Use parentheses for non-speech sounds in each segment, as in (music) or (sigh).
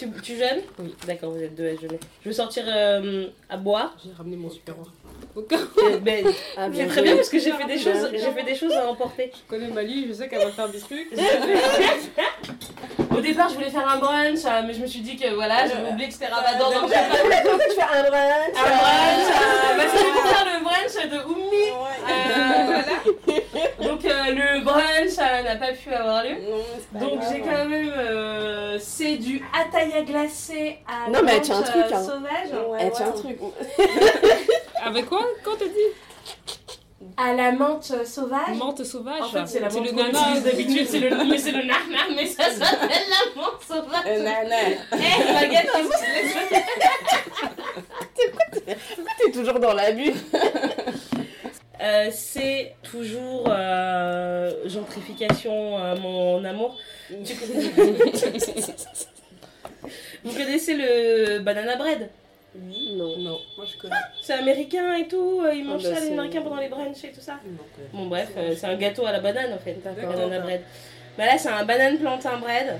tu, tu jeûnes Oui. D'accord, vous êtes deux à jeûner. Je veux sortir euh, à boire. J'ai ramené mon super ben, (laughs) Ah, c'est très bien parce que j'ai fait des choses, j'ai fait des choses à emporter. je connais Mali, je sais qu'elle va faire des trucs. (laughs) Au départ, je voulais faire un brunch, euh, mais je me suis dit que voilà, j'avais oublié que c'était Ramadan, donc j'ai pas Tu fais un brunch. un brunch. euh, bah, c'était pour faire le brunch de Oumi. Ouais. Euh, voilà. (laughs) Donc euh, le brunch euh, n'a pas pu avoir lieu. Donc j'ai quand même euh, c'est du ataya glacé à Non, mais elle tient un truc, euh, hein. sauvage Eh, tiens un truc. (laughs) Avec quoi Quand t'as dit? À la menthe sauvage. Menthe sauvage En fait, c'est la menthe le qu'on nana. utilise d'habitude, c'est le mais c'est le nana, mais ça (laughs) s'appelle la menthe sauvage. Euh, nana. Eh, baguette, T'es toujours dans l'abus? Euh, c'est toujours euh, gentrification euh, mon amour. Connais- (laughs) Vous connaissez le banana bread? Non. Non, moi je connais. C'est américain et tout, euh, ils mangent bah, ça les américains pendant les brunchs et tout ça. Non, Bon bref, euh, c'est un gâteau à la banane en fait, banana bread. Bah là c'est un banane plantain bread,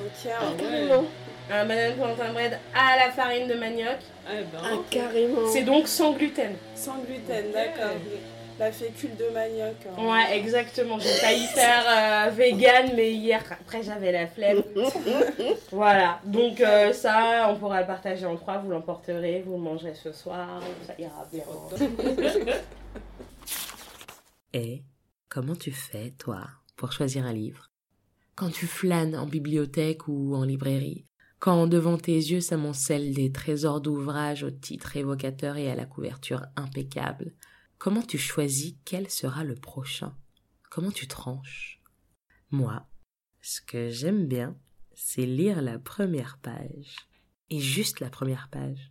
Ok, Ah, ouais. carrément. un banane plantain bread à la farine de manioc. Eh ben. Ah, carrément. C'est donc sans gluten. sans gluten, d'accord. La fécule de manioc. hein. Ouais, exactement. J'ai failli faire euh, vegan, mais hier, après, j'avais la flemme. (laughs) voilà. Donc, euh, ça, on pourra le partager en trois. Vous l'emporterez, vous le mangerez ce soir. Ça ira bien. (laughs) Et comment tu fais, toi, pour choisir un livre? Quand tu flânes en bibliothèque ou en librairie quand devant tes yeux s'amoncellent des trésors d'ouvrages au titre évocateur et à la couverture impeccable, Comment tu choisis quel sera le prochain? Comment tu tranches? Moi, ce que j'aime bien, c'est lire la première page. Et juste la première page.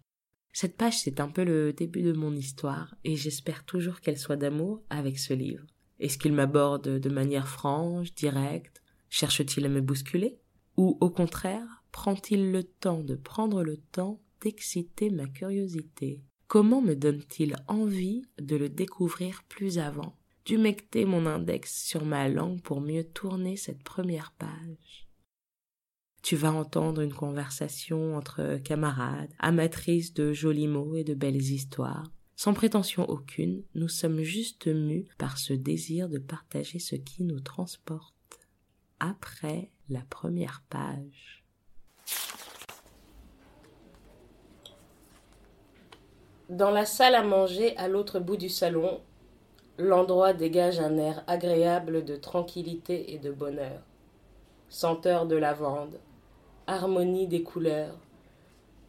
Cette page, c'est un peu le début de mon histoire, et j'espère toujours qu'elle soit d'amour avec ce livre. Est-ce qu'il m'aborde de manière franche, directe? Cherche-t-il à me bousculer? Ou au contraire, prend-il le temps de prendre le temps d'exciter ma curiosité? Comment me donne-t-il envie de le découvrir plus avant? D'humecter mon index sur ma langue pour mieux tourner cette première page. Tu vas entendre une conversation entre camarades, amatrices de jolis mots et de belles histoires. Sans prétention aucune, nous sommes juste mus par ce désir de partager ce qui nous transporte. Après la première page. Dans la salle à manger à l'autre bout du salon, l'endroit dégage un air agréable de tranquillité et de bonheur. Senteur de lavande, harmonie des couleurs,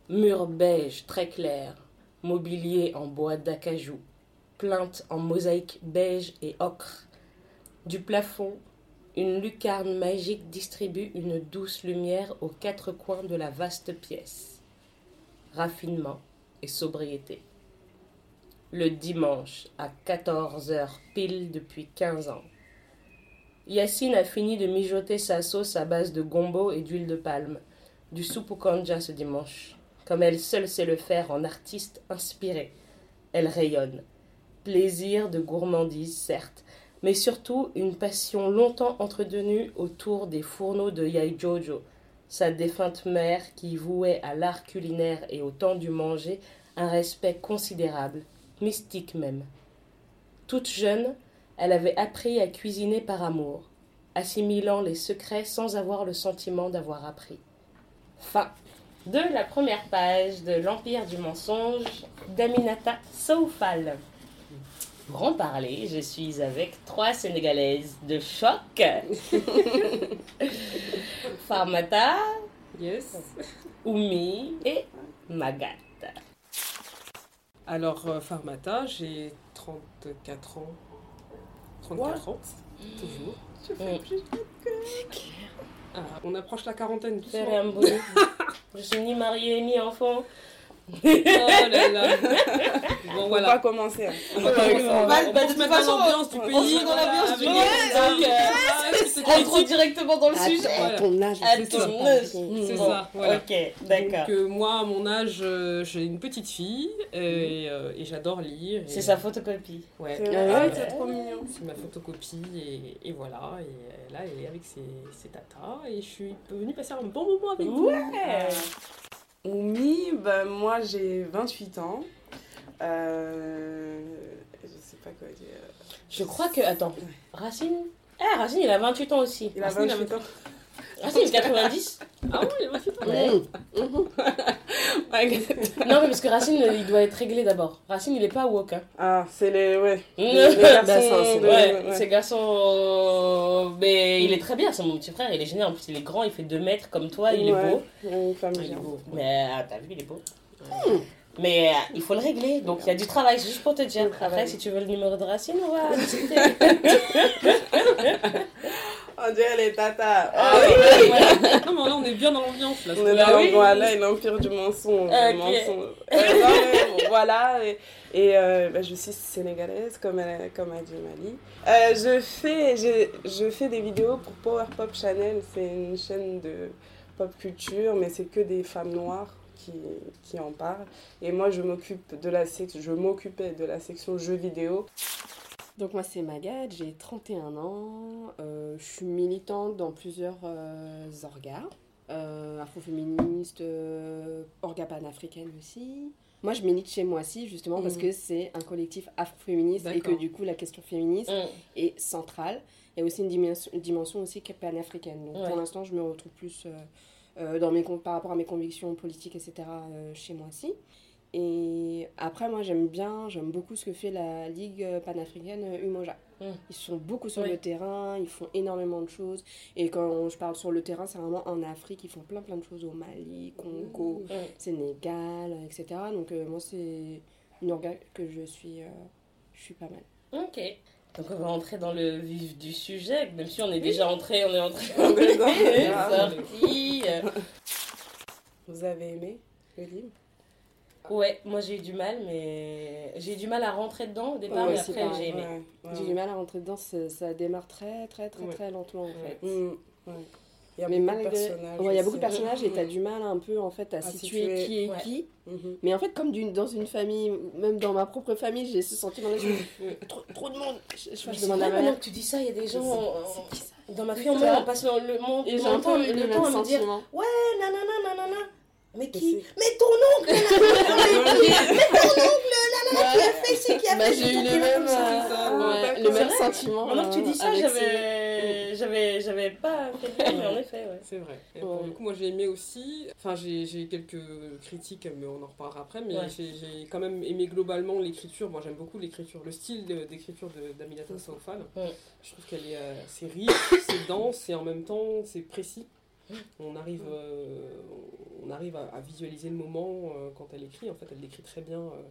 murs beige très clairs, mobilier en bois d'acajou, plainte en mosaïque beige et ocre. Du plafond, une lucarne magique distribue une douce lumière aux quatre coins de la vaste pièce. Raffinement sobriété. Le dimanche à 14h pile depuis 15 ans. Yacine a fini de mijoter sa sauce à base de gombo et d'huile de palme, du soupe kanja ce dimanche, comme elle seule sait le faire en artiste inspirée. Elle rayonne. Plaisir de gourmandise, certes, mais surtout une passion longtemps entretenue autour des fourneaux de Yai Jojo, sa défunte mère qui vouait à l'art culinaire et au temps du manger un respect considérable, mystique même. Toute jeune, elle avait appris à cuisiner par amour, assimilant les secrets sans avoir le sentiment d'avoir appris. Fin de la première page de L'Empire du mensonge d'Aminata Soufal. Pour en parler, je suis avec trois Sénégalaises de choc. (laughs) Farmata, Yes. Oumi et Magat. Alors, euh, Farmata, j'ai 34 ans. 34 ans, toujours. Mm. Ah, on approche la quarantaine. Faire un. (laughs) Je suis ni mariée ni enfant. Oh là là. (laughs) Bon, Faut voilà. pas commencer. hein. On va- va, bah, on de va toute se mettre dans l'ambiance du on pays. se met dans l'ambiance du pays, euh, Rentrons critique. directement dans le sujet. À ton âge. À c'est ton ça. âge. C'est Bon, ça, voilà. Ok, d'accord. Donc, euh, moi, à mon âge, euh, j'ai une petite fille et, euh, et j'adore lire. C'est sa photocopie. Ouais. C'est Ah ouais. c'est trop mignon. C'est ma photocopie et, voilà. Et là, elle est avec ses, ses tatas et je suis venue passer un bon moment avec vous. Ouais. Ben, moi j'ai 28 ans. Euh, je sais pas quoi dire. Je crois que. Attends, Racine? Eh, Racine, il a 28 ans aussi. Il a Racine, il a 28 ans. Racine, il a 90 Ah oui, il est 28 ans. Ouais. Non, mais parce que Racine, il doit être réglé d'abord. Racine, il est pas woke. Hein. Ah, c'est les. Ouais. Les garçons, garçons, de- ouais, ouais. ces garçons. euh, Mais il est très bien, c'est mon petit frère, il est génial. En plus, il est grand, il fait 2 mètres comme toi, il est Ouais, beau. Il est beau. Mais ah, t'as vu, il est beau. Mais euh, il faut le régler, donc il y a du travail, c'est juste pour te dire. Après, travail. si tu veux le numéro de Racine, on va (laughs) discuter. (laughs) On dirait les tatas. Ah oui, voilà. (laughs) Non, mais là, on est bien dans l'ambiance. Là. On est dans oui. voilà, l'empire du mensonge. Ok. le mensonge. Euh, non, mais bon, voilà, et, et, euh, bah, je suis sénégalaise, comme, elle- comme a dit Mali. Euh, je, fais, je, je fais des vidéos pour Power Pop Channel, c'est une chaîne de pop culture, mais c'est que des femmes noires qui, qui en parlent. Et moi, je m'occupe de la section, je m'occupais de la section jeux vidéo. Donc moi c'est Magat, j'ai 31 ans, euh, je suis militante dans plusieurs euh, orgas, euh, afroféministes, euh, orgas panafricaines aussi. Moi je milite chez Moissy justement parce Mhm. que c'est un collectif afroféministe et que du coup la question féministe Mm. est centrale. Il y a aussi une dimension, une dimension aussi panafricaine. Donc Ouais. pour l'instant je me retrouve plus dans mes, par rapport à mes convictions politiques, etc. euh, chez Moissy. Et après, moi, j'aime bien, j'aime beaucoup ce que fait la Ligue panafricaine euh, Umoja. Mm. Ils sont beaucoup sur Oui. le terrain, ils font énormément de choses. Et quand je parle sur le terrain, c'est vraiment en Afrique, ils font plein plein de choses au Mali, Congo, Mm. Sénégal, etc. Donc euh, moi, c'est une orga que je suis, euh, je suis pas mal. Ok. Donc on va entrer dans le vif du sujet, même si on est déjà entré, on est entré. On est (laughs) sorti. Vous avez aimé le livre? Ouais, moi j'ai eu du mal, mais j'ai eu du mal à rentrer dedans au départ, Ouais, mais après j'ai aimé. Ouais, ouais. J'ai du mal à rentrer dedans, ça, ça démarre très très très Ouais. très lentement en fait. Mm, ouais. Il y a Mais beaucoup malgré... de personnages. Ouais, il y a beaucoup de personnages et t'as du mal un peu en fait à, À situer, situer, qui est ouais. qui. Mhm. Mais en fait, comme dans une famille, même dans ma propre famille, j'ai ce sentiment-là. trop, trop de monde. Je, je, Mais je c'est demande à vrai, ma maintenant mère. que tu dis ça, il y a des gens. C'est- c'est Dans ma C'est famille, on passe le, le, mon, Et mon temps, le le temps à même me dire sentiment. Ouais, nanana, nanana. Mais qui c'est- Mais ton oncle (laughs) Mais ton oncle, nanana, qui a fait ci, qui a Bah, fait j'ai eu le même, euh, C'est sentiment. Maintenant que tu euh, dis ça, j'avais, j'avais, j'avais pas fait le lien, mais en effet, ouais. C'est vrai. Et pour le coup, moi j'ai aimé aussi. Enfin, j'ai j'ai quelques critiques, mais on en reparlera après. Mais Ouais. j'ai j'ai quand même aimé globalement l'écriture. Moi j'aime beaucoup l'écriture, le style d'écriture de- d'Aminata Saoufal. Ouais. Je trouve qu'elle est euh, c'est riche, (coughs) c'est dense et en même temps c'est précis. On arrive, euh, on arrive à, à visualiser le moment euh, quand elle écrit. En fait, elle décrit très bien euh,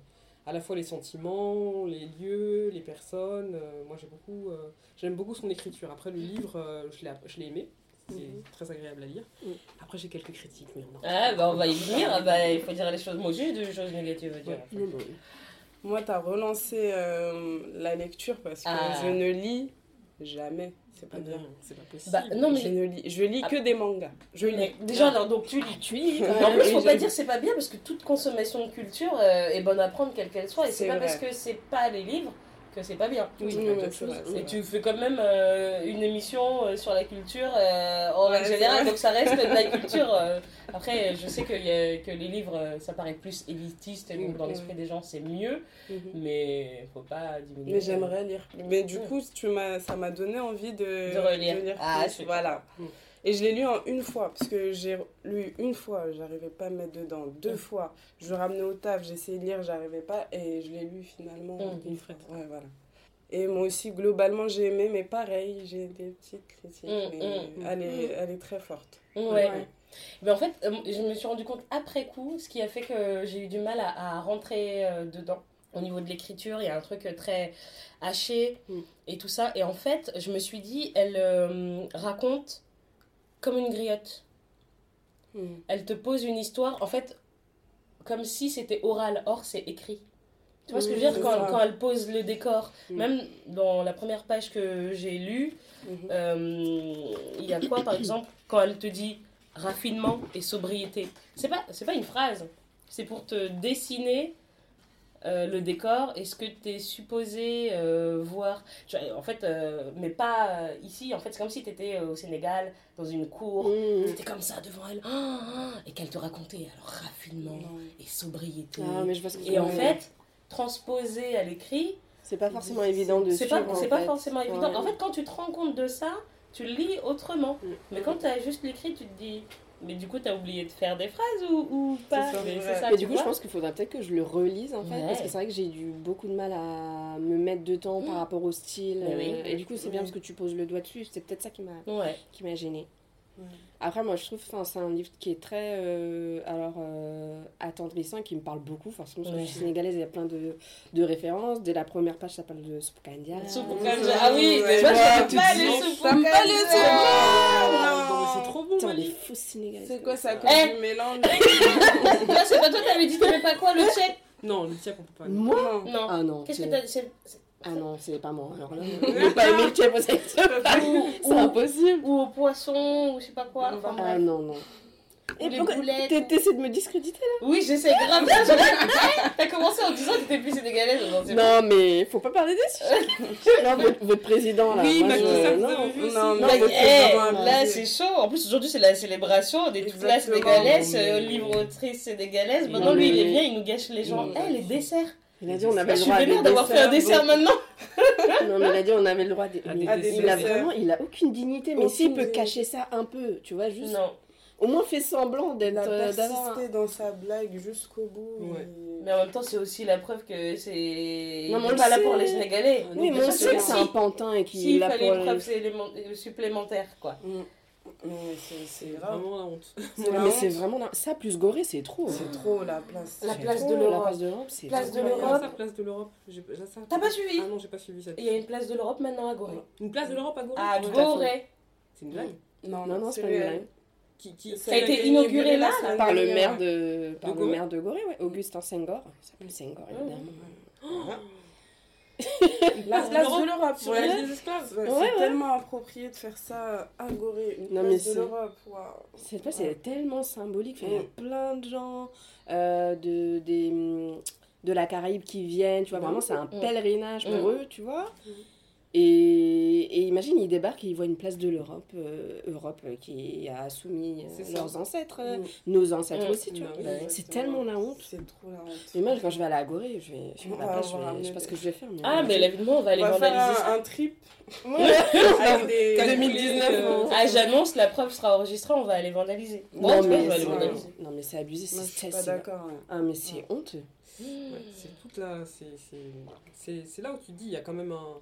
à la fois les sentiments, les lieux, les personnes. Euh, moi, j'ai beaucoup, euh, j'aime beaucoup son écriture. Après, le livre, euh, je l'ai, je l'ai aimé. C'est Mhm. très agréable à lire. Mhm. Après, j'ai quelques critiques, mais on en Ah, bah on va y venir, ah, bah, il faut dire les choses, moi juste des choses négatives à dire. Mais bon. Moi, tu as relancé euh, la lecture parce que Ah. je ne lis jamais. C'est pas Ah bien. c'est pas possible. Bah, non, mais Je ne lis, je lis Ah. que des mangas. Je lis. Mais déjà, alors, donc tu lis, tu lis. (laughs) En plus, faut pas je- dire c'est pas bien parce que toute consommation de culture euh, est bonne à prendre, quelle qu'elle soit. Et c'est C'est pas vrai. parce que c'est pas les livres que c'est pas bien. Oui, chose. Et tu fais quand même euh, une émission euh, sur la culture euh, en Ouais, vrai. donc ça reste de la culture. (laughs) euh. Après, je sais que, y a- que les livres, ça paraît plus élitiste, et donc dans Ouais. l'esprit des gens, c'est mieux, Mhm. mais faut pas diminuer. Mais j'aimerais lire. Mais du Mm. coup, tu m'as, ça m'a donné envie de, De relire. Ah, plus. Voilà. Mm. Et je l'ai lu en une fois, parce que j'ai lu une fois, j'arrivais pas à me mettre dedans. Deux Mm. fois, je le ramenais au taf, j'essayais de lire, j'arrivais pas, et je l'ai lu finalement Mm. une fois. Ouais, voilà. Et moi aussi, globalement, j'ai aimé, mais pareil, j'ai des petites critiques. Mm, mais mm, elle, est, elle est très forte. Ouais. Ouais. Mais en fait, euh, je me suis rendu compte après coup, ce qui a fait que j'ai eu du mal à, à rentrer euh, dedans. Au niveau de l'écriture, il y a un truc euh, très haché Mm. et tout ça. Et en fait, je me suis dit, elle euh, raconte comme une griotte. Mm. Elle te pose une histoire, en fait, comme si c'était oral. Or, c'est écrit. Tu vois ce que je veux dire? Mm, quand, elle pose le décor Mm. Même dans la première page que j'ai lue, euh, il y a quoi par exemple quand elle te dit raffinement et sobriété? C'est pas c'est pas une phrase, c'est pour te dessiner euh, le décor et ce que tu es supposé euh, voir. En fait, euh, mais pas euh, ici. En fait, c'est comme si tu étais au Sénégal, dans une cour. Mm. Tu étais comme ça devant elle. ah, ah, et qu'elle te racontait alors raffinement et sobriété. Ah, mais je que Et en fait, transposé à l'écrit, c'est pas forcément évident de c'est pas, pas fait. forcément évident. Ouais. En fait, quand tu te rends compte de ça, tu le lis autrement. Mm. Mais quand tu as juste l'écrit, tu te dis, mais du coup, tu as oublié de faire des phrases ou, ou pas ça, Mais ça, du coup, je pense qu'il faudrait peut-être que je le relise en fait, Ouais. parce que c'est vrai que j'ai eu beaucoup de mal à me mettre dedans par rapport au style. Oui. euh, Et du coup, c'est bien Mm. parce que tu poses le doigt dessus. C'est peut-être ça qui m'a Ouais. qui m'a gênée. Ouais. Après, moi, je trouve que c'est un livre qui est très euh, alors, euh, attendrissant et qui me parle beaucoup, forcément, parce que Ouais. je suis sénégalaise, il y a plein de, de références. Dès la première page, ça parle de au Ouais. kanja. Ah oui, Ouais. moi, tu pas les j'aime pas les. Ah, mais c'est trop bon, Putain, les fausses sénégalaises. C'est quoi ça à cause Eh. du mélange (laughs) Là, c'est pas toi, t'avais dit, t'aimais pas quoi, le tchèque? Non, le tiers, on peut pas. Moi? Non. Ah non. Qu'est-ce que c'est- t'as. Ah non, c'est pas moi. Alors là, ne pas aimer le (laughs) C'est impossible. ou au poisson, ou je sais pas quoi. Enfin, Ah non, non. T'es- T'essaies de me discréditer Oui, j'essaie grave. (laughs) Là, (laughs) T'as commencé en disant que t'étais plus sénégalaise. non, mais faut pas parler des non, votre, votre président là. Oui, moi, Macky je- vous non. Non, Non, non, là c'est chaud. En plus aujourd'hui c'est la célébration. On est toutes là Non, mais- euh, livre autrice sénégalaise. Non, Maintenant lui il est bien, il nous gâche les gens. Eh les desserts. Il a dit on Là, avait je le suis droit à des vénère d'avoir fait un dessert maintenant. (laughs) Non, mais il a dit on avait le droit il a vraiment, il a aucune dignité. Mais s'il peut cacher ça un peu, tu vois, juste. Non. Au moins fait semblant d'être. Il a euh, dans sa blague jusqu'au bout. Ouais. il- Mais en même temps c'est aussi la preuve que c'est. Non, il mais on est le pas là pour les Sénégalais. Oui, Donc, mais on sait que c'est un pantin et qu'il S'il a fallait pour. une preuve euh, supplémentaire quoi. Mais c'est- vraiment la honte. Mais c'est vraiment. Ça plus goré, c'est trop. C'est trop la place. La place de l'Europe. La place de l'Europe, c'est Place de l'Europe. de l'Europe T'as pas suivi Ah non, j'ai pas suivi cette. Il y a une place de l'Europe maintenant à Gorée. Une place de l'Europe à Gorée À. Gorée. C'est une blague. Non, Non, non, c'est pas une blague. Qui, qui... Ça a été inauguré là, Par le maire de, par De le Gorée maire de Gorée, ouais, Augustin Senghor. Il s'appelle Senghor, évidemment. La Place de l'Europe. Sur ouais. les esclaves C'est Ouais, ouais. tellement approprié de faire ça à Gorée, une Non, place mais de l'Europe. Cette place, elle est tellement symbolique. Il y a Mm. plein de gens euh, de, des, de la Caraïbe qui viennent. Tu vois, vraiment, c'est un Mm. pèlerinage pour Mm. eux, tu vois. Mm. Et, et imagine, ils débarquent et ils voient une place de l'Europe, euh, Europe euh, qui a soumis euh, leurs ancêtres, Mm. nos ancêtres Mm. aussi, tu Bah vois. oui, oui. C'est tellement la honte. C'est trop la honte. Mais moi, quand je vais aller à Gorée, je vais, je vais la place, on je, va vais, je sais pas ce que je vais faire. Mais Ah mais évidemment on va On aller va faire vandaliser ça. un, un trip (laughs) Ouais. avec des... (laughs) Calculer, 2019, euh, Ah j'annonce, la preuve sera enregistrée, on va aller vandaliser. Non, cas, mais c'est- vandaliser. non, mais c'est abusé, c'est suis pas d'accord. Ah, mais c'est honteux. C'est toute la. c'est- c'est- C'est c'est là où tu dis, il y a quand même un.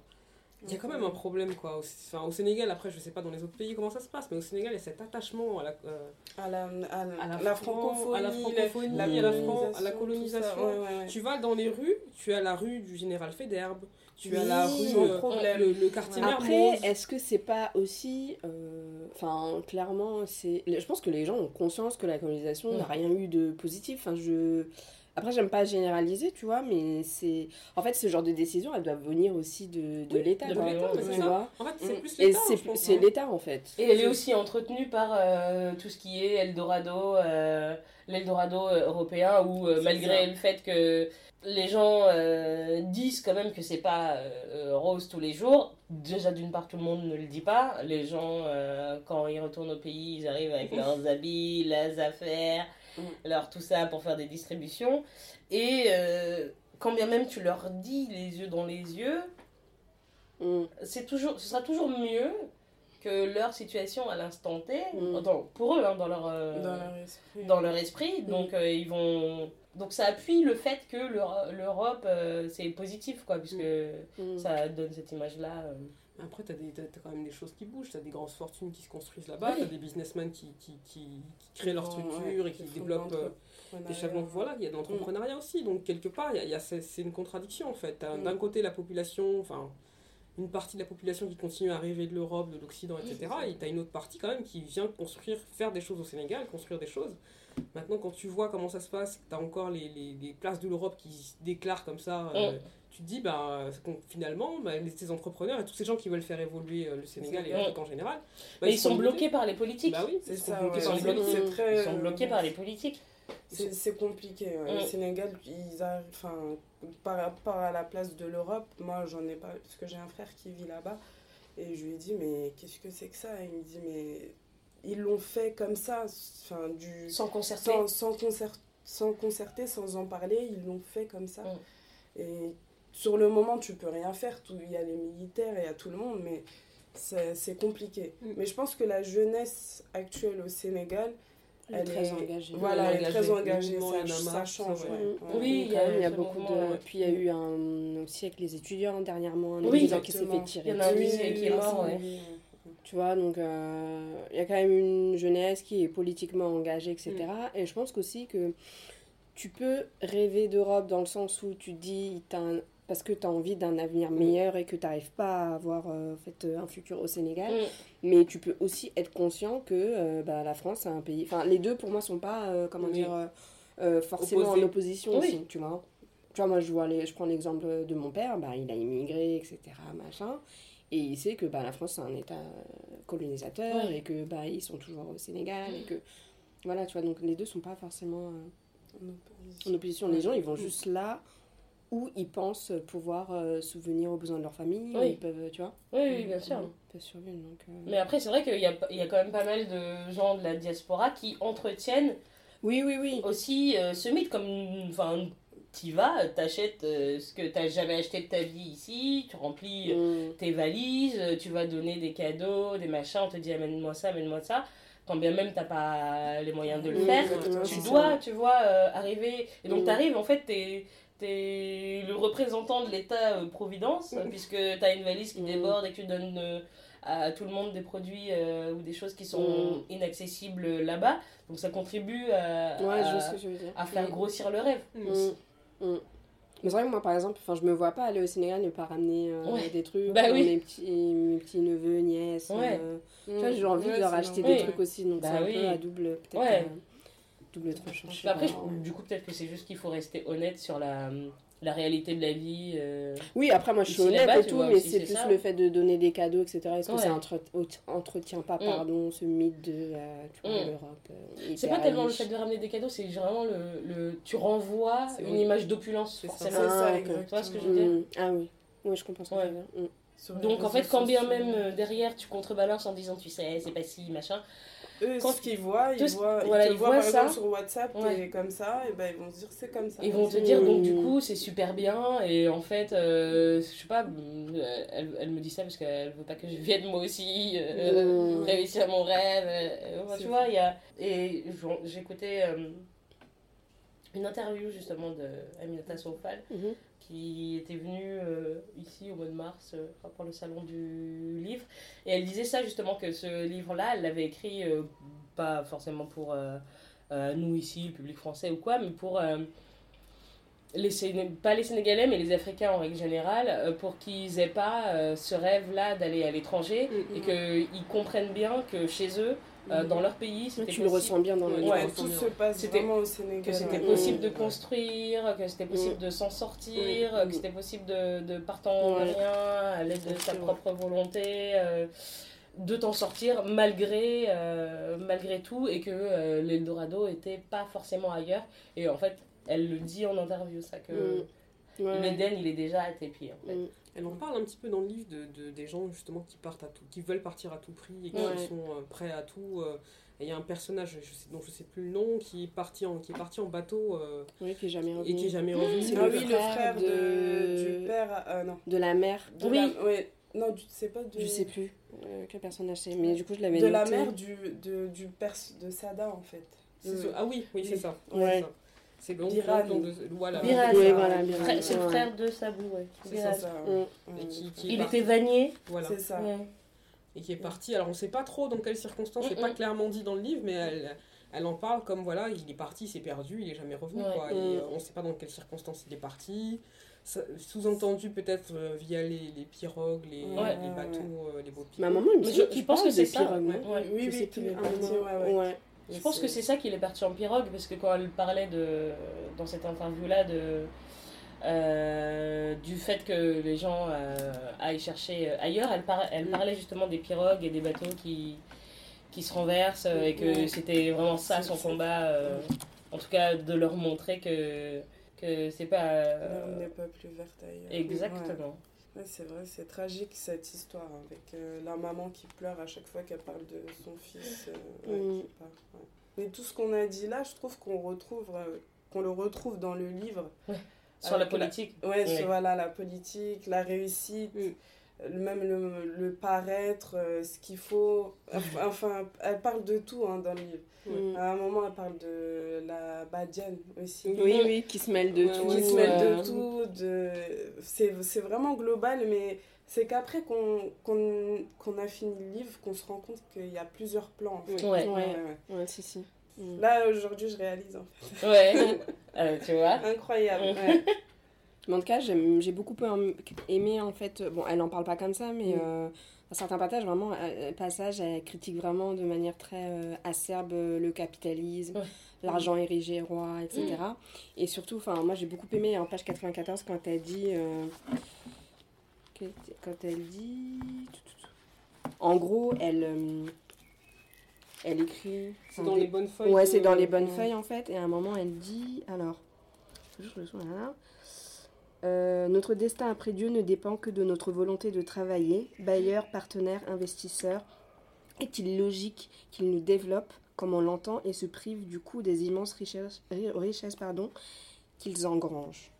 Il y a quand même un problème quoi. Au, enfin, au Sénégal, après, je sais pas dans les autres pays comment ça se passe, mais au Sénégal, il y a cet attachement à la, euh, À la, à la, à la, la francophonie, à la francophonie, la, la, Fran- la tout colonisation. ça. Ouais, ouais, ouais. Tu vas dans les rues, tu as la rue du général Féderbe, tu as Oui, la sans rue, euh, le, le quartier Ouais. Après, est-ce que c'est pas aussi. euh, Enfin, clairement, c'est. Je pense que les gens ont conscience que la colonisation n'a rien eu de positif. Enfin, je. Après, j'aime pas généraliser, tu vois, mais c'est. En fait, ce genre de décisions, elles doivent venir aussi de, de Oui, l'État, de l'État, c'est ça. En fait, c'est Mm. plus l'État, c'est hein. l'État, en fait. Et elle est aussi entretenue par euh, tout ce qui est Eldorado, euh, l'Eldorado euh, européen, où euh, malgré ça. le fait que les gens euh, disent quand même que c'est pas euh, rose tous les jours, déjà d'une part tout le monde ne le dit pas, les gens euh, quand ils retournent au pays ils arrivent avec leurs (laughs) habits, leurs affaires, Mm. leur tout ça pour faire des distributions, et quand bien même tu leur dis les yeux dans les yeux, Mm. c'est toujours, ce sera toujours mieux que leur situation à l'instant T, Mm. dans- pour eux, hein, dans, leur, Dans leur esprit. dans leur esprit. Donc, ils vont... donc ça appuie le fait que l'Euro- l'Europe, euh, c'est positif, quoi, puisque Mm. ça donne cette image-là. euh. Après, tu as, quand même des choses qui bougent. Tu as des grosses fortunes qui se construisent là-bas. Oui. Tu as des businessmen qui, qui, qui, qui créent leur font, structure ouais, et qui développent euh, des. Voilà, il y a de l'entrepreneuriat aussi. Donc, quelque part, il y a, y a- c'est une contradiction en fait. Mm. D'un côté, la population, enfin, une partie de la population qui continue à rêver de l'Europe, de l'Occident, etc. Et tu as une autre partie quand même qui vient construire, faire des choses au Sénégal, construire des choses. Maintenant, quand tu vois comment ça se passe, tu as encore les, les, les places de l'Europe qui se déclarent comme ça. euh, Mm. tu te dis, bah, finalement, bah, les- ces entrepreneurs et tous ces gens qui veulent faire évoluer euh, le Sénégal et Mm. l'Afrique en général, bah, Mais ils sont bloqués. par les politiques. Bah oui, C'est ils sont ça, bloqués ouais. Ils sont politiques. C'est très... Ils sont bloqués par les politiques. C'est c'est compliqué. ouais. Mm. Sénégal, ils arrivent, enfin, par rapport à la place de l'Europe, moi j'en ai pas, parce que j'ai un frère qui vit là-bas, et je lui ai dit, mais qu'est-ce que c'est que ça? Et il me dit, mais ils l'ont fait comme ça, enfin, du, Sans concerter. sans, sans, concert, sans concerter, sans en parler, ils l'ont fait comme ça. Mm. Et sur le moment, tu peux rien faire, tout- il y a les militaires, il y a tout le monde, mais c'est compliqué. Mm. Mais je pense que la jeunesse actuelle au Sénégal, Elle est très engagée. voilà, elle est engagée. très engagée, il ça, change. ouais. ouais. Oui, il y a même, il y a ce beaucoup de. ouais. Puis il y a eu un aussi avec les étudiants dernièrement un Oui, étudiant qui s'est fait tirer. Il y en a un qui est mort, Tu vois, donc euh, il y a quand même une jeunesse qui est politiquement engagée, etc. Et je pense qu'aussi que tu peux rêver d'Europe dans le sens où tu dis, un- parce que tu as envie d'un avenir meilleur et que tu n'arrives pas à avoir euh, en fait, un futur au Sénégal. Mm. Mais tu peux aussi être conscient que euh, bah, la France, c'est un pays. Enfin, les deux, pour moi, sont pas, euh, comment Oui. dire, euh, euh, forcément en opposition Oui. aussi, tu vois. Tu vois, moi, je, vois les, je prends l'exemple de mon père, bah, il a immigré, etc., machin. Et il sait que bah, la France, c'est un État euh, colonisateur Ouais. et que bah, ils sont toujours au Sénégal et que. Voilà, tu vois, donc les deux sont pas forcément euh, En opposition. Les gens, ils vont juste là où ils pensent pouvoir euh, souvenir aux besoins de leur famille. Oui. Ils peuvent, tu vois, Oui, oui, bien sûr. ils peuvent survivre. Donc, euh, Mais après, c'est vrai qu'il y a, il y a quand même pas mal de gens de la diaspora qui entretiennent Oui, oui, oui. aussi ce mythe. Comme, enfin, tu vas, t'achètes euh, ce que t'as jamais acheté de ta vie ici, tu remplis euh, Mm. tes valises, euh, tu vas donner des cadeaux, des machins, on te dit amène-moi ça, amène-moi ça. Quand bien même t'as pas les moyens de le Mm, faire, tu dois, ça. tu vois, euh, arriver. Et donc Mm. t'arrives, en fait, t'es es le représentant de l'État euh, Providence, Mm. puisque t'as une valise qui Mm. déborde et que tu donnes euh, à tout le monde des produits euh, ou des choses qui sont inaccessibles là-bas. Donc ça contribue à, Ouais, faire grossir le rêve. Mm. Mais c'est vrai que moi, par exemple, je me vois pas aller au Sénégal ne pas ramener euh, Ouais. des trucs Bah oui. mes petits, mes petits neveux, nièces. Ouais. euh, tu vois, j'ai envie de leur acheter des trucs aussi, donc Bah c'est un oui. peu à double, peut-être, Ouais. euh, double tranchant. sais Après, je- du coup, peut-être que c'est juste qu'il faut rester honnête sur la, la réalité de la vie. euh. Oui, après, moi, je suis honnête et tout, vois mais c'est plus ça. le fait de donner des cadeaux, etc. Est-ce que Ouais. ça entre- entretient pas, Mm. pardon, ce mythe de euh, tu vois, Mm. l'Europe euh, C'est pas tellement le fait de ramener des cadeaux, c'est vraiment le, le. Tu renvoies une oui. image d'opulence, C'est ça. Ça, Ah. Tu vois ce que je veux dire? Mm. Ah oui, oui, je comprends ce que Ouais. tu veux dire. Mm. Sur les Donc en fait, quand bien même euh, derrière tu contrebalances en disant tu sais, c'est pas si, machin. Eux, quand- ce qu'ils voient, ils voient, voilà, ils te ils voient par ça. exemple sur WhatsApp, Ouais. t'es comme ça, et ben ils vont se dire c'est comme ça. Ils vont te dire donc du coup c'est super bien et en fait, euh, je sais pas, euh, elle, elle me dit ça parce qu'elle veut pas que je vienne moi aussi euh, Mm. réussir mon rêve. euh, tu vois, il y a. Et j'écoutais euh, une interview justement de Aminata Soufal Mhm. Qui était venue euh, ici au mois de mars euh, pour le salon du livre. Et elle disait ça justement, que ce livre-là, elle l'avait écrit euh, pas forcément pour euh, nous ici, le public français ou quoi, mais pour... les pas les Sénégalais, mais les Africains en règle générale, pour qu'ils aient pas ce rêve-là d'aller à l'étranger Mm. et qu'ils comprennent bien que chez eux, euh, Mm. dans leur pays, c'était tu le possible- ressens bien dans le Ouais, livre. Ouais, tout se passe C'était- vraiment au Sénégal. que c'était ouais. possible Mm. de construire, que c'était possible de s'en sortir, Mm. que c'était possible de, de partant de rien, à l'aide de sa propre volonté, euh, de t'en sortir malgré, euh, malgré tout, et que euh, l'Eldorado était pas forcément ailleurs. Et en fait, elle le dit en interview, ça, que Mm. Ouais, il est déjà à tes pieds. En fait. Mm. Elle en parle un petit peu dans le livre de, de- des gens justement qui partent à tout, qui veulent partir à tout prix et qui Ouais. sont euh, prêts à tout. euh, et il y a un personnage je sais, dont je sais plus le nom qui est parti en, qui est parti en bateau euh, Oui, qui est jamais et revenu. qui est jamais revenu. C'est Ah le oui, le frère de... de- du père. euh, non. De la mère. De Oui. la- ouais. Non, du- c'est pas de. Je sais plus euh, quel personnage c'est, mais du coup, je l'avais De la noté. mère du, de, du père de Sada en fait. Ah oui, oui, c'est ça. Ouais. c'est ça. C'est de voilà. Oui, C'est le frère de Sabou, ouais. C'est Biral. C'est ça. Mm. ouais. Et qui- qui- Il parti. était vanier. Voilà. C'est ça. Ouais. Et qui est parti. Alors on sait pas trop dans quelles circonstances, c'est Mm, pas mm. clairement dit dans le livre, mais elle, elle en parle comme voilà, il est parti, il s'est perdu, il est jamais revenu. Ouais. Quoi. Et, Mm. euh, on sait pas dans quelles circonstances il est parti. Sous-entendu peut-être euh, via les, les pirogues, les, Ouais. les bateaux, euh, les beaux pirogues. moment, il me Mais semble je- pense que c'est ça, pirogue, ouais. non Ouais. Oui, Je oui, Je pense que c'est ça qu'il est parti en pirogue, parce que quand elle parlait de, dans cette interview-là de, euh, du fait que les gens euh, aillent chercher euh, ailleurs, elle, par- elle parlait justement des pirogues et des bateaux qui, qui se renversent, euh, et que c'était vraiment ça son combat. euh, En tout cas, de leur montrer que, que c'est pas. L'herbe n'est pas plus verte ailleurs. Exactement. Ouais, c'est vrai, c'est tragique cette histoire hein, avec euh, la maman qui pleure à chaque fois qu'elle parle de son fils. euh, ouais, Mm. qui ouais. Mais tout ce qu'on a dit là, je trouve qu'on retrouve, euh, qu'on le retrouve dans le livre. Sur la la- politique. Ouais, Ouais. sur voilà, la politique, la réussite, Mm. Euh, même le, le paraître, euh, ce qu'il faut. (laughs) Enfin, elle parle de tout hein, dans le livre. Mm. À un moment, elle parle de la badiane aussi. Oui, oui, qui se mêle de Ouais, tout. qui se mêle euh, de tout. De... C'est c'est vraiment global, mais c'est qu'après qu'on qu'on qu'on a fini le livre, qu'on se rend compte qu'il y a plusieurs plans. en fait. Ouais. Ouais. Ouais, ouais. Ouais, si, si. Mm. Là, aujourd'hui, je réalise. en fait. Ouais. (laughs) Euh, tu vois Incroyable. Ouais. (laughs) Mais en tout cas, j'ai beaucoup aimé, en fait, bon, elle en parle pas comme ça, mais Mm. euh, à certains passages, vraiment, euh, passages, elle critique vraiment de manière très euh, acerbe euh, le capitalisme, Ouais. l'argent érigé roi, etc. Et surtout, enfin, moi, j'ai beaucoup aimé en page 94 quand elle dit... euh, quand elle dit... En gros, elle... euh, elle écrit... C'est dans les bonnes feuilles. Ouais, c'est dans les bonnes feuilles en fait. Et à un moment, elle dit alors, je me souviens là. Euh, notre destin après Dieu ne dépend que de notre volonté de travailler. Bailleurs, partenaires, investisseurs. Est-il logique qu'ils nous développent comme on l'entend et se privent du coup des immenses richesses, ri- richesses pardon, qu'ils engrangent?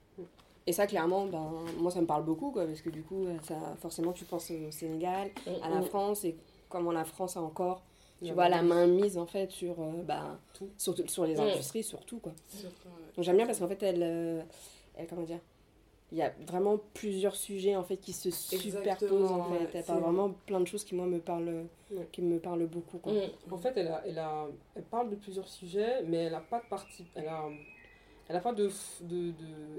Et ça, clairement, ben, moi, ça me parle beaucoup, quoi, parce que du coup, ça, forcément, tu penses au Sénégal, à la Mm. France, et comment la France a encore tu La vois la main. mise en fait sur euh, bah, Tout. sur, sur les Mm. industries surtout quoi Surtout, ouais. donc j'aime bien parce qu'en fait elle, euh, elle comment dire il y a vraiment plusieurs sujets en fait qui se superposent en fait elle parle vrai. vraiment plein de choses qui moi me parlent Ouais. qui me parlent beaucoup quoi. Mm. En fait, elle, a, elle, a, elle parle de plusieurs sujets, mais elle n'a pas de parti. Elle a, elle a pas de, de, de,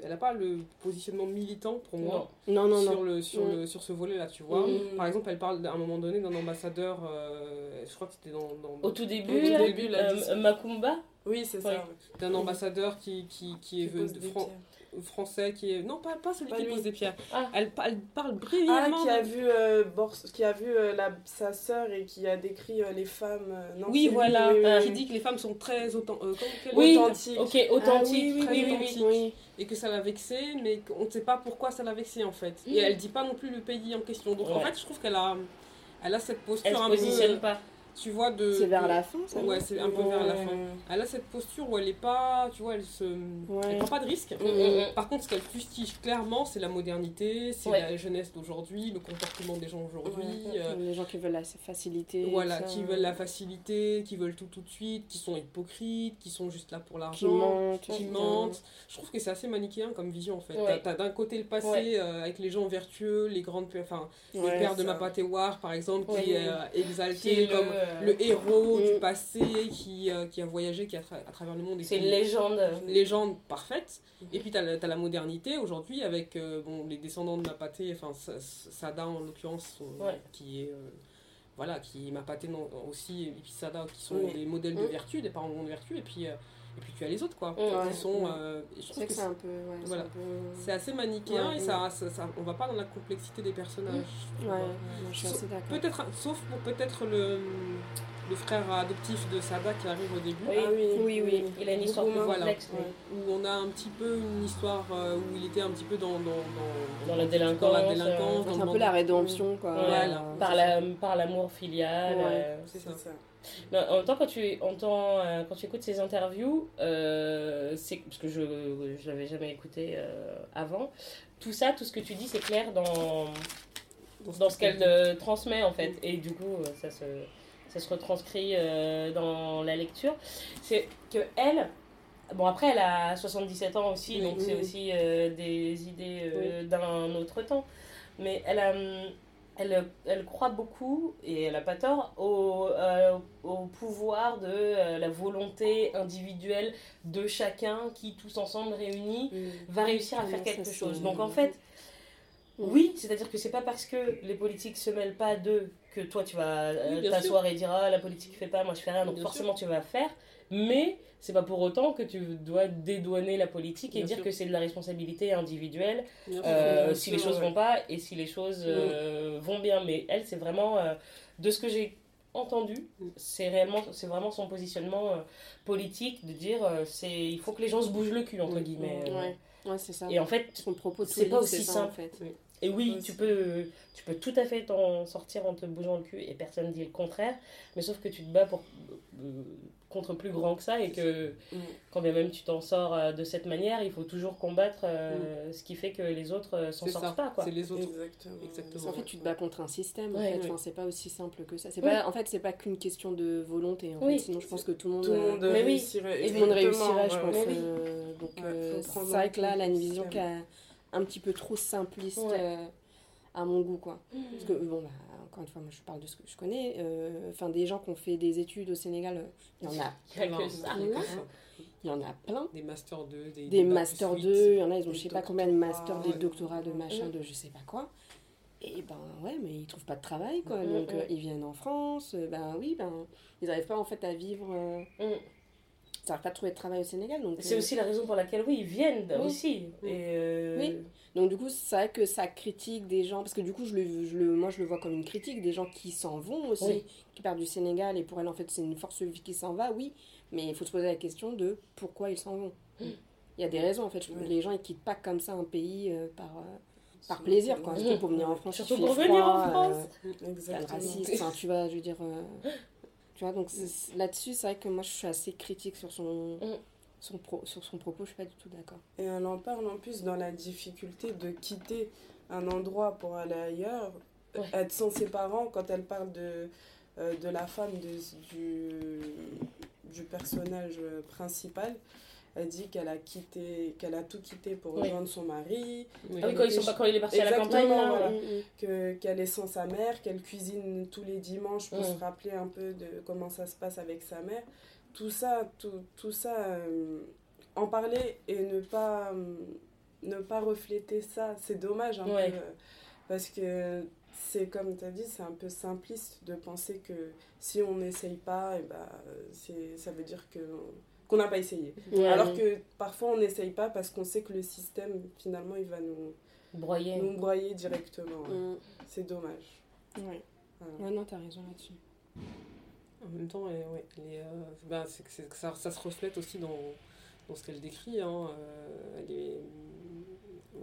elle a pas le positionnement militant pour moi non non sur non le sur Mm. le sur ce volet là, tu vois. Mm. Par exemple, elle parle à un moment donné d'un ambassadeur. euh, je crois que c'était dans, dans- Au tout début, Au tout là, début, la euh. Macumba Oui, c'est Ouais. ça. d'un ambassadeur qui qui, qui est venu de des Fran- pierres. Français qui est non pas pas celui Pas qui lui. pose des pierres. Ah. Elle, elle parle Ah, brièvement. qui a de- vu, euh, Bors- qui a vu euh, la, sa sœur et qui a décrit euh, les femmes. euh, non, Oui, c'est lui, voilà, oui, oui, euh, oui. qui dit que les femmes sont très autant, euh, Oui, Authentique. ok, authentique. Ah oui, oui, oui, oui, oui, authentique. oui et que ça l'a vexée, mais qu'on ne sait pas pourquoi ça l'a vexée en fait. Mm. Et elle dit pas non plus le pays en question. Donc en Ouais. fait, je trouve qu'elle a, elle a cette Elle posture se un peu, positionne pas. Tu vois, de. c'est vers de- la fin ça Ouais, c'est un peu vers la fin. Elle a cette posture où elle est pas, tu vois, elle se, Ouais. elle prend pas de risque. Mm, mm, mm. Par contre, ce qu'elle fustige clairement, c'est la modernité, c'est Ouais. la jeunesse d'aujourd'hui, le comportement des gens aujourd'hui. Ouais. euh, les gens qui veulent la facilité voilà, ça, qui veulent la facilité, qui veulent tout tout de suite, qui sont hypocrites, qui sont juste là pour qui l'argent, mentent qui mentent. Je trouve que c'est assez manichéen comme vision en fait. Ouais. T'as- T'as d'un côté le passé Ouais. euh, avec les gens vertueux, les grandes, enfin Ouais, le père de ça. Mapate War par exemple qui est euh, Qui exalté est comme le, le héros Mm. du passé qui, euh, qui a voyagé, qui a tra- à travers le monde. C'est une légende. légende parfaite. Et puis tu as, la modernité aujourd'hui avec euh, bon, les descendants de Mapaté, enfin Sa- Sada en l'occurrence, Ouais. qui est. euh, voilà, qui Mapaté non, aussi, et puis Sada, qui sont Oui. des modèles de Mm. vertu, des parents de vertu, et puis, euh, et puis tu as les autres, quoi. Qui sont. Ouais. euh, je trouve que que c'est un peu ouais, voilà. peu- c'est assez manichéen et ça, ça, ça- on va pas dans la complexité des personnages. ouais je suis assez d'accord Peut-être, sauf pour peut-être le, le frère adoptif de Sada qui arrive au début. Oui. Ah oui, Oui, oui. Il a une histoire plus complexe. Voilà. lui. où on a un petit peu une histoire euh, où il était un petit peu dans, dans, dans, Dans la dans délinquance, la euh, délinquance, c'est dans un peu la rédemption quoi Ouais, Voilà. Par la par l'amour filial. Ouais. euh, C'est ça. en même temps, quand tu entends, euh, quand tu écoutes ces interviews, euh, c'est parce que je je l'avais jamais écouté euh, avant. Tout ça, tout ce que tu dis, c'est clair dans dans ce qu'elle euh, transmet en fait, et du coup, ça se ça se retranscrit euh, dans la lecture. C'est que elle, bon après, elle a 77 ans aussi, Oui, donc oui, c'est aussi euh, des idées euh, d'un autre temps. Mais elle a hum, elle, elle croit beaucoup, et elle n'a pas tort, au, euh, au pouvoir de la volonté individuelle de chacun qui, tous ensemble réunis, va réussir à faire quelque chose. Donc en fait, oui, c'est-à-dire que c'est pas parce que les politiques se mêlent pas d'eux que toi tu vas euh, Oui, t'asseoir et dire ah la politique fait pas, moi je fais rien, donc Bien forcément tu vas faire. Mais c'est pas pour autant que tu dois dédouaner la politique et Bien dire sûr. que c'est de la responsabilité individuelle euh, si sûr, les choses ouais. vont pas et si les choses euh, vont bien. Mais elle, c'est vraiment de ce que j'ai entendu. Mm. C'est réellement, c'est vraiment son positionnement politique de dire, c'est, il faut que les gens se bougent le cul entre Mm. guillemets. Ouais, ouais c'est ça. Et en fait, Son propos c'est pas aussi simple. en fait. Et oui, tu peux, tu peux tout à fait t'en sortir en te bougeant le cul et personne dit le contraire. Mais sauf que tu te bats pour, euh, contre plus grand que ça et que Mm. quand bien même tu t'en sors euh, de cette manière, il faut toujours combattre euh, ce qui fait que les autres euh, s'en sortent ça, pas. C'est les autres. Exactement. Exactement. En fait, tu te bats contre un système. en Ouais, fait. oui. Enfin, c'est pas aussi simple que ça. C'est Oui. pas, en fait, c'est pas qu'une question de volonté. En Oui. fait. Sinon, je pense que tout le monde. Tout euh, monde réussirait. Et tout le monde réussirait, je ouais, pense. Donc, euh, c'est vrai que là, compte elle a une le vision est un petit peu trop simpliste Ouais. euh, à mon goût, quoi. Parce que, bon, bah, encore une fois, moi, je parle de ce que je connais. euh, Enfin, des gens qui ont fait des études au Sénégal, euh, il y en a, Il y a Plein, que ça. il y en a plein. Des Master 2, des, Des Master suite. 2, il y en a, ils ont je sais pas combien de Masters, des doctorats, de ouais. machin, de je sais pas quoi. Et ben ouais, mais ils trouvent pas de travail, quoi. Mm, Donc euh, ils viennent en France, euh, ben oui, ben ils arrivent pas en fait à vivre. euh, Mm. N'arrivent pas à trouver de travail au Sénégal. Donc, C'est euh, aussi la raison pour laquelle, oui, ils viennent Oui. aussi. Oui. Et, euh, Oui. Donc du coup, c'est vrai que ça critique des gens, parce que du coup, je le, je le, moi je le vois comme une critique, des gens qui s'en vont aussi, Oui. qui partent du Sénégal, et pour elles, en fait, c'est une force vive qui s'en va, oui, mais il faut se poser la question de pourquoi ils s'en vont. Mm. Il y a des raisons, en fait. Je-. Les gens, ils quittent pas comme ça un pays euh, par, par plaisir, quoi. Mm. Surtout pour venir en France. (laughs) Surtout pour venir en France. euh, Exactement. enfin, tu vois, je veux dire... euh, tu vois, donc là-dessus, c'est vrai que moi, je suis assez critique sur son... Mm. Son pro- sur son propos, je suis pas du tout d'accord. Et elle en parle en plus dans la difficulté de quitter un endroit pour aller ailleurs, Ouais. être sans ses parents, quand elle parle de, euh, de la femme de- du, du personnage euh, principal. Elle dit qu'elle a quitté, qu'elle a tout quitté pour Oui. rejoindre son mari, Oui. Ah oui, quand, ils sont pas, quand il est parti à la campagne, là, voilà. Mm, mm. que qu'elle est sans sa mère, qu'elle cuisine tous les dimanches pour Mm. se rappeler un peu de comment ça se passe avec sa mère. Tout ça, tout, tout ça, euh, en parler et ne pas, euh, ne pas refléter ça, c'est dommage un Ouais. peu. euh, parce que c'est comme tu as dit, c'est un peu simpliste de penser que si on n'essaye pas, et bah, c'est, ça veut dire que qu'on n'a pas essayé. Ouais, Alors ouais. que parfois on n'essaye pas parce qu'on sait que le système, finalement, il va nous, Broyer. nous broyer directement. Mm. C'est dommage. Ouais. Voilà. Ouais, non, t'as raison là-dessus. En même temps, elle est, euh, c'est que c'est- que ça, ça se reflète aussi dans, dans ce qu'elle décrit. Hein. euh, elle, est,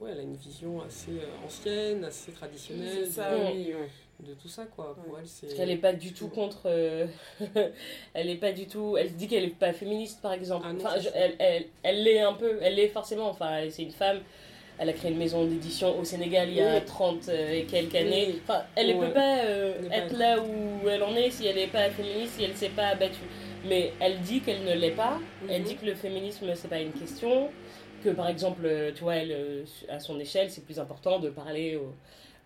ouais, elle a une vision assez euh, ancienne, assez traditionnelle C'est ça, oui, ouais. De tout ça. Quoi. Pour Ouais. elle, c'est... Qu'elle est pas du tout contre. euh, (laughs) elle est pas du tout. Elle dit qu'elle est pas féministe, par exemple. Ah non, enfin, je- elle, elle, elle l'est un peu. Elle l'est forcément. Enfin, c'est une femme. Elle a créé une maison d'édition au Sénégal il y a Oui. 30 et quelques années. Oui. Enfin, elle ne Ouais. peut pas euh, pas être là où elle en est si elle n'est pas féministe, si elle ne s'est pas battue. Mais elle dit qu'elle ne l'est pas. Elle Mhm. dit que le féminisme, c'est pas une question. Que par exemple, euh, tu vois, elle, euh, à son échelle, c'est plus important de parler aux,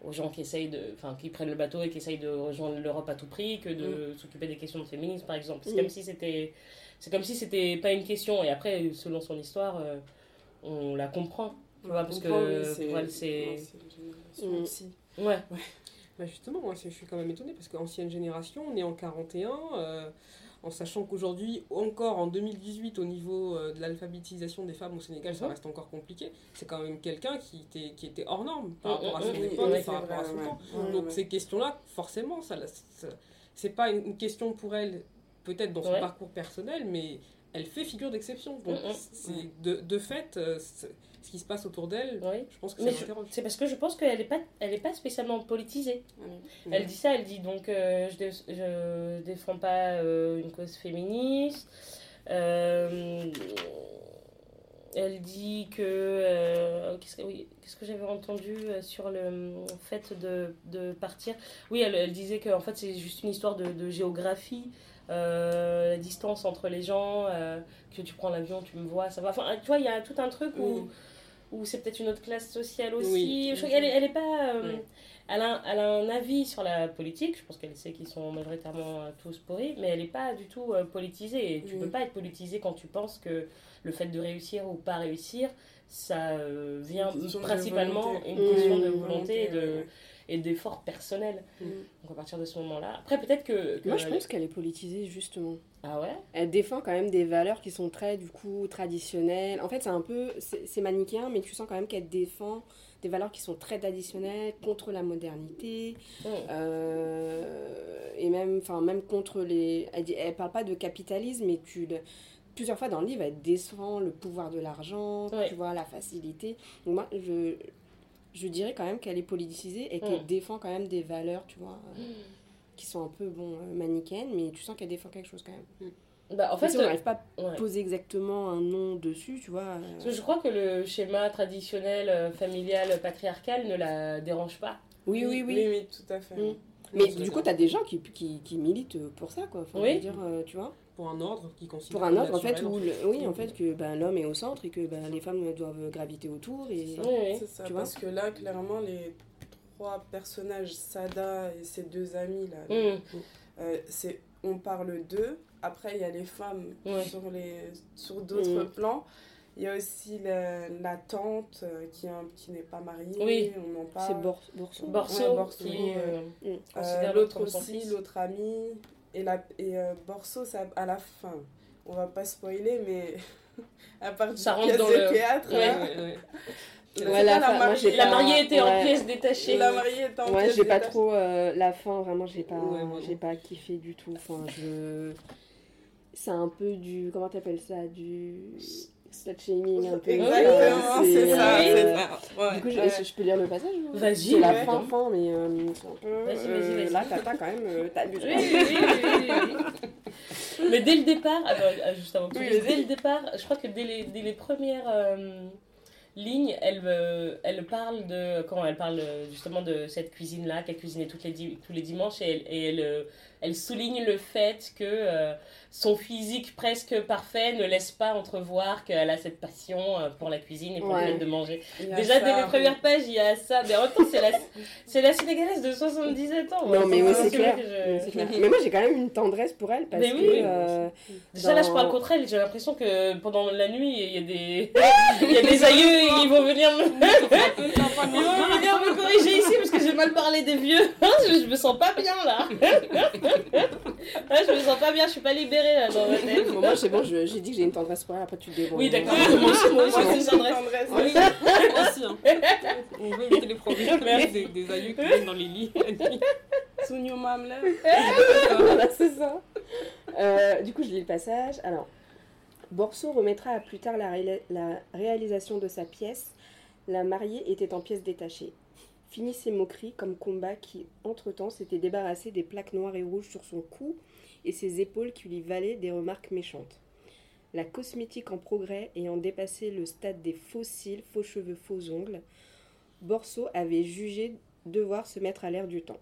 aux gens qui essayent de. Enfin, qui prennent le bateau et qui essayent de rejoindre l'Europe à tout prix que de s'occuper des questions de féminisme, par exemple. C'est Mhm. comme si c'était. C'est comme si c'était pas une question. Et après, selon son histoire, euh, on la comprend. Tu vois, parce que oui, pour elle, c'est. Mm. aussi. Ouais. Bah justement, moi, je suis quand même étonnée parce qu'ancienne génération, née en 41, euh, en sachant qu'aujourd'hui, encore en 2018, au niveau euh, de l'alphabétisation des femmes au Sénégal, ça reste encore compliqué. C'est quand même quelqu'un qui était, qui était hors norme par rapport à son époque, oui, par rapport à son temps. Ouais, Donc ouais. ces questions-là, forcément, ça, ça- c'est pas une question pour elle, peut-être dans son Ouais. parcours personnel, mais elle fait figure d'exception. Donc de, de fait, euh, ce qui se passe autour d'elle, Oui. je pense que Mais ça je- m'interroge. c'est parce que je pense qu'elle n'est pas, elle est pas spécialement politisée. Mhm. Elle dit ça, elle dit donc euh, je, dé- je défends pas euh, une cause féministe. Euh, elle dit que. euh, Qu'est-ce que, oui, qu'est-ce que j'avais entendu sur le fait de, de partir? Oui, elle, elle disait que en fait, c'est juste une histoire de, de géographie. euh, la distance entre les gens, euh, que tu prends l'avion, tu me vois, ça va. Enfin, tu vois, il y a tout un truc où. Où c'est peut-être une autre classe sociale aussi. Oui. Je crois qu'elle est, elle est pas. euh, Oui. elle, a, elle a un avis sur la politique, je pense qu'elle sait qu'ils sont majoritairement euh, tous pourris, mais elle n'est pas du tout euh, politisée. Et tu Oui. peux pas être politisée quand tu penses que le fait de réussir ou pas réussir, ça euh, vient Une principalement une question de volonté et de- et d'effort personnel. Mm. Donc à partir de ce moment-là. Après, peut-être que, que- Moi, je pense qu'elle est politisée, justement. Ah ouais? Elle défend quand même des valeurs qui sont très, du coup, traditionnelles. En fait, c'est un peu... C'est manichéen, mais tu sens quand même qu'elle défend des valeurs qui sont très traditionnelles, contre la modernité, euh, et même, enfin, même contre les. Elle, dit- elle parle pas de capitalisme, mais tu le- plusieurs fois dans le livre, elle défend le pouvoir de l'argent, Ouais. tu vois, la facilité. Donc moi, je, je dirais quand même qu'elle est politisée et qu'elle défend quand même des valeurs, tu vois, euh, (gasps) qui sont un peu bon euh, manichéennes, mais tu sens qu'elle défend quelque chose quand même. Bah, en fait, fait, on n'arrive pas à ouais. poser exactement un nom dessus, tu vois. euh, Parce que je crois que le schéma traditionnel, euh, familial, patriarcal ne la dérange pas. Oui, oui, oui. Oui, oui, tout à fait. Mm. Mais du coup, tu as des gens qui, qui, qui militent pour ça, quoi. Enfin, Oui. dire, euh, tu vois. Pour un ordre qui considère Pour un ordre, en fait, où, le- oui, en fait, que ben, l'homme est au centre et que ben, les femmes doivent graviter autour. Et... C'est Oui, oui. C'est ça, Tu vois parce que là, clairement, les trois personnages, Sada et ses deux amis, là, Mm. euh, c'est, on parle d'eux. Après, il y a les femmes Ouais. sur, les, sur d'autres Mm. plans. Il y a aussi la, la tante euh, qui, qui n'est pas mariée. Oui. On en parle. C'est. Borso, Borso, qui ouais. euh, Mm. Euh, l'autre aussi, l'autre ami. Et, la, et euh, Borso, ça, à la fin, on va pas spoiler, mais (laughs) à part Ça du dans de le- théâtre, Ouais. là, Ouais, (laughs) pas la moi, mariée. La pas- mariée était en ouais. pièces détachées. La mariée est en Ouais, pièce j'ai pas détachée. trop. euh, la fin, vraiment, j'ai pas, Ouais, j'ai pas kiffé du tout. Enfin, je. C'est un peu du. Comment t'appelles ça Du. Slut shaming un peu. Exactement, c'est ça. Ouais, Du coup, je, ouais. je peux lire le passage ou- Vas-y, C'est la ouais. fin, fin, mais euh, c'est un peu. Vas-y, vas-y, euh, vas-y. Là, t'as quand même. Euh, t'abuses. Oui, oui, oui, oui, oui. Mais dès le départ, attends, euh, juste avant que tu Oui, dises, vas-y. dès le départ, je crois que dès les, dès les premières lignes, elle, euh, elle parle de comment elle parle euh, justement de cette cuisine là qu'elle cuisinait toutes les tous les dimanches et elle, et elle, euh, elle souligne le fait que euh, son physique presque parfait ne laisse pas entrevoir qu'elle a cette passion euh, pour la cuisine et pour le fait de manger. Déjà ça, dès les premières pages, il y a ça, mais en même temps c'est la c'est la sénégalaise de 77 ans. Non, mais oui, c'est clair. que je- C'est clair. Mais moi, j'ai quand même une tendresse pour elle parce Mais que. oui, oui. euh, Déjà là je parle contre elle, j'ai l'impression que pendant la nuit il y a des (laughs) il y a des aïeux et ils vont venir me ils vont venir me corriger ici parce que j'ai mal parlé des vieux. (laughs) je, je me sens pas bien là. Ah, (laughs) je me sens pas bien, je suis pas libérée là dans ma tête. bon, moi, c'est bon, j'ai dit que j'ai une tendresse pour elle, après tu te débrouilles. Oui d'accord, moi aussi une tendresse. Oui, aussi. Hein. On veut éviter les problèmes des, des aïeux qui viennent dans les lits. (laughs) Sunyo Mamle. voilà, c'est ça. Euh, du coup, je lis le passage. Alors, Borso remettra à plus tard la, réla- la réalisation de sa pièce. La mariée était en pièces détachées. Fini ses moqueries comme combat qui, entre-temps, s'était débarrassé des plaques noires et rouges sur son cou et ses épaules qui lui valaient des remarques méchantes. La cosmétique en progrès ayant dépassé le stade des faux cils, faux cheveux, faux ongles, Borso avait jugé devoir se mettre à l'air du temps.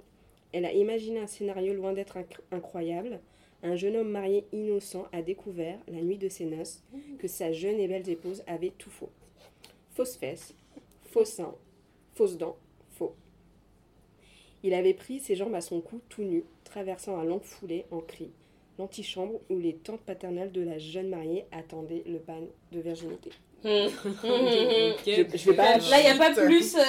Elle a imaginé un scénario loin d'être inc- incroyable. Un jeune homme marié innocent a découvert, la nuit de ses noces, que sa jeune et belle épouse avait tout faux. Fausses fesses, faux seins, fausses dents. Il avait pris ses jambes à son cou tout nu, traversant un long foulée en cri. L'antichambre où les tantes paternelles de la jeune mariée attendaient le bain de virginité. (laughs) Hum. Je- je vais pas- Là il y a pas plus euh,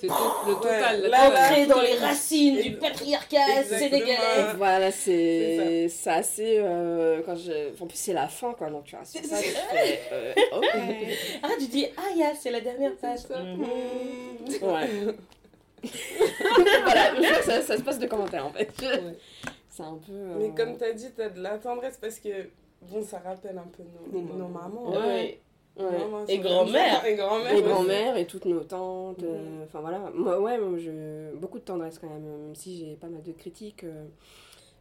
C'est le total. Ouais, là, dans les racines du patriarcat Exactement. sénégalais. Voilà, C'est c'est c'est assez. euh, quand je... En plus, c'est la fin, quoi. Donc, tu vois, c'est ça. tu fais, euh, oh. Ah tu dis ah ya c'est la dernière page. ça. Mhm. Ouais. Voilà, je crois que ça, ça se passe de commentaires en fait. Ouais. C'est un peu. euh, Mais comme t'as dit, t'as de la tendresse parce que, bon, ça rappelle un peu nos, Nos nos mamans. Ouais. Ouais. Et grand-mère. Et grand-mère. Et toutes nos tantes. Euh, Enfin voilà. Moi, ouais, moi, je... beaucoup de tendresse quand même, même si j'ai pas mal de critiques. euh.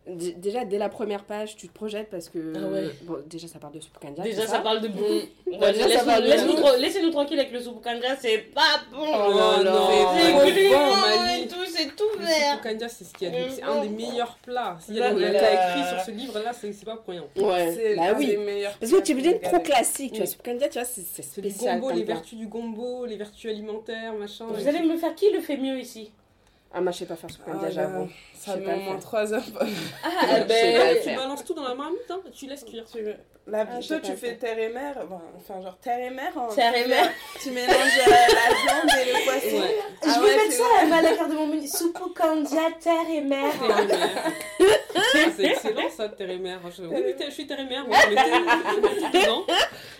Déjà, dès la première page, tu te projettes parce que. Ah ouais. Bon, déjà, ça parle de Soup Déjà ça parle de bon. Ouais, déjà, ça parle de bouffe. tra- Laissez-nous tranquille avec le soupe kanja, c'est pas bon. Oh là non, là. C'est c'est gluant bon, et tout, c'est tout Le vert. soupe kanja, c'est ce qu'il y a de- c'est un des meilleurs plats. S'il y a Là, des là, t'as là. écrit sur ce livre-là, c'est c'est pas pour rien. Ouais, C'est bah un oui. des meilleurs Parce que tu veux dire trop classique, tu vois. Oui. Soup Candia, tu vois, c'est spécial. les vertus du gombo, les vertus alimentaires, machin. Vous allez me faire qui le fait mieux ici? Ah, moi, je sais pas faire Soup Ah, Candia, là, j'avoue. Ça met au moins faire. 3 heures. Ah sais pas ben Tu balances tout dans la marmite, hein, tu laisses cuire. Tu veux- la- Ah, toi, tu fais faire. terre et mer, bon, enfin genre terre et mer. hein. Terre et mer. (laughs) Tu mélanges euh, la viande et le (laughs) poisson. Ouais. Je Ah vais ouais, mettre ça à la carte de mon menu. Soupe kanja, terre et mer. Ah, (laughs) C'est excellent ça, terre et mer. Je... Oui, je suis terre et mer. moi, je mets tout, dedans.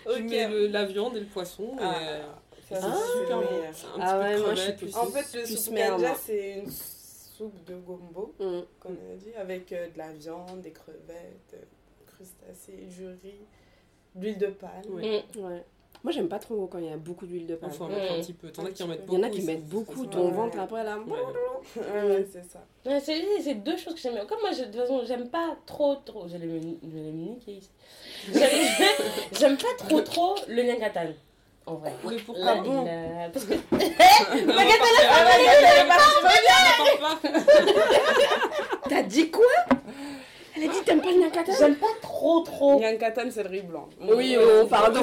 Je mets le- la viande et le poisson. Et, Ah. euh, Ça, Ah. c'est super bon. meilleur. C'est un Ah petit ouais, peu moi, je suis plus-. En fait, le soupe kanja, c'est une soupe de gombo, Mm. comme on a dit, avec euh, de la viande, des crevettes, euh, crustacés, du riz, de l'huile de palme. Ouais. Mm. Ouais. Moi, j'aime pas trop quand il y a beaucoup d'huile de palme. Faut en Mm. mettre un petit peu. T'en as qui en mettent Il beaucoup. y en a qui mettent beaucoup, ton Ouais. ventre après là. Ouais. Ouais, ouais, c'est ça. Ouais, c'est c'est deux choses que j'aime. Comme moi, je- de toute façon, j'aime pas trop, trop. J'allais me, je vais me niquer ici. J'aime (laughs) j'aime pas trop, trop le nyangatan. En vrai. Mais pourquoi Là, bon il a- Parce que. T'as dit quoi Elle a dit t'aimes pas le nyakata J'aime pas trop, trop. Nyankatan, c'est le riz blanc. Oui, oh, pardon.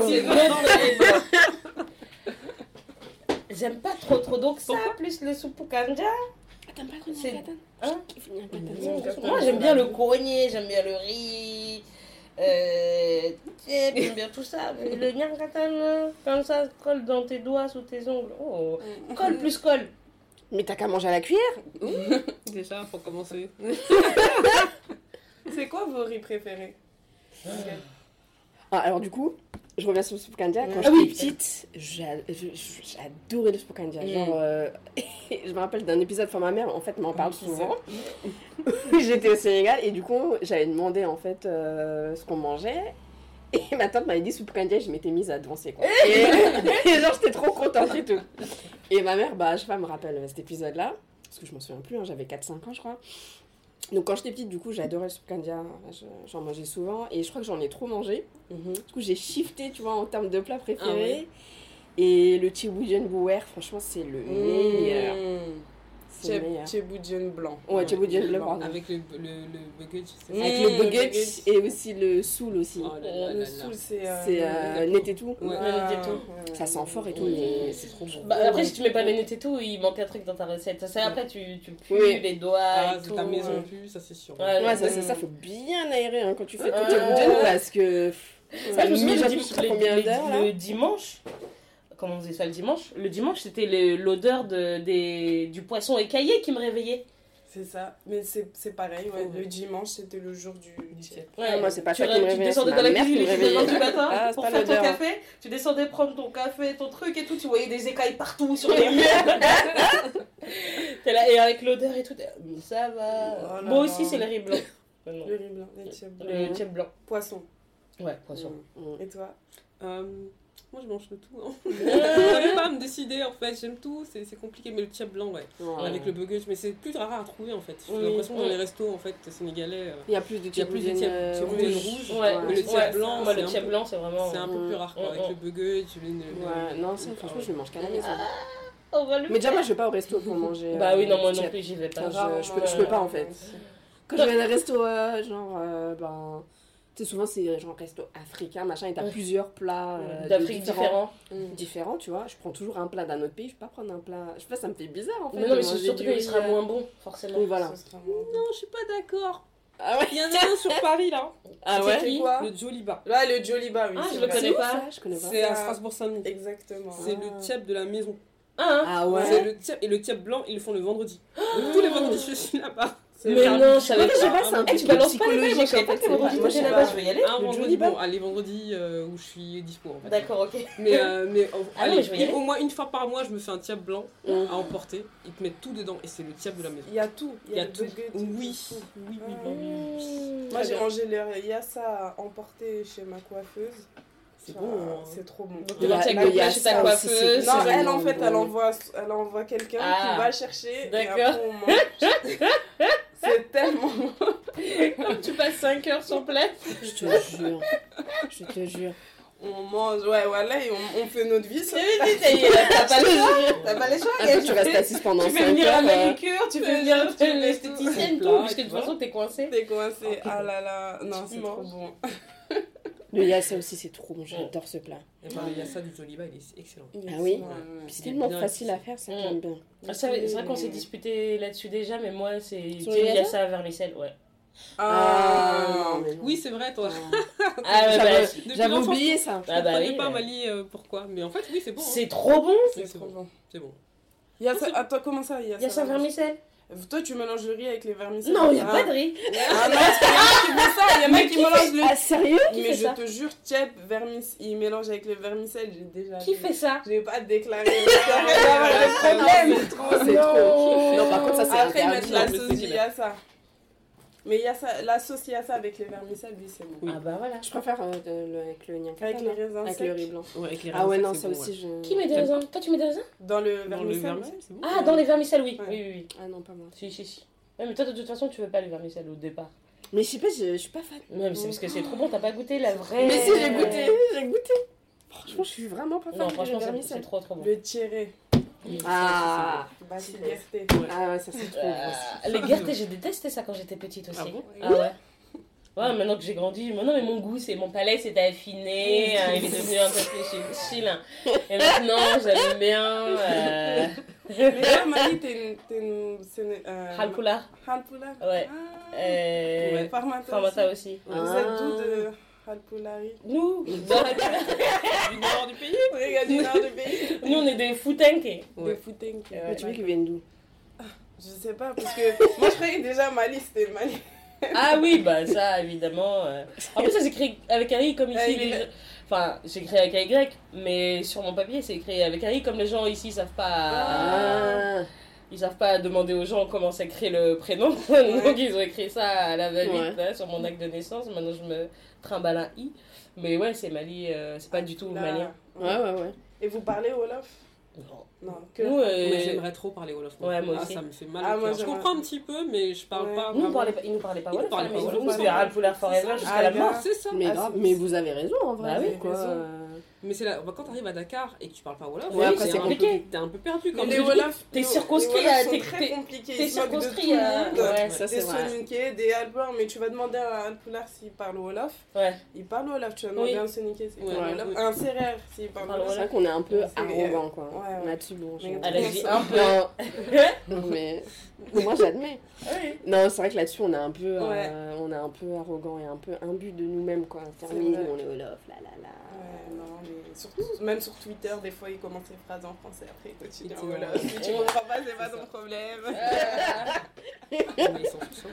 J'aime pas trop, trop. Donc, ça, plus le soupe kanja. Ah, T'aimes pas le Hein. Moi, j'aime bien le cogné, j'aime bien le riz. Euh, (laughs) j'aime bien tout ça. Le nyangatan, comme ça, colle dans tes doigts, sous tes ongles. Oh, colle plus colle. Mais t'as qu'à manger à la cuillère Déjà, pour commencer. (laughs) C'est quoi vos riz préférés? Ah, alors du coup, je reviens sur le soupe kandia. Quand Ah oui. j'étais petite, j'adorais le soupe kandia. Mm. Genre, euh, (laughs) je me rappelle d'un épisode pour ma mère, en fait, m'en parle souvent. (laughs) J'étais au Sénégal et du coup, j'avais demandé en fait euh, ce qu'on mangeait. Et ma tante m'avait dit soupe kandia, je m'étais mise à danser quoi. (laughs) Et, et genre, j'étais trop contente et tout. Et ma mère, bah, je sais pas, me rappelle cet épisode-là. Parce que je m'en souviens plus, hein, j'avais 4-5 ans, je crois. Donc quand j'étais petite, du coup, j'adorais le soupe kandia. Je- J'en mangeais souvent. Et je crois que j'en ai trop mangé. Mhm. Du coup, j'ai shifté, tu vois, en termes de plats préférés. Ah Et le Chibujan Bouwer, franchement, c'est le meilleur. Mmh. Le. Cheboudian blanc. Ouais, Chibujan le blanc. pardon. Avec le, le, le c'est Mm. Avec Mmh, le le buget. et aussi le soul aussi. Oh là là Le là soul, c'est. euh, c'est euh, net et tout. Ouais. Le tout. ouais. Ça sent fort et tout, Ouais, mais c'est trop bon. Bah, après, si tu mets pas les nets et tout, il manque un truc dans ta recette. Ça, après, tu, tu pues Oui. les doigts Ah, et tout. ta maison plus, ça c'est sûr. Ouais, Ouais, ça, c'est ça, faut bien aérer hein, quand tu fais ton Ouais. Chibujan parce que Ça, je me le, le- le- d'heures, là. le dimanche, comment on faisait ça le dimanche Le dimanche, c'était le- l'odeur de, des, du poisson écaillé qui me réveillait. C'est ça. Mais c'est c'est pareil, ouais. Ouais. Le dimanche, c'était le jour du Du. Ah, moi, c'est pas tu, ça qui me tu réveille, descendais dans la cuisine me les 6 heures réveillait. du matin Ah, c'est pour faire ton café. Tu descendais prendre ton café, ton truc et tout. Tu voyais des écailles partout sur les murs. (laughs) T'es là, et avec l'odeur et tout. Mais ça va. Oh là Moi aussi, c'est le riz blanc. Le riz blanc, le tiep blanc. Le blanc. Poisson. Ouais, poisson. Mm. Et toi Euh, moi je mange de tout. Hein. (laughs) J'arrive pas à me décider en fait, j'aime tout, c'est c'est compliqué, mais le tiap blanc, ouais. Ouais. Avec le buggage, mais c'est plus rare à trouver en fait. J'ai Oui. l'impression que dans les restos en fait sénégalais, euh, Il y a plus de Il y a plus de Chibujan, tiep- euh, Chibujan rouge. rouge, Ouais, mais le ouais, tiap blanc, le un tiep peu- blanc, c'est vraiment. c'est un peu plus rare quoi. Avec le buggage, le, le- Ouais, non, ça, franchement, je le mange qu'à la maison. On va le Mais déjà, moi, je vais pas au resto pour manger. (laughs) Bah euh, oui, non, moi non plus, j'y vais pas. Je- je peux- je peux pas, en fait. Quand je vais à un resto, euh, genre, euh, ben. Tu sais, souvent, c'est genre resto africain, machin, et t'as Ouais. plusieurs plats euh, D'Afrique différents, différent. différents, tu vois. Je prends toujours un plat d'un autre pays, je peux pas prendre un plat. Je sais pas, ça me fait bizarre en fait. Mais non, mais c'est surtout qu'il riz, sera euh. moins bon, forcément. Oui, voilà. Bon. Non, je suis pas d'accord. Ah ouais? Il y en a un sur Paris là. Ah ouais? qui quoi? Le Joliba. Là, le Joliba, oui. Ah, c'est je le connais pas. ça Je connais pas. C'est à Strasbourg-Saint-Denis. Exactement. C'est Ah. le tiep de la maison. Ah, hein Ah ouais? C'est le tiep et le tiep blanc, ils le font le vendredi. Donc (gasps) tous les vendredis, je suis là-bas. Mais non, je savais pas. pas, c'est un truc tu balances pas les moi je savais en pas que vendredi là-bas, je vais y aller. Un vendredi, bon, ah, les vendredis euh, où je suis dispo en fait. D'accord, ok. Mais, euh, mais Ah non, allez, y au moins une fois par mois, je me fais un tiep blanc Mm. à emporter. Ils te mettent tout dedans et c'est le tiep de la maison. Il y a tout. Il y a tout. Oui, il y a oui, oui, oui, Ah. Moi, j'ai mangé le yassa à emporter chez ma coiffeuse. C'est bon. hein. C'est trop bon. Donc, tu plat chez ta coiffeuse. Non, elle en fait, elle envoie, elle envoie quelqu'un Ah. qui va chercher. D'accord. (laughs) C'est tellement bon. (laughs) Comme tu passes 5 heures sur place. Je te jure. Je te jure. On mange, ouais, voilà, et on, on fait notre vie. ça. T'as pas le choix. T'as pas le choix. Après, tu restes assise pendant Tu 5 fais venir la heures. euh, manicure, tu fais venir tu l'esthéticienne, tout. parce que de toute façon t'es coincé. T'es coincé. Ah là là. Non, Tu c'est trop bon. Le yassa aussi, c'est trop bon. J'adore ce plat. Et ben, le yassa du Joliba, il est excellent. Ah oui Ouais, c'est tellement facile à faire, ça Mm. j'aime bien. Ah, C'est vrai qu'on s'est disputé là-dessus déjà, mais moi c'est les Yassa à vermicelle, ouais. Ah, non, mais non. Oui, c'est vrai, toi. Ah (laughs) J'avais- bah, J'avais oublié ça. Je Ah bah comprenais oui, pas, bah. Mali, euh, pourquoi. Mais en fait, oui, c'est bon. hein. c'est trop bon. C'est trop bon. C'est bon. Yassa, attends, comment ça, Yassa Yassa vermicelle. Toi, tu mélanges le riz avec les vermicelles Non, il n'y a Ah. pas de riz. Ah non, y a ça. Il y en a Mais qui qui mélangent le. Ah, sérieux? Qui Mais fait je ça? te jure, Tchep, vermic... il mélange avec le vermicelle, j'ai déjà. Qui fait ça? Je vais pas il y des problèmes. C'est trop, c'est trop. Non, par contre, ça, c'est Après, ils interdit. mettent la mais sauce c'est yassa. Mais yassa, la sauce yassa avec les vermicelles, oui, c'est bon. Oui. Ah bah voilà. Je préfère euh, de- le- avec le gnang Avec les raisins Avec secs. le riz blanc. Ouais, avec les Ah ouais, raisins, non, c'est ça bon, aussi, ouais. je. Qui met des raisins Toi, tu mets des raisins Dans le Dans le vermicelle. c'est bon. Ah, dans les vermicelles, oui. Ouais. Oui, oui, oui. Ah non, pas moi. Si, si, si. Ouais, mais toi, de toute façon, tu veux pas les vermicelles au départ. Mais je sais pas, je, je suis pas fan. Ouais, mais c'est parce que c'est trop bon, t'as pas goûté la vraie. Mais si, j'ai goûté, j'ai goûté. Franchement, je suis vraiment pas fan Non, franchement, c'est- c'est vermicelles. trop trop bon. Le tiré. Ah, Bah, c'est Gerté. ah ouais, ça c'est trop. Euh, les Gerté, j'ai détesté ça quand j'étais petite aussi. Ah bon Ah ouais. Ouais, maintenant que j'ai grandi, maintenant mais mon goût, c'est mon palais s'est affiné, hein, il est devenu un peu plus chi- chill. hein. Et maintenant, j'aime bien. Euh... Mais là, Mali, t'es une. Euh, Halpula. Halpula Ouais. Ah. Euh... Ouais, Farmata. Farmata aussi. aussi. Vous êtes d'où de Halpulari Nous, dans (laughs) Halpula, Du nord du pays du nord du pays. (laughs) nous, on est des foutenques. Des Ouais. Foutenques. Ouais. Mais tu veux qu'ils viennent d'où? Je sais pas, parce que (laughs) moi je croyais que déjà Mali c'était le Mali. Ah oui, bah ça, évidemment. euh. En plus, ça s'écrit avec un i comme ici. Les Enfin, j'ai écrit avec un y, mais sur mon papier, c'est écrit avec un i comme les gens ici savent pas. Ah, Ils savent pas demander aux gens comment s'écrit le prénom. Donc ils ont écrit ça à la va-vite Ouais. là, sur mon acte de naissance. Maintenant, je me trimballe un i. Mais ouais, c'est Mali, euh, c'est pas du tout Là. malien. ouais, ouais, ouais. Et vous parlez Wolof? Non. Non, que. Nous, euh, Mais j'aimerais trop parler Wolof. Ouais, moi ah, aussi. ça me fait mal Ah, moi. Je comprends un petit peu, mais je parle Ouais. pas Nous, parlait pas, ils nous parlaient pas Ils Wolof, nous parlaient à la pas maison. Wolof, Nous, c'est ça. Alpoulair Forever ça. jusqu'à la bien. mort. C'est ça. Mais Ah, grave, mais vous avez raison en vrai. Bah oui, quoi. Euh, Mais c'est là, bah, quand t'arrives à Dakar et que tu parles pas Wolof, Ouais, après, c'est compliqué. T'es un peu perdu quand les même. Wolof, t'es les- circonscrit les Wolof à- t'es- très t'es- compliqués. t'es circonscrit tout à- ouais, ça, c'est des vrai. Soninké, des Alpulaar, mais tu vas demander à un Alpulaar s'il parle Wolof. Ouais. Il parle Wolof, tu vas demander à un Soninké s'il parle Wolof. Un Serer s'il parle Wolof. C'est vrai qu'on est un peu arrogant quoi. Elle a dit un peu. Non, (laughs) mais moi j'admets. Oui. Non, c'est vrai que là-dessus on est un peu, euh, on est un peu arrogant et un peu imbu de nous-mêmes quoi. Terminé, vrai. on est Olaf, là là là. Mais surtout, même sur Twitter, des fois, il commence les phrases en français, après en dit, Wolof. ouais. Si tu comprends pas, c'est pas ton problème. (laughs) Ils hein.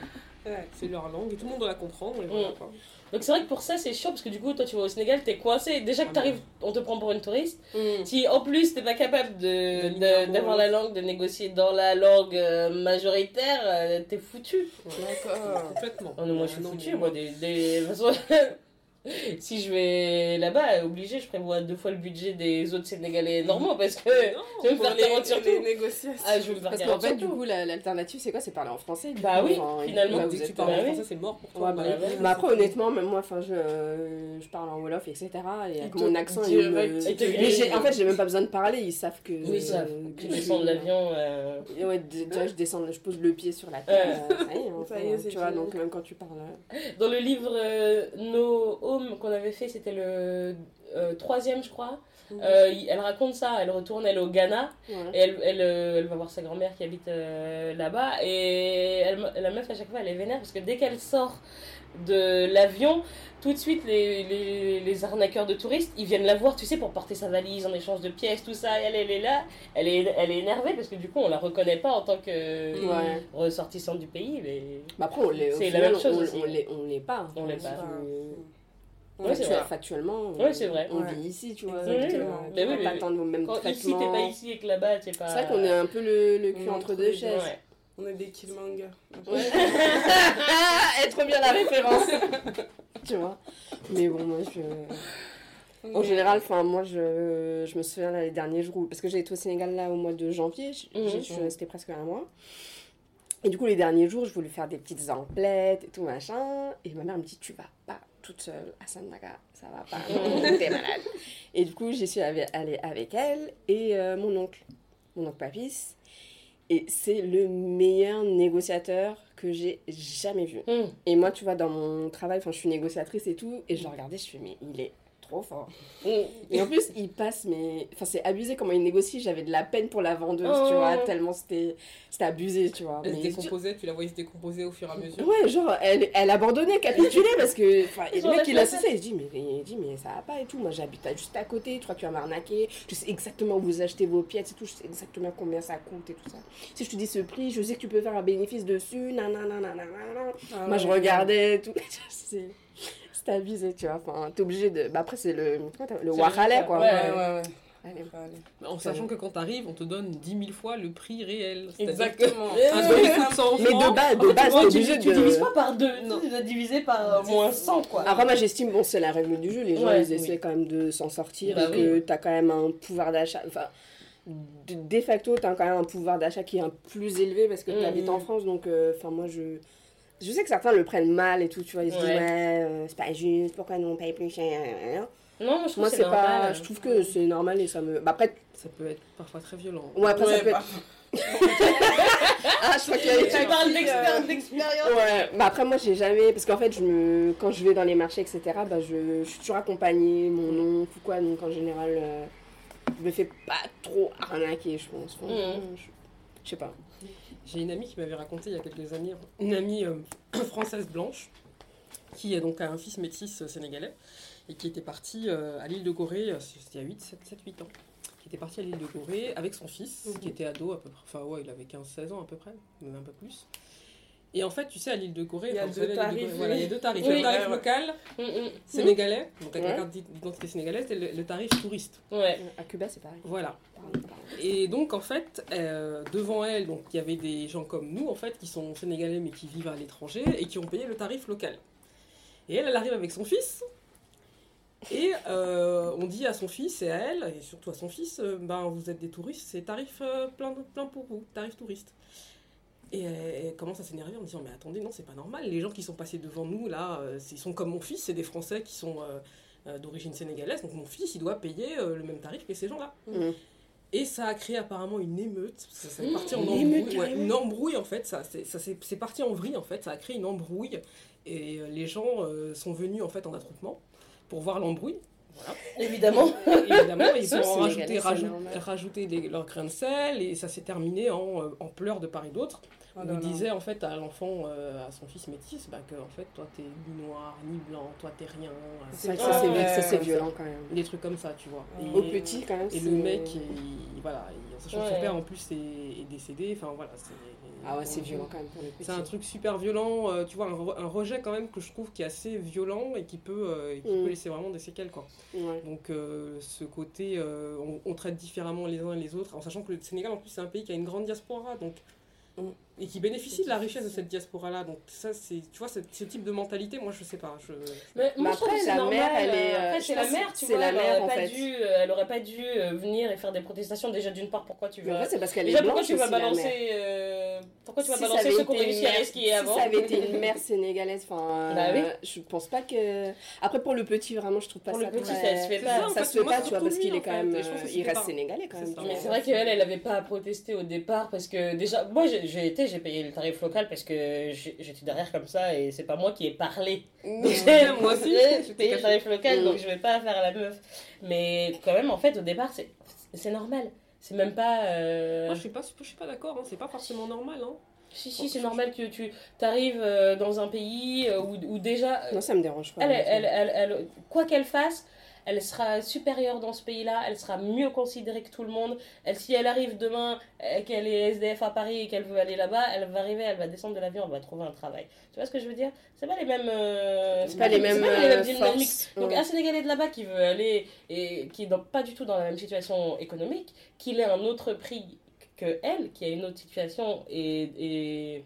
Ouais. C'est leur langue et tout le monde doit la comprendre. Et voilà, Mm. quoi. Donc c'est vrai que pour ça c'est chiant parce que du coup toi tu vas au Sénégal t'es coincé déjà que Ah, t'arrives on te prend pour une touriste Mm. si en plus t'es pas capable de d'avoir la langue de négocier dans la langue euh, majoritaire euh, t'es foutu D'accord. Complètement. oh, non, moi je suis non, foutu moi des, des... (laughs) (laughs) si je vais là-bas obligé je prévois deux fois le budget des autres Sénégalais normaux parce que Non, (laughs) je vais me faire les, garantir les tout négociations. ah je vais me faire Parce qu'en fait, du tout coup, la- l'alternative, c'est quoi? C'est parler en français. du Bah coup, oui, enfin, finalement. là, Dès que tu parles bah en français, c'est mort pour toi. Ouais, bah, bah, après, honnêtement, même moi, enfin, je, je parle en Wolof, etc. Et avec mon accent, ils me... Mais en fait, j'ai même pas besoin de parler, ils savent que. oui ça que tu je descends de suis- l'avion euh, ouais, je descends, je pose le pied sur la terre. Euh, ça y est, (laughs) tu vois, donc même quand tu parles. euh, Dans le livre euh, No Home qu'on avait fait, c'était le euh, troisième, je crois. Euh, elle raconte ça. Elle retourne, elle est au Ghana, ouais. et elle, elle, euh, elle va voir sa grand-mère qui habite euh, là-bas. Et elle, la meuf, à chaque fois, elle est vénère parce que dès qu'elle sort de l'avion, tout de suite, les, les, les arnaqueurs de touristes, ils viennent la voir, tu sais, pour porter sa valise en échange de pièces, tout ça. Et elle, elle est là, elle est, elle est énervée parce que du coup, on la reconnaît pas en tant que Ouais. ressortissante du pays. Mais... Bah après, on l'est. C'est la même chose on, aussi. on l'est, on l'est pas. On l'est pas. Ouais, c'est factuel- vrai. Factuellement, on, Ouais, c'est vrai. on Ouais. vit ici, tu vois. Exactement. Mais on oui, pas mais attendre au même Quand ici, t'es pas ici et que là-bas, t'es pas. C'est vrai qu'on est un peu le, le cul entre entre deux chaises. Ouais. On est des killmongers. Ouais. (laughs) (laughs) Elle trop bien la référence. (laughs) tu vois. Mais bon, moi, je... En général, enfin, moi, je, je me souviens là, les derniers jours, où- parce que j'ai été au Sénégal là au mois de janvier, je, Mhm. je suis restée presque un mois. Et du coup, les derniers jours, je voulais faire des petites emplettes et tout machin. Et ma mère me dit, tu vas pas toute seule à Sandaga, ça va pas, (laughs) t'es malade. Et du coup, j'y suis allée avec elle et euh, mon oncle, mon oncle Papis. Et c'est le meilleur négociateur que j'ai jamais vu. Hum. Et moi, tu vois, dans mon travail, enfin, je suis négociatrice et tout, et je le regardais, je fais, mais il est trop fort. Mm. Et en plus, il passe, mais. Enfin, c'est abusé comment il négocie. J'avais de la peine pour la vendeuse, tu Oh. vois, tellement c'était c'était abusé, tu vois. Elle se Mais- décomposait, tu la voyais se décomposer au fur et à mesure. Ouais, genre, elle, elle abandonnait, capitulait parce que. Enfin, le mec, il a fait ça. cessé. Il dit, mais, il dit, mais ça va pas et tout. Moi, j'habite juste à côté. Tu crois que tu vas m'arnaquer. Je sais exactement où vous achetez vos pièces et tout. Je sais exactement combien ça coûte et tout ça. Si je te dis ce prix, je sais que tu peux faire un bénéfice dessus. Nanana, nanana. Ah Moi, je regardais et tout. (laughs) C'est abusé, tu vois. Enfin, t'es obligé de. Bah, après, c'est le, le le- quoi. ouais, Ouais, ouais, ouais. Allez. En sachant que quand t'arrives, on te donne 10 000 fois le prix réel. Exactement. que Un truc coûte 100 Mais de base, de En fait, base, tu t'es tu, obligé tu de. divises pas par deux, Non. tu dois diviser par euh, moins 100 quoi. Après, moi, j'estime, bon, c'est la règle du jeu. Les gens, Ouais, ils essaient quand même de s'en sortir Bah et que t'as quand même un pouvoir d'achat. Enfin, de, de facto, t'as quand même un pouvoir d'achat qui est un plus élevé parce que Mhm. t'habites en France. Donc, euh, enfin, moi, je. Je sais que certains le prennent mal et tout, tu vois. Ils se disent, Ouais. euh, c'est pas juste, pourquoi nous on paye plus cher Non, moi je trouve Moi, que c'est normal. pas. Je trouve que c'est normal et ça me. Bah, après, Ça peut être parfois très violent. ouais, après, ça peut bah, (laughs) Ah, je crois qu'il y a Tu parles d'expérience. Ouais, bah après moi j'ai jamais, parce qu'en fait je me, quand je vais dans les marchés etc, bah je, je suis toujours accompagnée, mon oncle ou quoi, donc en général euh, je me fais pas trop arnaquer je pense. Enfin, je, je sais pas. J'ai une amie qui m'avait raconté il y a quelques années, une amie euh, (coughs) française blanche, qui est donc a un fils métis euh, sénégalais, et qui était partie euh, à l'île de Gorée, c'était il y a 8, 7, 7, 8 ans, qui était partie à l'île de Gorée avec son fils, Mhm. qui était ado à peu près, enfin ouais, il avait 15-16 ans à peu près, même un peu plus. Et en fait, tu sais, à l'île de Gorée, Il y a deux de tarifs, voilà, il y a deux tarifs. Oui. le tarif Ouais, local Mm, mm. sénégalais, donc avec Ouais. la carte d'identité sénégalaise, et le, le tarif touriste. Ouais. À Cuba c'est pareil. Voilà. Et donc en fait, euh, devant elle, donc il y avait des gens comme nous en fait qui sont sénégalais mais qui vivent à l'étranger et qui ont payé le tarif local. Et elle, elle arrive avec son fils. Et euh, on dit à son fils et à elle, et surtout à son fils, euh, ben vous êtes des touristes, c'est tarif euh, plein, plein pour vous, tarif touriste. Et elle, elle commence à s'énerver en disant mais attendez non c'est pas normal, les gens qui sont passés devant nous là, euh, ils sont comme mon fils, c'est des Français qui sont euh, euh, d'origine sénégalaise, donc mon fils il doit payer euh, le même tarif que ces gens-là. Mhm. Et ça a créé apparemment une émeute, ça est Mmh, parti en embrouille. émeute, ouais, carrément. une embrouille en fait, ça, c'est, ça s'est- c'est parti en vrille en fait, ça a créé une embrouille. Et euh, les gens euh, sont venus en fait en attroupement pour voir l'embrouille. Voilà. Évidemment. Évidemment, ils ont rajouté, rajouté des- leur grain de sel et ça s'est terminé en, euh, en pleurs de part et d'autre. Oh disait en fait à l'enfant, euh, à son fils métis, bah, que en fait toi t'es ni noir ni blanc, toi t'es rien. C'est vrai que ça c'est ouais, ça, violent quand même. Des trucs comme ça, tu vois. Et- Au petit quand même. et le mec, il- voilà, il- sachant que son Ouais. père en plus est, est décédé, enfin voilà, c'est. Ah ouais c'est violent quand même pour le petit. C'est un truc super violent, euh, tu vois, un, re- un rejet quand même que je trouve qui est assez violent et qui peut, euh, et qui Mm. peut laisser vraiment des séquelles quoi. Ouais. Donc euh, ce côté, euh, on, on traite différemment les uns et les autres, en sachant que le Sénégal en plus c'est un pays qui a une grande diaspora, donc Mm. Et qui bénéficie de la richesse de cette diaspora là. Donc ça c'est, tu vois, ce, ce type de mentalité, moi je sais pas, je. Mais moi, après, la normal. mère, elle est, euh, euh, Après, c'est la mère, tu vois. la elle mère, aurait en pas fait. dû, euh, elle aurait pas dû venir et faire des protestations. Déjà, d'une part, pourquoi tu veux. C'est parce qu'elle est Déjà, pourquoi blanche tu vas aussi, la mère. balancer. euh, Pourquoi tu vas Si balancer avait ceux qui ont été réussi une à mère- risquer si avant ça avait été une (laughs) mère sénégalaise, enfin, Bah oui. je pense pas que. Après, pour le petit, vraiment, je trouve pas Pour ça le petit, ça se fait pas. ça, se fait pas, tu vois, parce qu'il est quand même. Il reste sénégalais quand même. Mais c'est vrai qu'elle, elle avait pas à protester au départ parce que déjà, moi j'ai été, j'ai payé le tarif local parce que j'étais derrière comme ça et c'est pas moi qui ai parlé. Donc Ouais, (laughs) moi aussi, j'ai payé le tarif local Mm. donc je vais pas faire la meuf. Mais quand même, en fait, au départ, c'est normal. C'est même pas. euh, Moi je suis pas, je suis pas d'accord, hein, c'est pas forcément normal. Hein. Si, si, c'est normal que tu arrives dans un pays euh, où, où déjà. Non, ça me dérange pas. Elle, elle, elle- quoi qu'elle fasse, elle sera supérieure dans ce pays-là, elle sera mieux considérée que tout le monde. Elle, si elle arrive demain, euh, qu'elle est SDF à Paris et qu'elle veut aller là-bas, elle va arriver, elle va descendre de l'avion, elle va trouver un travail. Tu vois ce que je veux dire? C'est pas les mêmes. euh, C'est pas les mêmes pas euh, dynamiques. Donc un Sénégalais de là-bas qui veut aller et qui est dans- pas du tout dans la même situation économique, qu'il ait un autre prix que elle, qui a une autre situation et, et,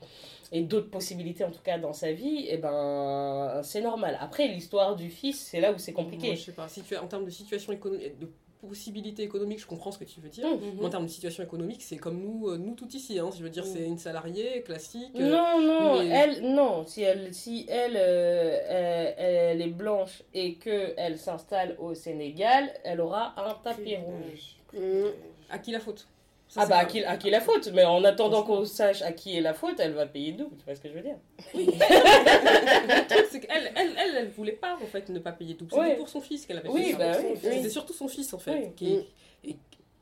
et d'autres possibilités en tout cas dans sa vie, et ben c'est normal. Après l'histoire du fils, c'est là où c'est compliqué. Moi, je sais pas, si tu, en termes de situation économique, de possibilités économiques, je comprends ce que tu veux dire. Hum. Mais en termes de situation économique, c'est comme nous, euh, nous tout ici. Hein, je veux dire, c'est une salariée classique. euh, Non, non, mais- elle, non. Si elle, si elle, euh, elle, elle est blanche et que elle s'installe au Sénégal, elle aura un tapis rouge. À qui la faute? Ça, Ah bah à qui, à qui la faute? Mais en attendant qu'on sache à qui est la faute, elle va payer double, tu vois ce que je veux dire? (laughs) Le truc, c'est qu'elle, elle, elle, elle voulait pas en fait ne pas payer double. C'était Ouais. pour son fils qu'elle avait Oui, fait ça. bah oui. fils. C'était surtout son fils en fait, Oui. qui, et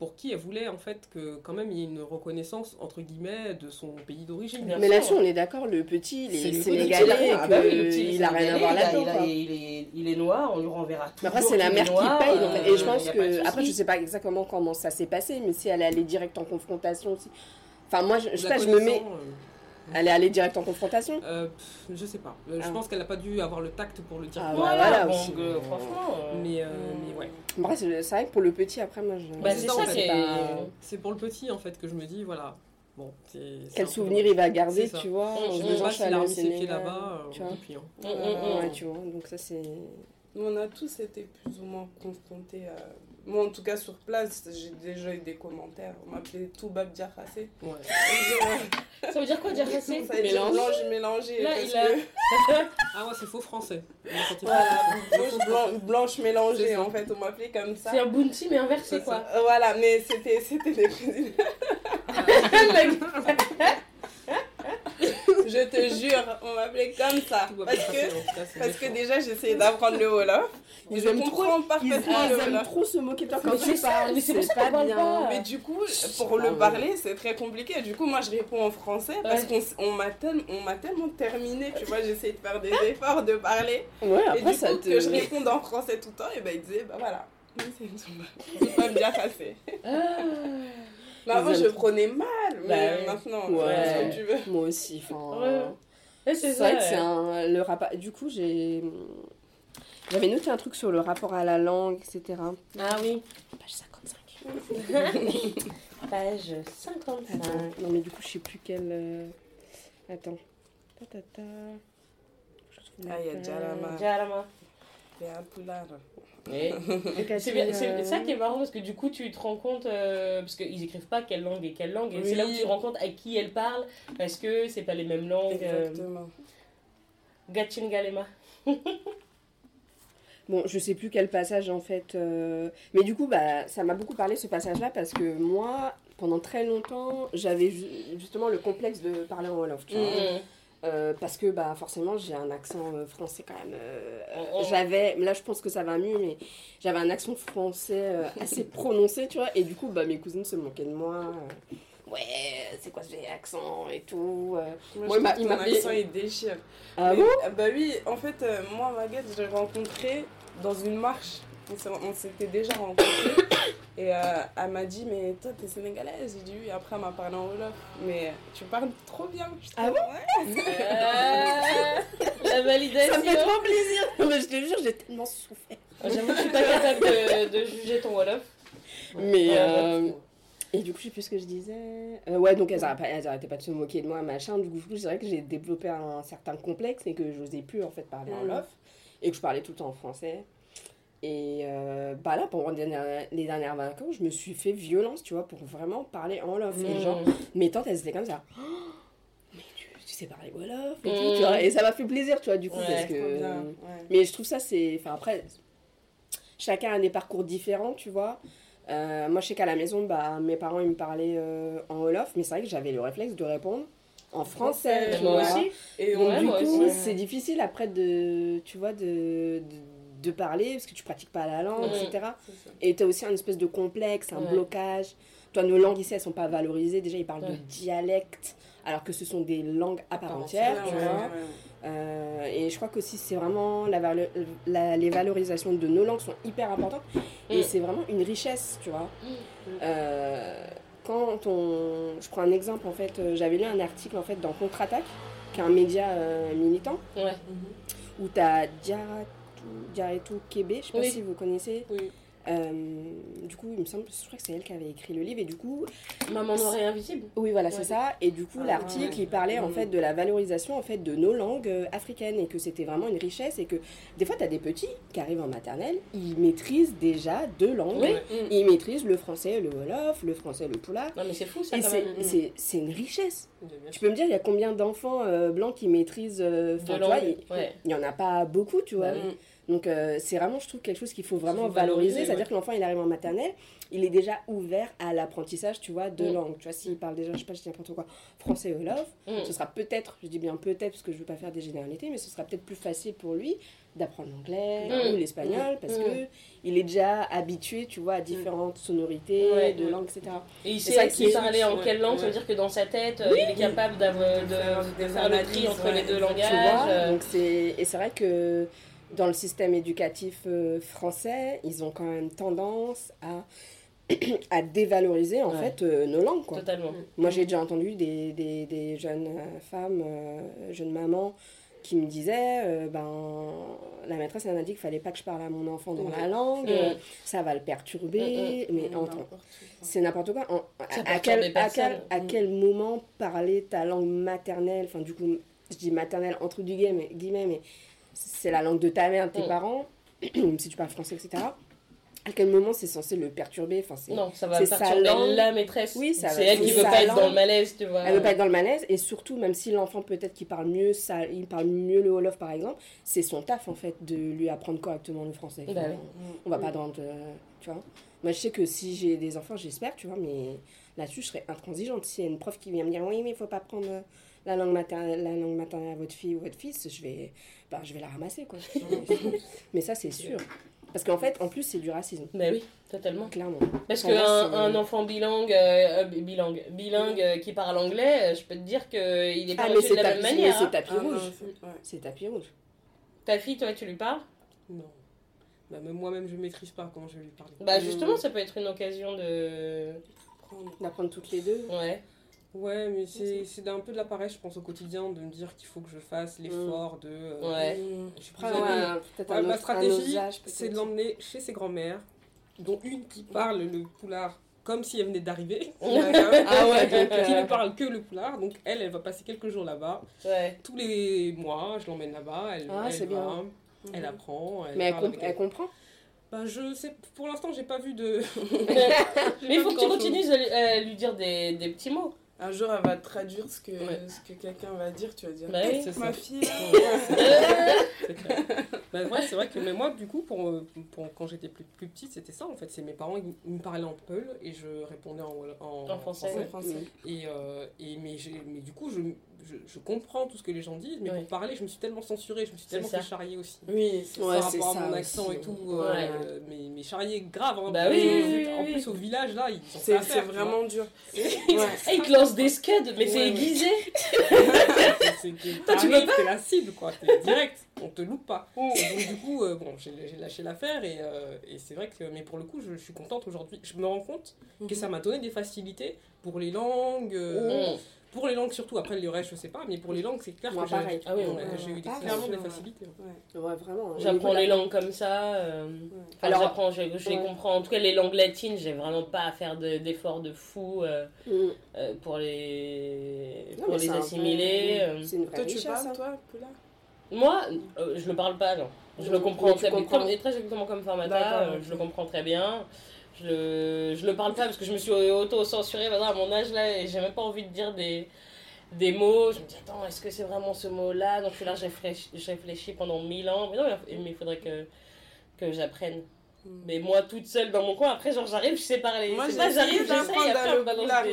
pour qui elle voulait en fait que quand même il y ait une reconnaissance entre guillemets de son pays d'origine. Mais sûr. là-dessus, on est d'accord, le petit, il est sénégalais, Ah bah oui, petit, il a rien à voir là-dedans. il est, il est noir, on lui renverra tout. Mais après, c'est la mère qui paye. fait. Et je pense que. Après, je sais pas exactement comment ça s'est passé, mais si elle est allée direct en confrontation aussi. Enfin, moi, je, je sais pas, je me mets. euh, Elle est allée direct en confrontation? euh, pff, je sais pas. Euh, Je Ah. pense qu'elle n'a pas dû avoir le tact pour le dire. Ah, Voilà. voilà, bon, aussi. euh, franchement. Mais, euh, mais ouais. Après, c'est c'est vrai que pour le petit, après, moi, je. Bah, c'est ça, en fait, pour le petit en fait que je me dis voilà. Bon, Quel souvenir il va garder, tu vois, Je se suis s'il a remis ses pieds là-bas. tu vois. depuis, hein. Mm, mm, mm. Ouais, tu vois, donc ça, c'est. On a tous été plus ou moins confrontés à. Moi, en tout cas, sur place, j'ai déjà eu des commentaires. On m'appelait tout Bab Diarrassé. Ouais. Ça veut dire quoi dire assez Ça veut dire blanche mélangée. Là, parce il a- que- Ah ouais, c'est faux français. Voilà, blanche, blan- blanche mélangée, en fait. On m'appelait comme ça. C'est un bounty mais inversé quoi. Euh, Voilà, mais c'était c'était des cousines. (laughs) Je te jure, on m'appelait comme ça. Parce que, parce que déjà, j'essayais d'apprendre le Wolof. Ils je comprends Ils, parfaitement le ils aiment Wolof. trop se moquer de toi quand tu parles. mais c'est pas bien. Mais du coup, pour Ah le parler, c'est très compliqué. Du coup, moi, je réponds en français parce Ouais. qu'on m'a tellement terminé. Tu vois, j'essayais de faire des efforts de parler. Ouais, et du ça coup, te. que je réponde en français tout le temps, et ben, il disait, bah voilà. C'est une Zumba. C'est pas bien passé. Ah. Mais avant, je prenais mal, mais Bah ouais. maintenant, Ouais. fais ce que tu veux. Moi aussi, enfin. Ouais. Ouais, C'est vrai que c'est un. Le rapport. Du coup, j'ai. J'avais noté un truc sur le rapport à la langue, etc. Ah oui. Page 55. (laughs) Page 55. non, mais du coup, je sais plus quelle. euh, Attends. Ta, ta, ta. Ah, il y a pas. Djalama. Jalama. C'est un poulard. (laughs) Ok, C'est euh, ça qui est marrant parce que du coup tu te rends compte euh, parce qu'ils écrivent pas quelle langue et quelle langue et Oui. c'est là où tu te rends compte à qui elle parle parce que c'est pas les mêmes langues. euh, Exactement. Gatchin Galema. (laughs) Bon, je sais plus quel passage en fait. euh, Mais du coup, bah, ça m'a beaucoup parlé ce passage-là parce que moi, pendant très longtemps, j'avais ju- justement le complexe de parler en Wolof. Tu vois. Mm. Euh, parce que bah, forcément, j'ai un accent euh, français quand même. euh, Mm, mm. J'avais, là je pense que ça va mieux, mais j'avais un accent français assez (laughs) prononcé, tu vois. Et du coup, bah, mes cousines se moquaient de moi. Ouais, c'est quoi ce accent et tout. Moi, Moi, je il m'a- trouve il m'a accent, il déchire. Ah Mais- bon? ah Bah oui, en fait, moi, Maguette, je l'ai rencontrée dans une marche. On s'était déjà rencontrés. Et euh, elle m'a dit, mais toi, t'es sénégalaise J'ai dit oui. Après, elle m'a parlé en Wolof. Mais tu parles trop bien. Ah trouve. Ouais? Ah, (laughs) la Ça validation. me fait trop plaisir. Non, mais je te jure, j'ai tellement souffert. J'avoue que je suis pas capable de, de juger ton Wolof. Mais euh. Et du coup, je sais plus ce que je disais. Euh, ouais, donc elles arrêtaient, pas, elles arrêtaient pas de se moquer de moi, machin. Du coup, c'est vrai que j'ai développé un certain complexe et que j'osais plus en fait parler en Mhm. lof et que je parlais tout le temps en français. Et euh, bah là, pendant les dernières, les dernières vacances, je me suis fait violence, tu vois, pour vraiment parler en lof. Et genre, Mm. mes tantes, elles étaient comme ça. Oh, mais tu, tu sais parler wolof et tout, tu vois. Et ça m'a fait plaisir, tu vois, du coup, Ouais, parce que. Ouais. Mais je trouve ça, c'est. Enfin, après, chacun a des parcours différents, tu vois. Euh, moi, je sais qu'à la maison, bah, mes parents, ils me parlaient euh, en Wolof, mais c'est vrai que j'avais le réflexe de répondre en français. Français, tu Moi vois. aussi. Et Donc, on- du coup, c'est difficile après de, tu vois, de, de, de parler, parce que tu pratiques pas la langue, etc. Et tu as aussi un espèce de complexe, un Ouais. blocage. Toi, nos langues ici, elles sont pas valorisées. Déjà, ils parlent de dialecte, alors que ce sont des langues à part entière, tu vois. Euh, et je crois qu'aussi c'est vraiment la, valo- la- les valorisations de nos langues sont hyper importantes et Mm. c'est vraiment une richesse, tu vois. Mm. Euh, quand on, je prends un exemple en fait, euh, j'avais lu un article en fait dans Contre-attaque, qui est un média euh, militant, Ouais. Où tu as Diaretou Kébé, je sais pas si vous connaissez. Oui. Euh, du coup, il me semble, je crois que c'est elle qui avait écrit le livre et du coup, Maman noire et invisible. Oui, voilà, Ouais. c'est ça. Et du coup, Ah, l'article, ouais. il parlait en Mhm. fait de la valorisation en fait de nos langues euh, africaines et que c'était vraiment une richesse et que des fois, tu as des petits qui arrivent en maternelle, ils maîtrisent déjà deux langues. Oui. Mm. Ils maîtrisent le français, le wolof, le français, le poula. Non mais c'est fou ça c'est, une richesse. Tu peux me dire, il y a combien d'enfants euh, blancs qui maîtrisent. il Ouais. y en a pas beaucoup, tu vois. Bah Mm. Donc euh, c'est vraiment, je trouve, quelque chose qu'il faut vraiment faut valoriser. valoriser, C'est-à-dire que l'enfant, il arrive en maternelle, il est déjà ouvert à l'apprentissage, tu vois, de Mm. langue. Tu vois, s'il parle déjà, je sais pas, je dis n'importe quoi, français ou love, Mm. ce sera peut-être, je dis bien peut-être parce que je veux pas faire des généralités, mais ce sera peut-être plus facile pour lui d'apprendre l'anglais Mm. ou l'espagnol parce Mm. que il est déjà habitué, tu vois, à différentes sonorités Ouais. de langue, etc. Et il sait qui parler en ouais, quelle langue, ça veut dire que dans sa tête, euh, il est capable d'avoir- de, faire de des faire le tri entre ouais, les deux exactement. Tu langages. vois, euh, donc c'est et c'est vrai que dans le système éducatif euh, français, ils ont quand même tendance à (clears throat) à dévaloriser en Ouais. fait euh, nos langues quoi. Totalement. Moi j'ai déjà entendu des, des, des jeunes euh, femmes, euh, jeunes mamans qui me disaient euh, ben la maîtresse elle m'a dit qu'il fallait pas que je parle à mon enfant dans la langue, ça va le perturber, mais c'est n'importe quoi. En- Ça à, à perturbe quel, les à, personnes. quel, à Mm. quel moment parler ta langue maternelle, enfin du coup, je dis maternelle entre guillemets, mais, guillemets, mais c'est la langue de ta mère, de tes Mm. parents, (clears throat) si tu parles français, etc. À quel moment c'est censé le perturber enfin, c'est- Non, ça va sa perturber la maîtresse. Oui, ça c'est elle qui veut pas être dans le malaise, tu vois. Elle veut pas être dans le malaise, et surtout, même si l'enfant peut-être qu'il parle mieux, ça, il parle mieux le Wolof par exemple, c'est son taf en fait de lui apprendre correctement le français. Bah Enfin, oui. On va pas dans de- Tu vois Moi je sais que si j'ai des enfants, j'espère, tu vois, mais là-dessus je serais intransigeante. S'il y a une prof qui vient me dire oui, mais il faut pas prendre la langue, maternelle, la langue maternelle à votre fille ou votre fils, je vais, bah, je vais la ramasser quoi. (laughs) mais ça c'est sûr. Parce qu'en fait, en plus, c'est du racisme, Bah oui, totalement. clairement. Parce qu'un un enfant bilingue, euh, euh, bilingue, bilingue euh, qui parle anglais, je peux te dire qu'il est pas Ah, reçu c'est de la même manière. c'est hein. tapis Ah, rouge. c'est- ouais. C'est tapis rouge. Ta fille, toi, tu lui parles? Non. Bah, même moi-même, je maîtrise pas comment je vais lui parler. Bah justement, ça peut être une occasion de... Prendre- D'apprendre toutes les deux. Ouais. Ouais, mais c'est c'est un peu de la paresse, je pense, au quotidien, de me dire qu'il faut que je fasse l'effort de. euh, Ouais. Mm. Je suis Après, plus ouais, âgée. peut-être Ouais, un ma stratégie, c'est de l'emmener chez ses grands-mères, dont une qui parle le poulard comme si elle venait d'arriver, (laughs) Ah ouais, donc, qui euh, ne parle que le poulard. Donc elle, elle va passer quelques jours là-bas. Ouais. Tous les mois, je l'emmène là-bas, elle, Ah, elle c'est va, bien. elle apprend. Elle Mais elle, comp- avec elle comprend? Bah, je sais, pour l'instant, j'ai pas vu de. (laughs) (laughs) Mais il faut que tu continues à lui, à lui dire des, des petits mots. Un jour, elle va traduire ce que, Ouais. ce que quelqu'un va dire. Tu vas dire Bah oui. C'est Ma ça. fille. (laughs) C'est clair. Bah, ouais, c'est vrai que mais moi, du coup, pour, pour- quand j'étais plus, plus petite, c'était ça en fait. C'est mes parents, ils, ils me parlaient en peul et je répondais en, en, En français. En français. Et, euh, et mais du coup, je, je, je comprends tout ce que les gens disent, mais Ouais. pour parler, je me suis tellement censurée, je me suis tellement fait charrier aussi. Oui, c'est Ouais, par rapport ça à mon aussi. accent et tout, Ouais. euh, mais, mais charrier grave. Hein, Bah oui, Et oui, oui, En oui. plus, au village, là, ils ont C'est tu vois. vraiment dur. (laughs) C'est- Ouais. Eh, il te lance des scuds, mais c'est aiguisé. (laughs) (laughs) c'est tu peux t'es la cible, quoi. T'es direct, on te loupe pas. Et donc, du coup, euh, bon, j'ai j'ai lâché l'affaire et, euh, et c'est vrai que, mais pour le coup, je, je suis contente aujourd'hui. Je me rends compte que ça m'a donné des facilités pour les langues, euh, Mm. Pour les langues surtout. Après, le reste, je sais pas, mais pour les langues, c'est clair Moi, que j'ai. Ah oui, ouais, ouais. j'ai eu des- Pareil. clairement des facilités. Ouais, vraiment. Au J'apprends les la- langues comme ça. euh, enfin, Alors- j'apprends, je, je les comprends. En tout cas, les langues latines, j'ai vraiment pas à faire de- d'efforts de, fou euh, Mm. euh, pour les, Non, pour assimiler. euh. C'est une vraie Toi, tu parles, hein. toi, Poula? Moi, euh, je le parle pas, non. Je le comprends très, très exactement comme Formata. Euh. Je le comprends très bien. Je le, je le parle pas parce que je me suis auto-censurée maintenant à mon âge là et j'ai même pas envie de dire des, des mots. Je me dis, attends, est-ce que c'est vraiment ce mot-là? Donc je suis là, je réfléchis, je réfléchis pendant mille ans. Mais non, mais mais il faudrait que, que j'apprenne. Mais moi, toute seule dans mon coin, après, genre, j'arrive, je sais parler. Moi, pas, j'arrive, j'essaye, après, à on le balance poulard, des-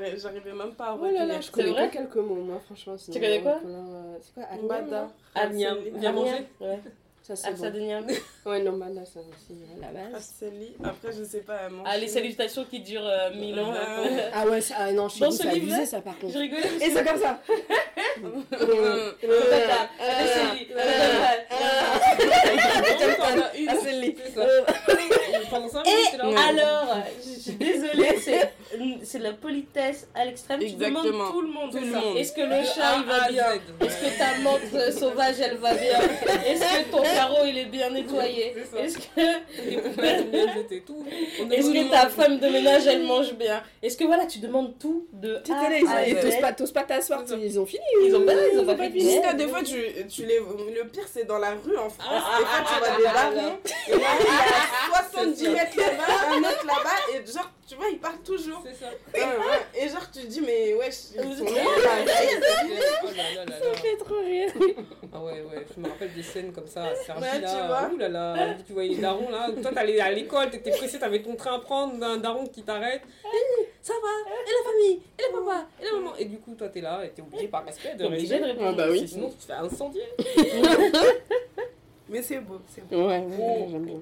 mais j'arrivais même pas à Oh là là, je connais vrai? que quelques mots, moi, franchement. sinon, connais quoi? C'est quoi Agnam, là? Agnam. Viens manger. Ouais. Ça, c'est Absa bon. de Niam. (laughs) Ouais, non, Mbada, ça aussi, ouais, la base. Rafseli. Après, je sais pas. Ah, les salutations qui durent euh, mille ans. là. Euh, Ah ouais, ça, ah non, ce c'est livre-là, abusé, ça, par contre. Je rigolais Et c'est comme ça Euh, Euh, Ah, c'est. C'est ça. Et pendant 5 minutes, (laughs) t'es là. Et alors, je suis désolée, c'est c'est de la politesse à l'extrême. Tu demandes tout le monde. Tout le monde. Est-ce que le chat A il va bien. Est-ce que ta menthe euh, sauvage elle va bien Est-ce que ton carreau il est bien nettoyé C'est ça. Est-ce que tout. Est-ce le que ta femme de ménage elle mange bien Est-ce que voilà tu demandes tout de à t'osent pas, t'oses pas t'asseoir, ils ont fini. Ils ont pas, ils ont pas fini. des fois, tu, tu les... le pire, c'est dans la rue en France. Ah, des fois, tu vois des barons. Et là, il y a 70 C'est ça. mètres là-bas, un mètre là-bas. Et genre, tu vois, ils parlent toujours. C'est ça. Ouais, ouais. Et genre, tu te dis, mais êtes- là, là, Oh. Ça fait trop rire. Ah ouais, ouais, je me rappelle des scènes comme ça à Sergi, Ouais, tu là. vois. Ouh là là, tu voyais les darons là. Toi, t'allais à l'école, t'étais pressé, t'avais ton train à prendre, un daron qui t'arrête. Hey, ça va Et la famille Et le papa Et la maman Et du coup, toi, t'es là et t'es obligé par respect de Obligé de répondre. répondre. Ah bah oui. Sinon, tu te fais incendier. Mais c'est beau, c'est beau. Ouais, ouais, j'aime bien.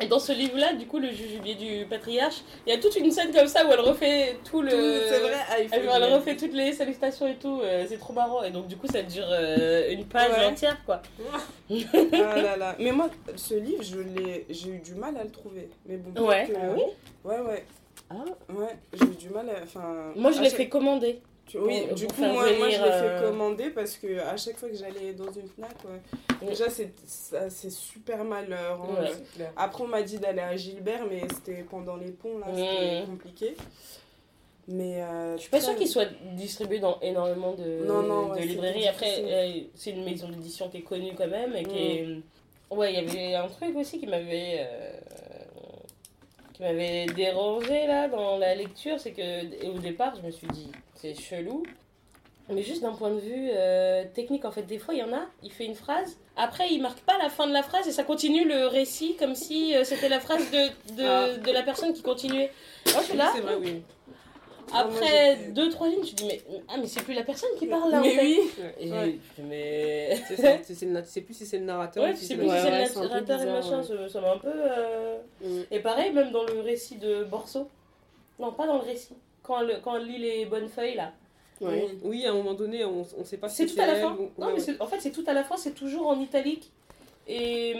Et dans ce livre-là, du coup, le jujubier du patriarche, il y a toute une scène comme ça où elle refait tout le. C'est vrai, ah, il faut Elle, le elle refait toutes les salutations et tout, euh, c'est trop marrant. Et donc, du coup, ça dure euh, une page Ouais. entière, quoi. (laughs) Ah là là. Mais moi, ce livre, je l'ai, j'ai eu du mal à le trouver. Mais bon. Ouais. que- Ah oui Ouais, ouais. Ah, Ouais, j'ai eu du mal à. Enfin, Moi, je l'ai fait commander. Tu- Oui, du coup, moi, moi je l'ai euh, fait commander parce que à chaque fois que j'allais dans une Fnac, ouais, Mm. déjà, c'est, super mal euh, rendu. Ouais. Après, on m'a dit d'aller à Gilbert, mais c'était pendant les ponts, là, c'était Mm. compliqué. Mais. euh, Je suis pas sûre qu'il soit distribué dans énormément de, Non, non, de ouais, c'est librairies. Après, euh, c'est une maison d'édition qui est connue quand même. Et qui est... Ouais, il y avait un truc aussi qui m'avait. euh, qui m'avait dérangé là dans la lecture. C'est que au départ, je me suis dit, c'est chelou. Mais juste d'un point de vue euh, technique, en fait, des fois, il y en a, il fait une phrase, après, il marque pas la fin de la phrase et ça continue le récit comme si euh, c'était la phrase de, de, Ah. de la personne qui continuait. Moi, je suis là, C'est vrai, oui. après moi, j'étais- deux, trois lignes, tu dis, mais, ah, mais c'est plus la personne qui parle là, en Mais fait. oui, Et Ouais. je dis, mais. C'est (laughs) c'est plus si c'est le narrateur Ouais, ou tu si sais c'est plus si Ouais, c'est le narrateur et machin, ça- ça m'a un peu. euh, Mm. Et pareil, même dans le récit de Borso. Non, pas dans le récit. Quand elle, quand elle lit les bonnes feuilles là. Ouais. Oui. Oui, à un moment donné, on ne sait pas C'est si tout à la fin. ou- Non, ouais, mais ouais. c'est- en fait, c'est tout à la fin, c'est toujours en italique. Et.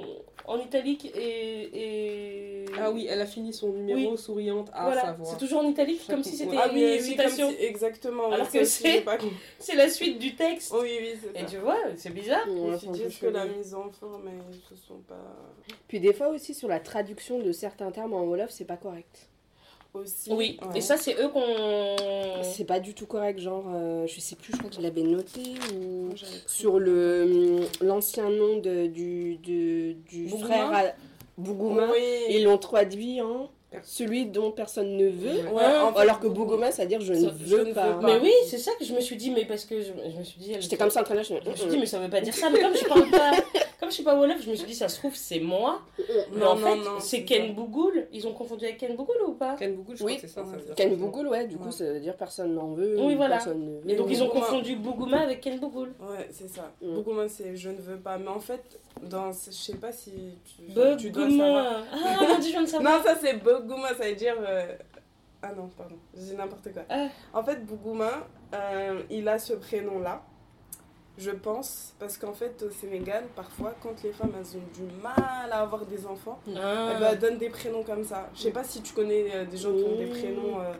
hum, en italique et. et... Ah oui, elle a fini son numéro Oui. souriante à voilà, savoir. c'est toujours en italique comme si c'était. Ah oui, une oui, citation. si- exactement. Alors que c'est- pas. (laughs) C'est la suite du texte. Oui, oui, c'est Et ça. tu vois, c'est bizarre. Ils c'est peu disent que la mise en forme, mais se sont pas. Puis des fois aussi sur la traduction de certains termes en Wolof, c'est pas correct. Aussi. Oui, ouais. et ça, c'est eux qu'on. C'est pas du tout correct, genre, euh, je sais plus, je crois que je l'avais noté ou sur le hum, l'ancien nom de, du, de- du Bougouma frère à- Bougouma. Oui. Ils l'ont traduit en celui dont personne ne veut. Ouais, en fait, Alors que Bougouma, c'est-à-dire je ne Ça, je veux ne pas. veux Mais pas. oui, c'est ça que je me suis dit, mais parce que je, je me suis dit. elle- J'étais comme ça en train de Je me suis dit, mais ça veut pas dire ça. Mais comme je parle pas, (laughs) comme je suis pas Wolof, je me suis dit, ça se trouve, c'est moi. Mais Non, en non, fait, non, c'est Ken. Bougoul. Ils ont confondu avec Ken Bougoul ou pas? Ken Bougoul, je Oui. crois que c'est ça, ça veut dire. Ken Bougoul, ouais, du coup, Ouais. ça veut dire personne n'en veut. Oui, ou voilà. Personne ne veut. Et donc, ils ont Bougouma. confondu Bougouma avec Ken Bougoul. Ouais, c'est ça. Mm. Bougouma, c'est je ne veux pas. Mais en fait, dans, je sais pas si tu, tu dois savoir. Bougouma. Ah, (laughs) mon dieu, je viens de savoir. Non, ça c'est Bougouma, ça veut dire. euh, Ah non, pardon, je dis n'importe quoi. Ah. En fait, Bougouma, euh, il a ce prénom-là, je pense, parce qu'en fait, au Sénégal, parfois, quand les femmes elles ont du mal à avoir des enfants, Ah. elles donnent des prénoms comme ça. Je sais pas si tu connais euh, des gens qui ont des Mm. prénoms, euh,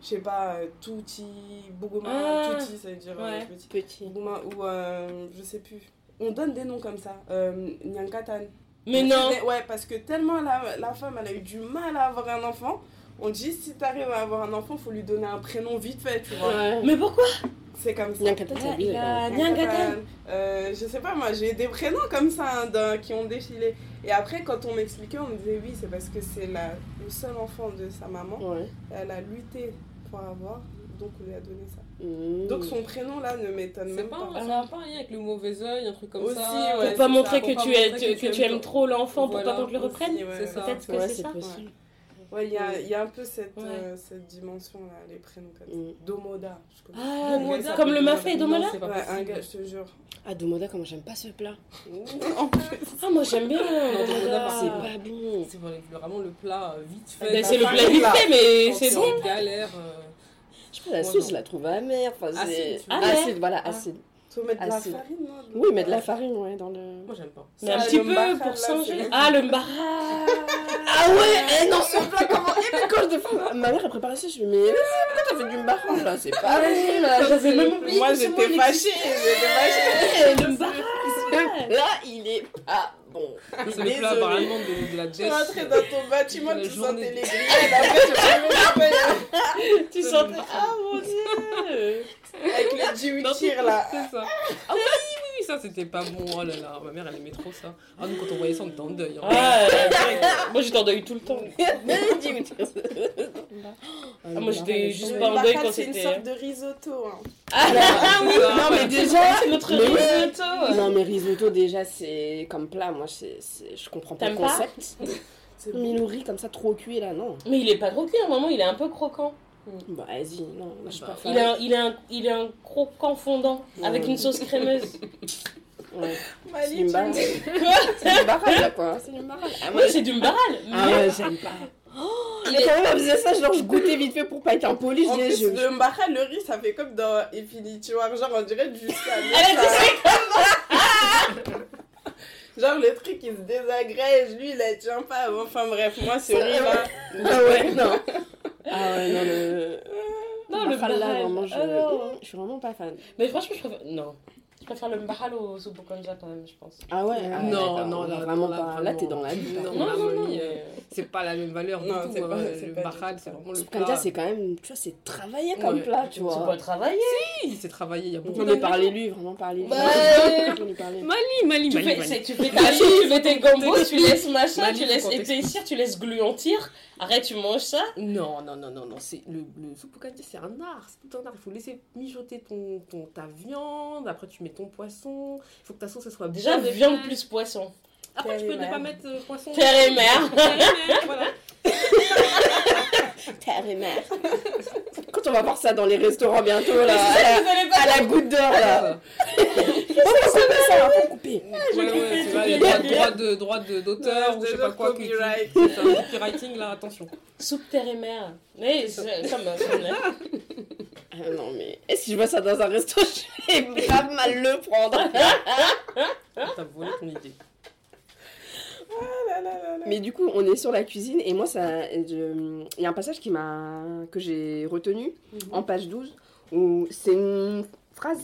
je sais pas, euh, Touti, Bougouma, Ah. Touti, ça veut dire euh, Ouais. petit. Petit. Bougouma, ou euh, je sais plus. On donne des noms comme ça. Nyankatan. Mais non. Ouais, parce que tellement la, la femme, elle a eu du mal à avoir un enfant. On dit, si t'arrives à avoir un enfant, faut lui donner un prénom vite fait, tu vois. Ouais. Mais pourquoi? C'est comme ça. Euh, je sais pas, moi, j'ai des prénoms comme ça hein, qui ont défilé. Et après, quand on m'expliquait, on me disait, oui, c'est parce que c'est la- le seul enfant de sa maman. Ouais. Elle a lutté pour avoir, donc on lui a donné ça. Mm. Donc son prénom là ne m'étonne même pas, pas. ça n'a pas un lien avec le mauvais oeil, un truc comme Aussi, ça. ouais, Pour pas montrer que tu, aimes, que que, tu tu aimes aimes trop l'enfant pour pas qu'on te le reprenne. ouais. C'est ça. Peut-être que c'est ça. Ouais, il y a, il y a un peu cette, Ouais. euh, cette dimension là, les prénoms comme ça. Mm. Domoda, je connais. Ah, Un gars, il comme le mafé et Domoda Non, c'est pas Ouais, un possible. gars, je te jure. Ah, Domoda, comment j'aime pas ce plat. (laughs) Ah, moi j'aime bien. Non, Domoda. C'est pas bon. C'est vraiment le plat euh, vite fait. Ben, c'est le plat vite fait, mais c'est bon. galère. euh, Je sais pas, la sauce, je la trouve amère. Enfin, c'est... Acide. Acide, voilà, Ah. acide. Faut mettre de la Acide. farine, non Oui, mais de la farine, ouais, dans le... Moi, j'aime pas. Mais un petit le peu pour là, changer. Ah, le mbaha. Ah ouais, eh non, ce plat, comment... Et puis quand je défends, ma mère, elle préparait ça, je me dis, mais pourquoi t'as fait du mbaran, là C'est pas Ah ouais, là, j'avais même oublié. Moi j'étais fâchée, j'étais fâchée. Le mbaha. Ce plat, il est pas bon. C'est le plat apparemment de, de la Je suis dèche. rentrée dans ton bâtiment, tu sentais les grillades, après (laughs) je me Tu sentais. Ah mon dieu. avec le jiwichir là. C'est ça. Ah oui, oui, ça c'était pas bon. Oh là là, ma mère elle aimait trop ça. Ah, nous quand on voyait ça, on était en deuil. hein. Ah, euh. Moi j'étais en deuil tout le temps. (laughs) Ah, moi, j'étais juste pas en deuil quand c'est une c'était- sorte de risotto. hein. Ah oui, Non, mais déjà, c'est notre mais- risotto. Non, mais risotto, déjà, c'est comme plat. Moi, c'est, c'est- je comprends pas le pas concept. Milouri, comme ça, trop cuit, là, non. Mais il est pas trop cuit, à un moment, il est un peu croquant. Bah, vas-y, non, je suis Bah, pas fan. Il est un, il est un, il est un croquant fondant avec une sauce crémeuse. (laughs) Ouais. Mali, C'est une dis- (laughs) C'est une barrage, là, quoi. C'est une barrage. Ah, moi, Ouais, c'est du mbaral. Ah mais ouais, j'aime pas. Mais quand même, elle faisait ça, genre, je goûtais vite fait pour pas être impoli. Je disais, je- le mbara, le riz, ça fait comme dans Infinity War. Genre, on dirait du. (laughs) Elle a dit Genre, le truc, il se désagrège. Lui, il la tient pas. Enfin, bref, moi, ce Ça- riz-là. Ah ouais, non. Ah ouais, non, le. Non, le là, vraiment, je... Ah non. je suis vraiment pas fan. Mais franchement, je préfère. Non. Je préfère le mbahal au soupe quand même, je pense. Ah ouais, ah ouais, Non, non, là, vraiment là, pas. Là, t'es dans la vie. Non, non, non, non, C'est pas la même valeur du Non, tout. c'est hein. pas- Le c'est pas du Bahal, tout c'est vraiment le Soupe. Kanja, c'est quand même, tu vois, c'est travaillé comme Ouais. plat, tu vois. peux travailler. Oui, c'est travaillé, il y a beaucoup Non, mais d'ingrédients. parlez-lui, vraiment, parlez-lui. Bah. Mali, Mali, Tu Mali, c'est- tu fais ta vie, tu fais tes gambos, (laughs) tu laisses machin, tu laisses épaissir, tu laisses gluantir. Arrête, tu manges ça? Non, non, non, non, non, c'est le, le soupe au kanja, c'est un art, c'est tout un art. Il faut laisser mijoter ton, ton, ta viande, après tu mets ton poisson, il faut que ta sauce soit Déjà, bien viande plus poisson. Après, tu peux ne pas mettre euh, poisson. Terre et mer. Terre et mer, voilà. (laughs) (laughs) Terre et mer. (laughs) Quand on va voir ça dans les restaurants bientôt, là, à la, à la goutte d'or, là. Oh, (laughs) ça va, ça va, faut couper. Ouais, ouais, c'est vrai, il y a droit, d'auteur ou je sais pas quoi. Copyright. Copywriting, là, attention. Soupe terre et mer. Mais comme. Ah non, mais et si je vois ça dans un resto, je vais grave mal le prendre. T'as volé ton idée. Ah là là là là. Mais du coup, on est sur la cuisine et moi, ça, il y a un passage qui m'a, que j'ai retenu en page 12 où c'est une phrase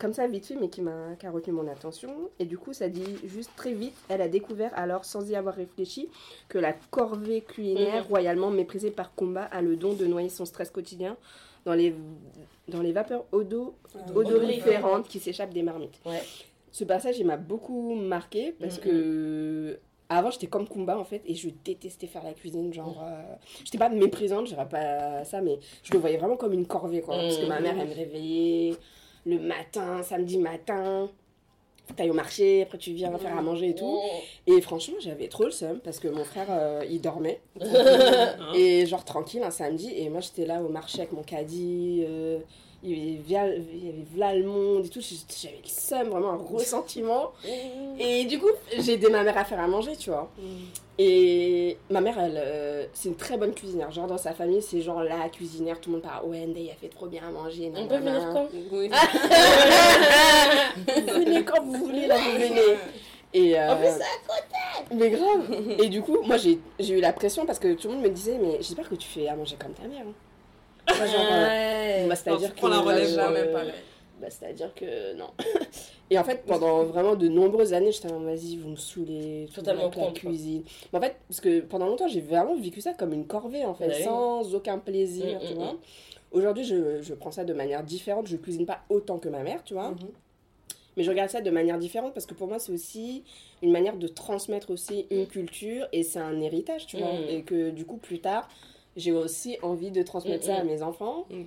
comme ça vite fait mais qui m'a qui a retenu mon attention et du coup ça dit juste très vite elle a découvert alors sans y avoir réfléchi que la corvée culinaire Mhm. royalement méprisée par combat a le don de noyer son stress quotidien dans les dans les vapeurs odo, odoriférantes qui s'échappent des marmites. Ouais. Ce passage, il m'a beaucoup marqué parce Mhm. que avant j'étais comme Kumba en fait et je détestais faire la cuisine genre euh, j'étais pas méprisante, je dirais pas ça mais je le voyais vraiment comme une corvée quoi parce que ma mère elle me réveillait le matin, samedi matin. T'ailles au marché, après tu viens faire à manger et tout. Et franchement, j'avais trop le seum parce que mon frère, euh, il dormait. (laughs) Et genre tranquille un samedi et moi j'étais là au marché avec mon caddie euh, il y avait via- le monde et tout j'avais le seum vraiment un ressentiment (laughs) et du coup j'ai aidé ma mère à faire à manger tu vois. Et ma mère elle euh, c'est une très bonne cuisinière. Genre dans sa famille c'est genre la cuisinière tout le monde parle ouais Ndeye a fait trop bien à manger On peut venir quand? Oui. venez quand vous voulez là vous venez. Et euh, En plus, c'est mais grave. Et du coup moi j'ai j'ai eu la pression parce que tout le monde me disait mais j'espère que tu fais à manger comme ta mère hein. Moi, genre, euh, Ouais. bah, c'est-à-dire tu prends la relève, euh, Jamais pareil. bah, c'est-à-dire que non. (laughs) Et en fait, pendant vraiment de nombreuses années, j'étais en vas-y, vous me saoulez, Totalement la cuisine. Mais en fait, parce que pendant longtemps, j'ai vraiment vécu ça comme une corvée, en fait, Ouais. sans aucun plaisir, Mm, tu mm, vois. mm. Aujourd'hui, je, je prends ça de manière différente. Je cuisine pas autant que ma mère, tu vois. Mhm. Mais je regarde ça de manière différente parce que pour moi, c'est aussi une manière de transmettre aussi une culture et c'est un héritage, tu vois. Et que du coup, plus tard, j'ai aussi envie de transmettre Mm, ça à mm. mes enfants. Mm.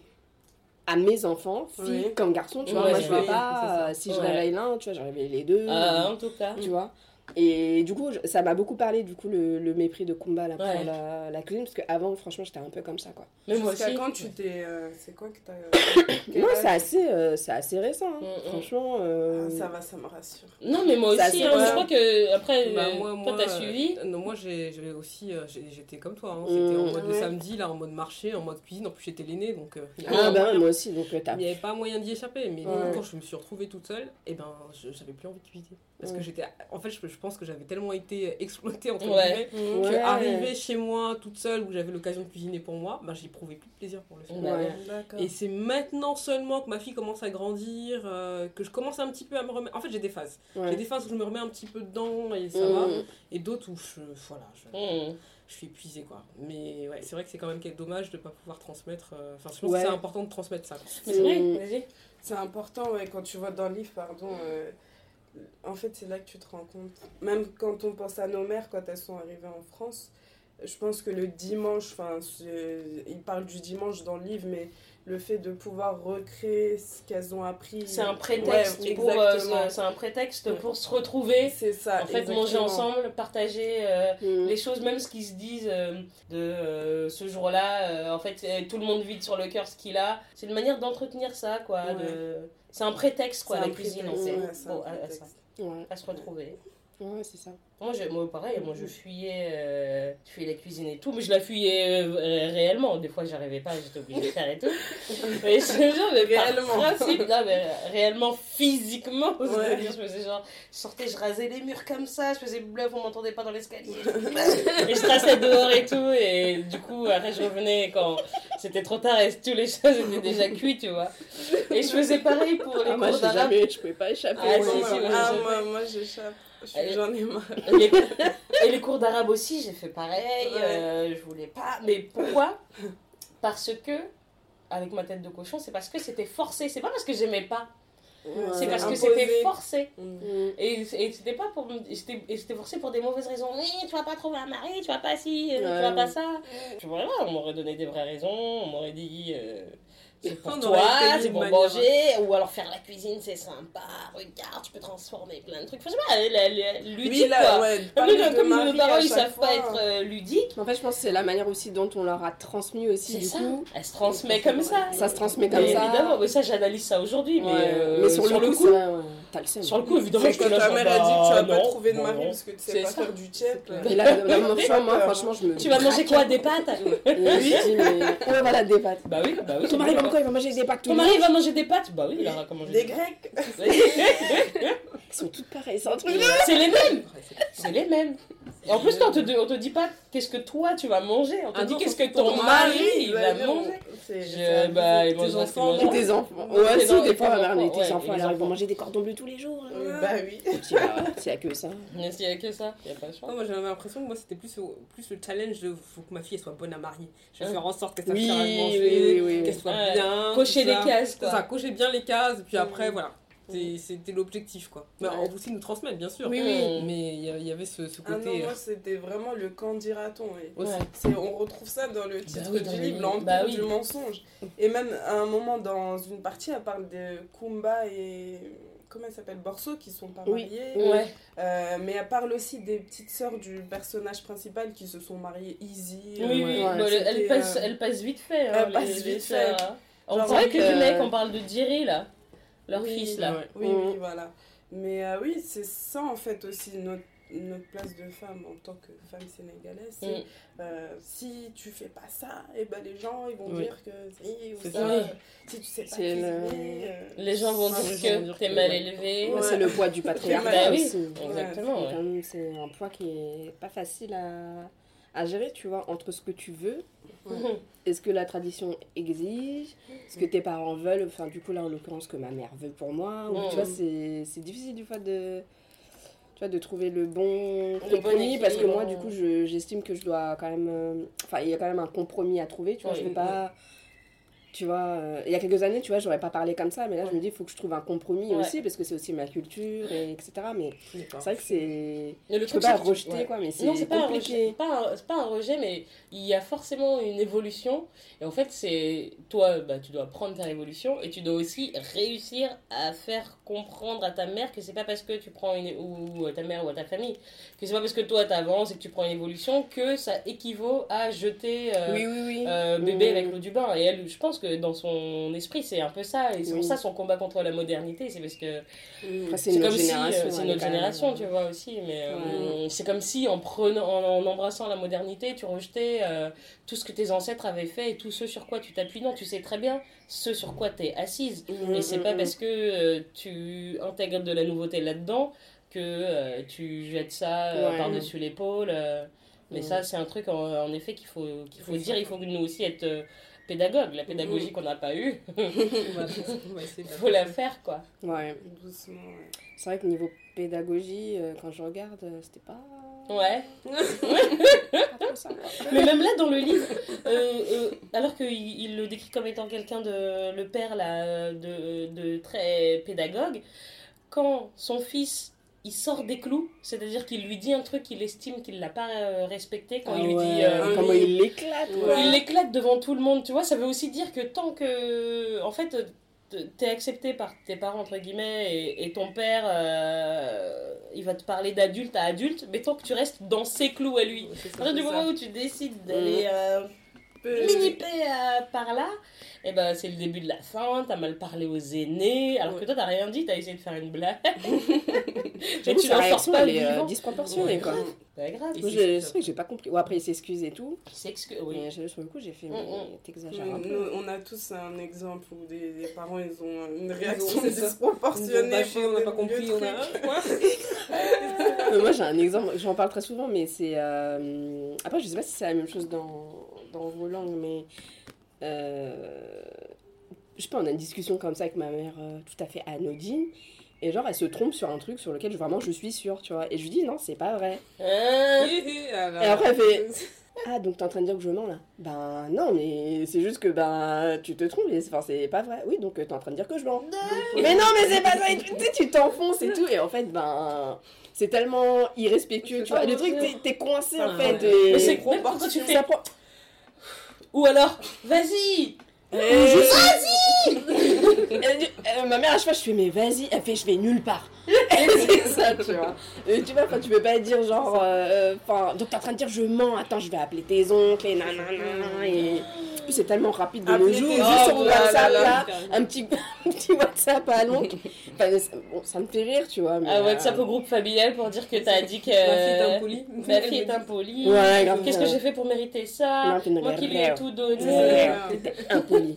À mes enfants, filles Oui. comme garçons, tu vois. Ouais, moi, je vais pas, euh, si je réveille l'un, tu vois, je réveille les deux. Euh, en tout cas. Tu vois et du coup, ça m'a beaucoup parlé, du coup, le, le mépris de Kumba là, pour Ouais. la, la cuisine, parce qu'avant, franchement, j'étais un peu comme ça, quoi. Mais moi aussi. quand tu t'es. euh, c'est quoi que t'as. (coughs) âge c'est assez, euh, c'est assez récent, hein. Mm, mm. franchement. euh, Ah, Ça va, ça me rassure. Non, mais moi aussi, hein, je crois que après, Bah, euh, moi, toi, t'as euh, suivi. Non, moi j'ai j'ai aussi, euh, j'étais comme toi. hein. Mm. C'était en mode Ouais. samedi, là, en mode marché, en mode cuisine. En plus, j'étais l'aînée, donc euh, Ah, bah, moyen. moi aussi, donc t'as. Il n'y avait pas moyen d'y échapper. Mais du coup, Ouais. quand je me suis retrouvée toute seule, et ben, je- j'avais plus envie de cuisiner. Parce que j'étais. En fait, je, je pense que j'avais tellement été exploitée, entre Ouais. guillemets, que Ouais. arriver chez moi toute seule, où j'avais l'occasion de cuisiner pour moi, bah, j'éprouvais plus de plaisir pour le faire. Ouais. Et c'est maintenant seulement que ma fille commence à grandir, euh, que je commence un petit peu à me remettre. En fait, j'ai des phases. Ouais. J'ai des phases où je me remets un petit peu dedans et ça Mm. va. Et d'autres où je, voilà, je, Mm. je suis épuisée, quoi. Mais ouais, c'est vrai que c'est quand même quel dommage de ne pas pouvoir transmettre. euh, Enfin, je pense Ouais. que c'est important de transmettre ça. c'est vrai, Mm. C'est important, ouais, quand tu vois dans le livre, pardon. euh, en fait, c'est là que tu te rends compte. Même quand on pense à nos mères, quand elles sont arrivées en France, je pense que le dimanche, enfin, il parle du dimanche dans le livre, mais le fait de pouvoir recréer ce qu'elles ont appris. C'est un prétexte Ouais, pour euh, exactement. c'est un prétexte Ouais. pour se retrouver. C'est ça. En fait, manger ensemble, partager euh, Mm. les choses, même ce qu'ils se disent euh, de ce jour-là. en fait, tout le monde vide sur le cœur ce qu'il a. C'est une manière d'entretenir ça, quoi. Ouais. de- C'est un prétexte, quoi, la cuisine, ça, Ouais, à se retrouver. Ouais c'est ça. Moi, je, moi, pareil, moi, je fuyais, euh, je fuyais la cuisine et tout, mais je la fuyais euh, ré- réellement. Des fois, j'arrivais pas, j'étais obligée de faire et tout. (laughs) Mais je te jure, mais Réellement. principe, non, mais réellement, physiquement, je Ouais. faisais genre, je sortais, je rasais les murs comme ça, je faisais bluff, on m'entendait pas dans l'escalier. (laughs) et je traçais dehors et tout, et du coup, après, je revenais quand c'était trop tard et tous les choses étaient déjà cuits, tu vois. Et je faisais pareil pour les Ah, moi, jamais, je pouvais pas échapper. Ah, si, si, moi, ah, moi j'échappe. J'en ai marre. Et les, et les cours d'arabe aussi, j'ai fait pareil. Ouais. euh, je voulais pas. Mais pourquoi? Parce que, avec ma tête de cochon, c'est parce que c'était forcé. C'est pas parce que j'aimais pas. c'est Ouais. parce que c'était forcé. Mm. Mm. Et, et c'était pas pour. me- C'était forcé pour des mauvaises raisons. Oui, tu vas pas trouver un mari, tu vas pas ci, euh, tu Ouais. vas pas ça. Tu vois, on m'aurait donné des vraies raisons. On m'aurait dit. euh, c'est pour On toi, c'est pour manière- manger, ou alors faire la cuisine, c'est sympa, regarde, tu peux transformer plein de trucs. Enfin, je sais pas, la- la- ludique Oui, là, quoi. ouais, Comme, nos parents, ils savent pas être euh, ludiques, En fait, je pense que c'est la manière aussi dont on leur a transmis aussi, c'est du ça. coup. Elle se transmet comme ça. Ça se transmet comme Mais ça. Évidemment, mais ça, j'analyse ça aujourd'hui. Mais, euh, mais sur, le coup, t'as le seum. sur le coup, évidemment, je là, ta mère a dit que tu vas bah, pas trouver de mari non. parce que tu sais pas faire du tchèp. Et là, moi, franchement, je me. Tu vas manger quoi Des pâtes dis, mais. Ouais, voilà, des pâtes. Bah oui, bah oui. Ton mari, pourquoi il va manger des pâtes tous Ton mari va manger des pâtes Bah oui, il aura comment Des Grecs. (laughs) (laughs) Ils sont toutes pareilles, c'est un truc. C'est les mêmes C'est les mêmes. Et en plus, toi, on te, on te dit pas qu'est-ce que toi tu vas manger. On te Ah dit qu'est-ce que ton mari va manger. Je- bah, Tes enfants, Et tes enfants. Ouais, si, des fois, ma mère, enfants, tes alors, ils vont manger des cordons bleus tous les jours. Euh, Bah oui. Dis, bah, S'il y a que ça. (laughs) Mais s'il y a que ça, il y a pas de choix. Non, moi j'avais l'impression que moi c'était plus, le challenge de faut que ma fille soit bonne à marier. Je vais faire en sorte faire à oui, manger, qu'elle soit bien. Cocher les ça. cases, ça, cocher bien les cases, puis après Mm. voilà. C'est- C'était l'objectif quoi. Mais Ouais. aussi nous transmettre bien sûr. Oui, oui. Mais il y, avait ce, ce Ah non, côté. moi euh, c'était vraiment le quand dira-t-on. et Ouais. c'est- On retrouve ça dans le titre oui, dans du livre, l'empire Bah oui. du mensonge. Et même à un moment dans une partie, elle parle de Kumba et. Comment elle s'appelle Borso qui sont pas Oui. mariés. Ouais. Euh, mais elle parle aussi des petites sœurs du personnage principal qui se sont mariées easy. Oui, euh, oui, Ouais, bah, elle, c'était, elle passe, euh, elle passe vite fait. Hein, elle passe les vite fait. hein. On Genre, dirait que euh, du mec, on parle de Jerry là, leur Oui, fils là. ouais. Oui, oui, voilà. Mais euh, oui, c'est ça en fait aussi notre, notre place de femme en tant que femme sénégalaise. Mm. euh, si tu fais pas ça, et ben les gens ils vont Oui. dire que si ou C'est ça. ça. euh, Si tu sais pas C'est cuisiner. le- euh, Les gens vont dire que t'es que- mal élevé. Ouais. C'est le poids du (laughs) patriarcat Bah oui. aussi. Exactement. Ouais. quand même, C'est un poids qui est pas facile à, à gérer, tu vois, entre ce que tu veux Mhm. et ce que la tradition exige, ce que tes parents veulent, enfin du coup là en l'occurrence ce que ma mère veut pour moi, ou, tu vois, c'est difficile du fois de, tu vois, de trouver le bon compromis bon parce que moi du coup je- j'estime que je dois quand même, euh, enfin il y a quand même un compromis à trouver, tu vois, Oui, je vais oui. pas... Tu vois, euh, il y a quelques années, tu vois, j'aurais pas parlé comme ça, mais là, je me dis, il faut que je trouve un compromis Ouais. aussi, parce que c'est aussi ma culture, et etc. Mais c'est vrai que c'est. Je peux truc, pas c'est que- rejeter, ouais. quoi, mais Non, c'est c'est pas, un rejet, pas, un- c'est pas un rejet, mais il y a forcément une évolution. Et en fait, c'est toi, bah, tu dois prendre ta évolution et tu dois aussi réussir à faire comprendre à ta mère que c'est pas parce que tu prends une. ou à ta mère ou à ta famille, que c'est pas parce que toi t'avances et que tu prends une évolution que ça équivaut à jeter. euh, Oui, oui, oui. euh, bébé Mm. avec l'eau du bain et elle je pense que dans son esprit c'est un peu ça. Et c'est pour ça son combat contre la modernité c'est parce que c'est comme si euh, c'est notre même- génération tu vois aussi. Mais euh, c'est comme si en prenant en, en embrassant la modernité tu rejetais euh, tout ce que tes ancêtres avaient fait et tout ce sur quoi tu t'appuies. Non tu sais très bien ce sur quoi tu es assise. Mm, et c'est mm, pas mm. parce que euh, tu intègres de la nouveauté là-dedans que euh, tu jettes ça euh, Ouais. par-dessus l'épaule euh, mais Mm. ça c'est un truc en, en effet qu'il faut qu'il faut Oui, dire. ça. il faut que nous aussi être pédagogues la pédagogie qu'on n'a pas eue (laughs) (laughs) il faut la faire quoi Ouais. Doucement, ouais. C'est vrai que niveau pédagogie, euh, quand je regarde, euh, c'était pas. ouais (laughs) pas ça. Mais même là, dans le livre, euh, euh, alors qu'il il le décrit comme étant quelqu'un de. le père là, de, de très pédagogue, quand son fils il sort des clous, c'est-à-dire qu'il lui dit un truc qu'il estime qu'il l'a pas euh, respecté quand Ah il lui ouais, dit. euh, comment il l'éclate, Ouais. il l'éclate devant tout le monde, tu vois. Ça veut aussi dire que tant que, en fait, t'es accepté par tes parents entre guillemets et, et ton père, euh, il va te parler d'adulte à adulte, mais tant que tu restes dans ses clous à lui. À partir du moment où tu décides d'aller euh, Peu- miniper euh, par là, et ben c'est le début de la fin, t'as mal parlé aux aînés, alors que toi t'as rien dit, t'as essayé de faire une blague. (laughs) Et coup, tu n'en sors pas est euh, disproportionnée, quoi. Pas grave. C'est vrai que j'ai pas compris. Ou après, il s'excuse et tout. Il s'excuse, oui. Mais sur le coup, j'ai fait, Mm, mais mm. t'exagères Nous, un peu. nous, on a tous un exemple où des, des parents ils ont une réaction disproportionnée. on n'a pas compris, on a. (laughs) moi, j'ai un exemple, j'en parle très souvent, mais c'est. euh, Après, je sais pas si c'est la même chose dans, dans vos langues, mais. euh, Je sais pas, on a une discussion comme ça avec ma mère euh, tout à fait anodine. Et genre, elle se trompe sur un truc sur lequel vraiment je suis sûre, tu vois. Et je lui dis, non, c'est pas vrai. Hein Et après, elle fait Ah, donc t'es en train de dire que je mens là? Ben non, mais c'est juste que ben tu te trompes, et c'est- enfin, c'est pas vrai. Oui, donc euh, t'es en train de dire que je mens. Mais non, mais c'est pas ça, et tu sais, tu t'enfonces et tout, et en fait, ben c'est tellement irrespectueux, tu vois. Le truc, t'es- coincé en Ah, fait. ouais. et- Mais c'est quand tu Ou alors, vas-y (laughs) Elle dit- euh, ma mère à chaque fois je fais mais vas-y. Elle fait je vais nulle part (laughs) c'est ça tu (laughs) vois et tu vois enfin tu peux pas dire genre euh, enfin donc t'es en train de dire je mens attends je vais appeler tes oncles et nanana et c'est tellement rapide de nos jours juste sur WhatsApp là un petit (laughs) un petit WhatsApp à l'oncle enfin, ça- bon, ça me fait rire tu vois mais, Ah, WhatsApp euh, au groupe familial pour dire que t'as dit que. Ma fille est impolie. Ma fille est impolie. ouais Qu'est-ce que j'ai fait pour mériter ça Moi qui lui ai tout donné. impoli.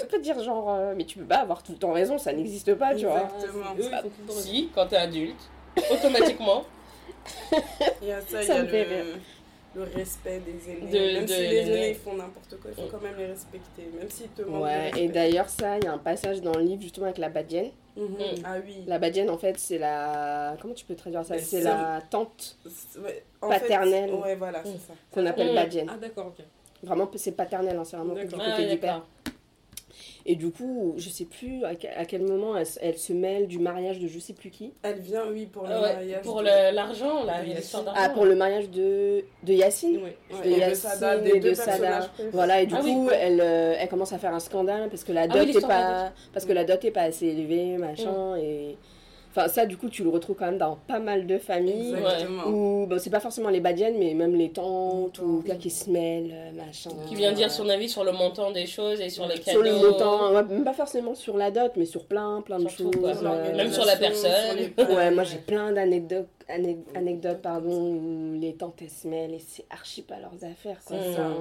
Tu peux dire genre, euh, mais tu peux pas avoir tout le temps raison, ça n'existe pas, tu vois. Exactement. Le temps Si, quand t'es adulte, automatiquement. Il y a ça, il y Ça a me fait le, rire. le respect des aînés. De- même de si les aînés ils font n'importe quoi, il faut quand même les respecter. Même s'ils te manquent Ouais, et d'ailleurs, ça, il y a un passage dans le livre justement avec la badienne. Mhm. Mm. Ah oui. La badienne, en fait, c'est la. Comment tu peux traduire ça? C'est la tante en Paternelle. Fait, ouais, voilà, c'est Mm. ça. qu'on appelle Mm. badienne. Ah, d'accord, ok. Vraiment, c'est paternel, hein, c'est vraiment du côté Ah, du père. Et du coup, je sais plus à quel, moment elle, se- elle se mêle du mariage de je sais plus qui. Elle vient, oui, pour le Ah ouais, mariage. pour de- l'argent, là, d'argent. Ah, pour le mariage de, de Yacine. Ouais, de et de Yacine Sada, et de Sada. Voilà, et du Ah oui, coup, elle, euh, elle commence à faire un scandale parce que la Ah dot oui, est pas parce que la dot est pas assez élevée, machin et enfin ça du coup, tu le retrouves quand même dans pas mal de familles Exactement. où bon, c'est pas forcément les badiennes mais même les tantes ou gars qui se mêlent, euh, machin. Qui vient dire son avis sur le montant des choses et sur les cadeaux. sur le montant, ouais, même pas forcément sur la dot, mais sur plein, plein de Sur choses. quoi. euh, Même sur la personne. sur les (laughs) Ouais, moi j'ai plein d'anecdotes, ane- anecdotes pardon, où les tantes elles se mêlent et c'est archi pas leurs affaires. Quoi. Mm. Enfin,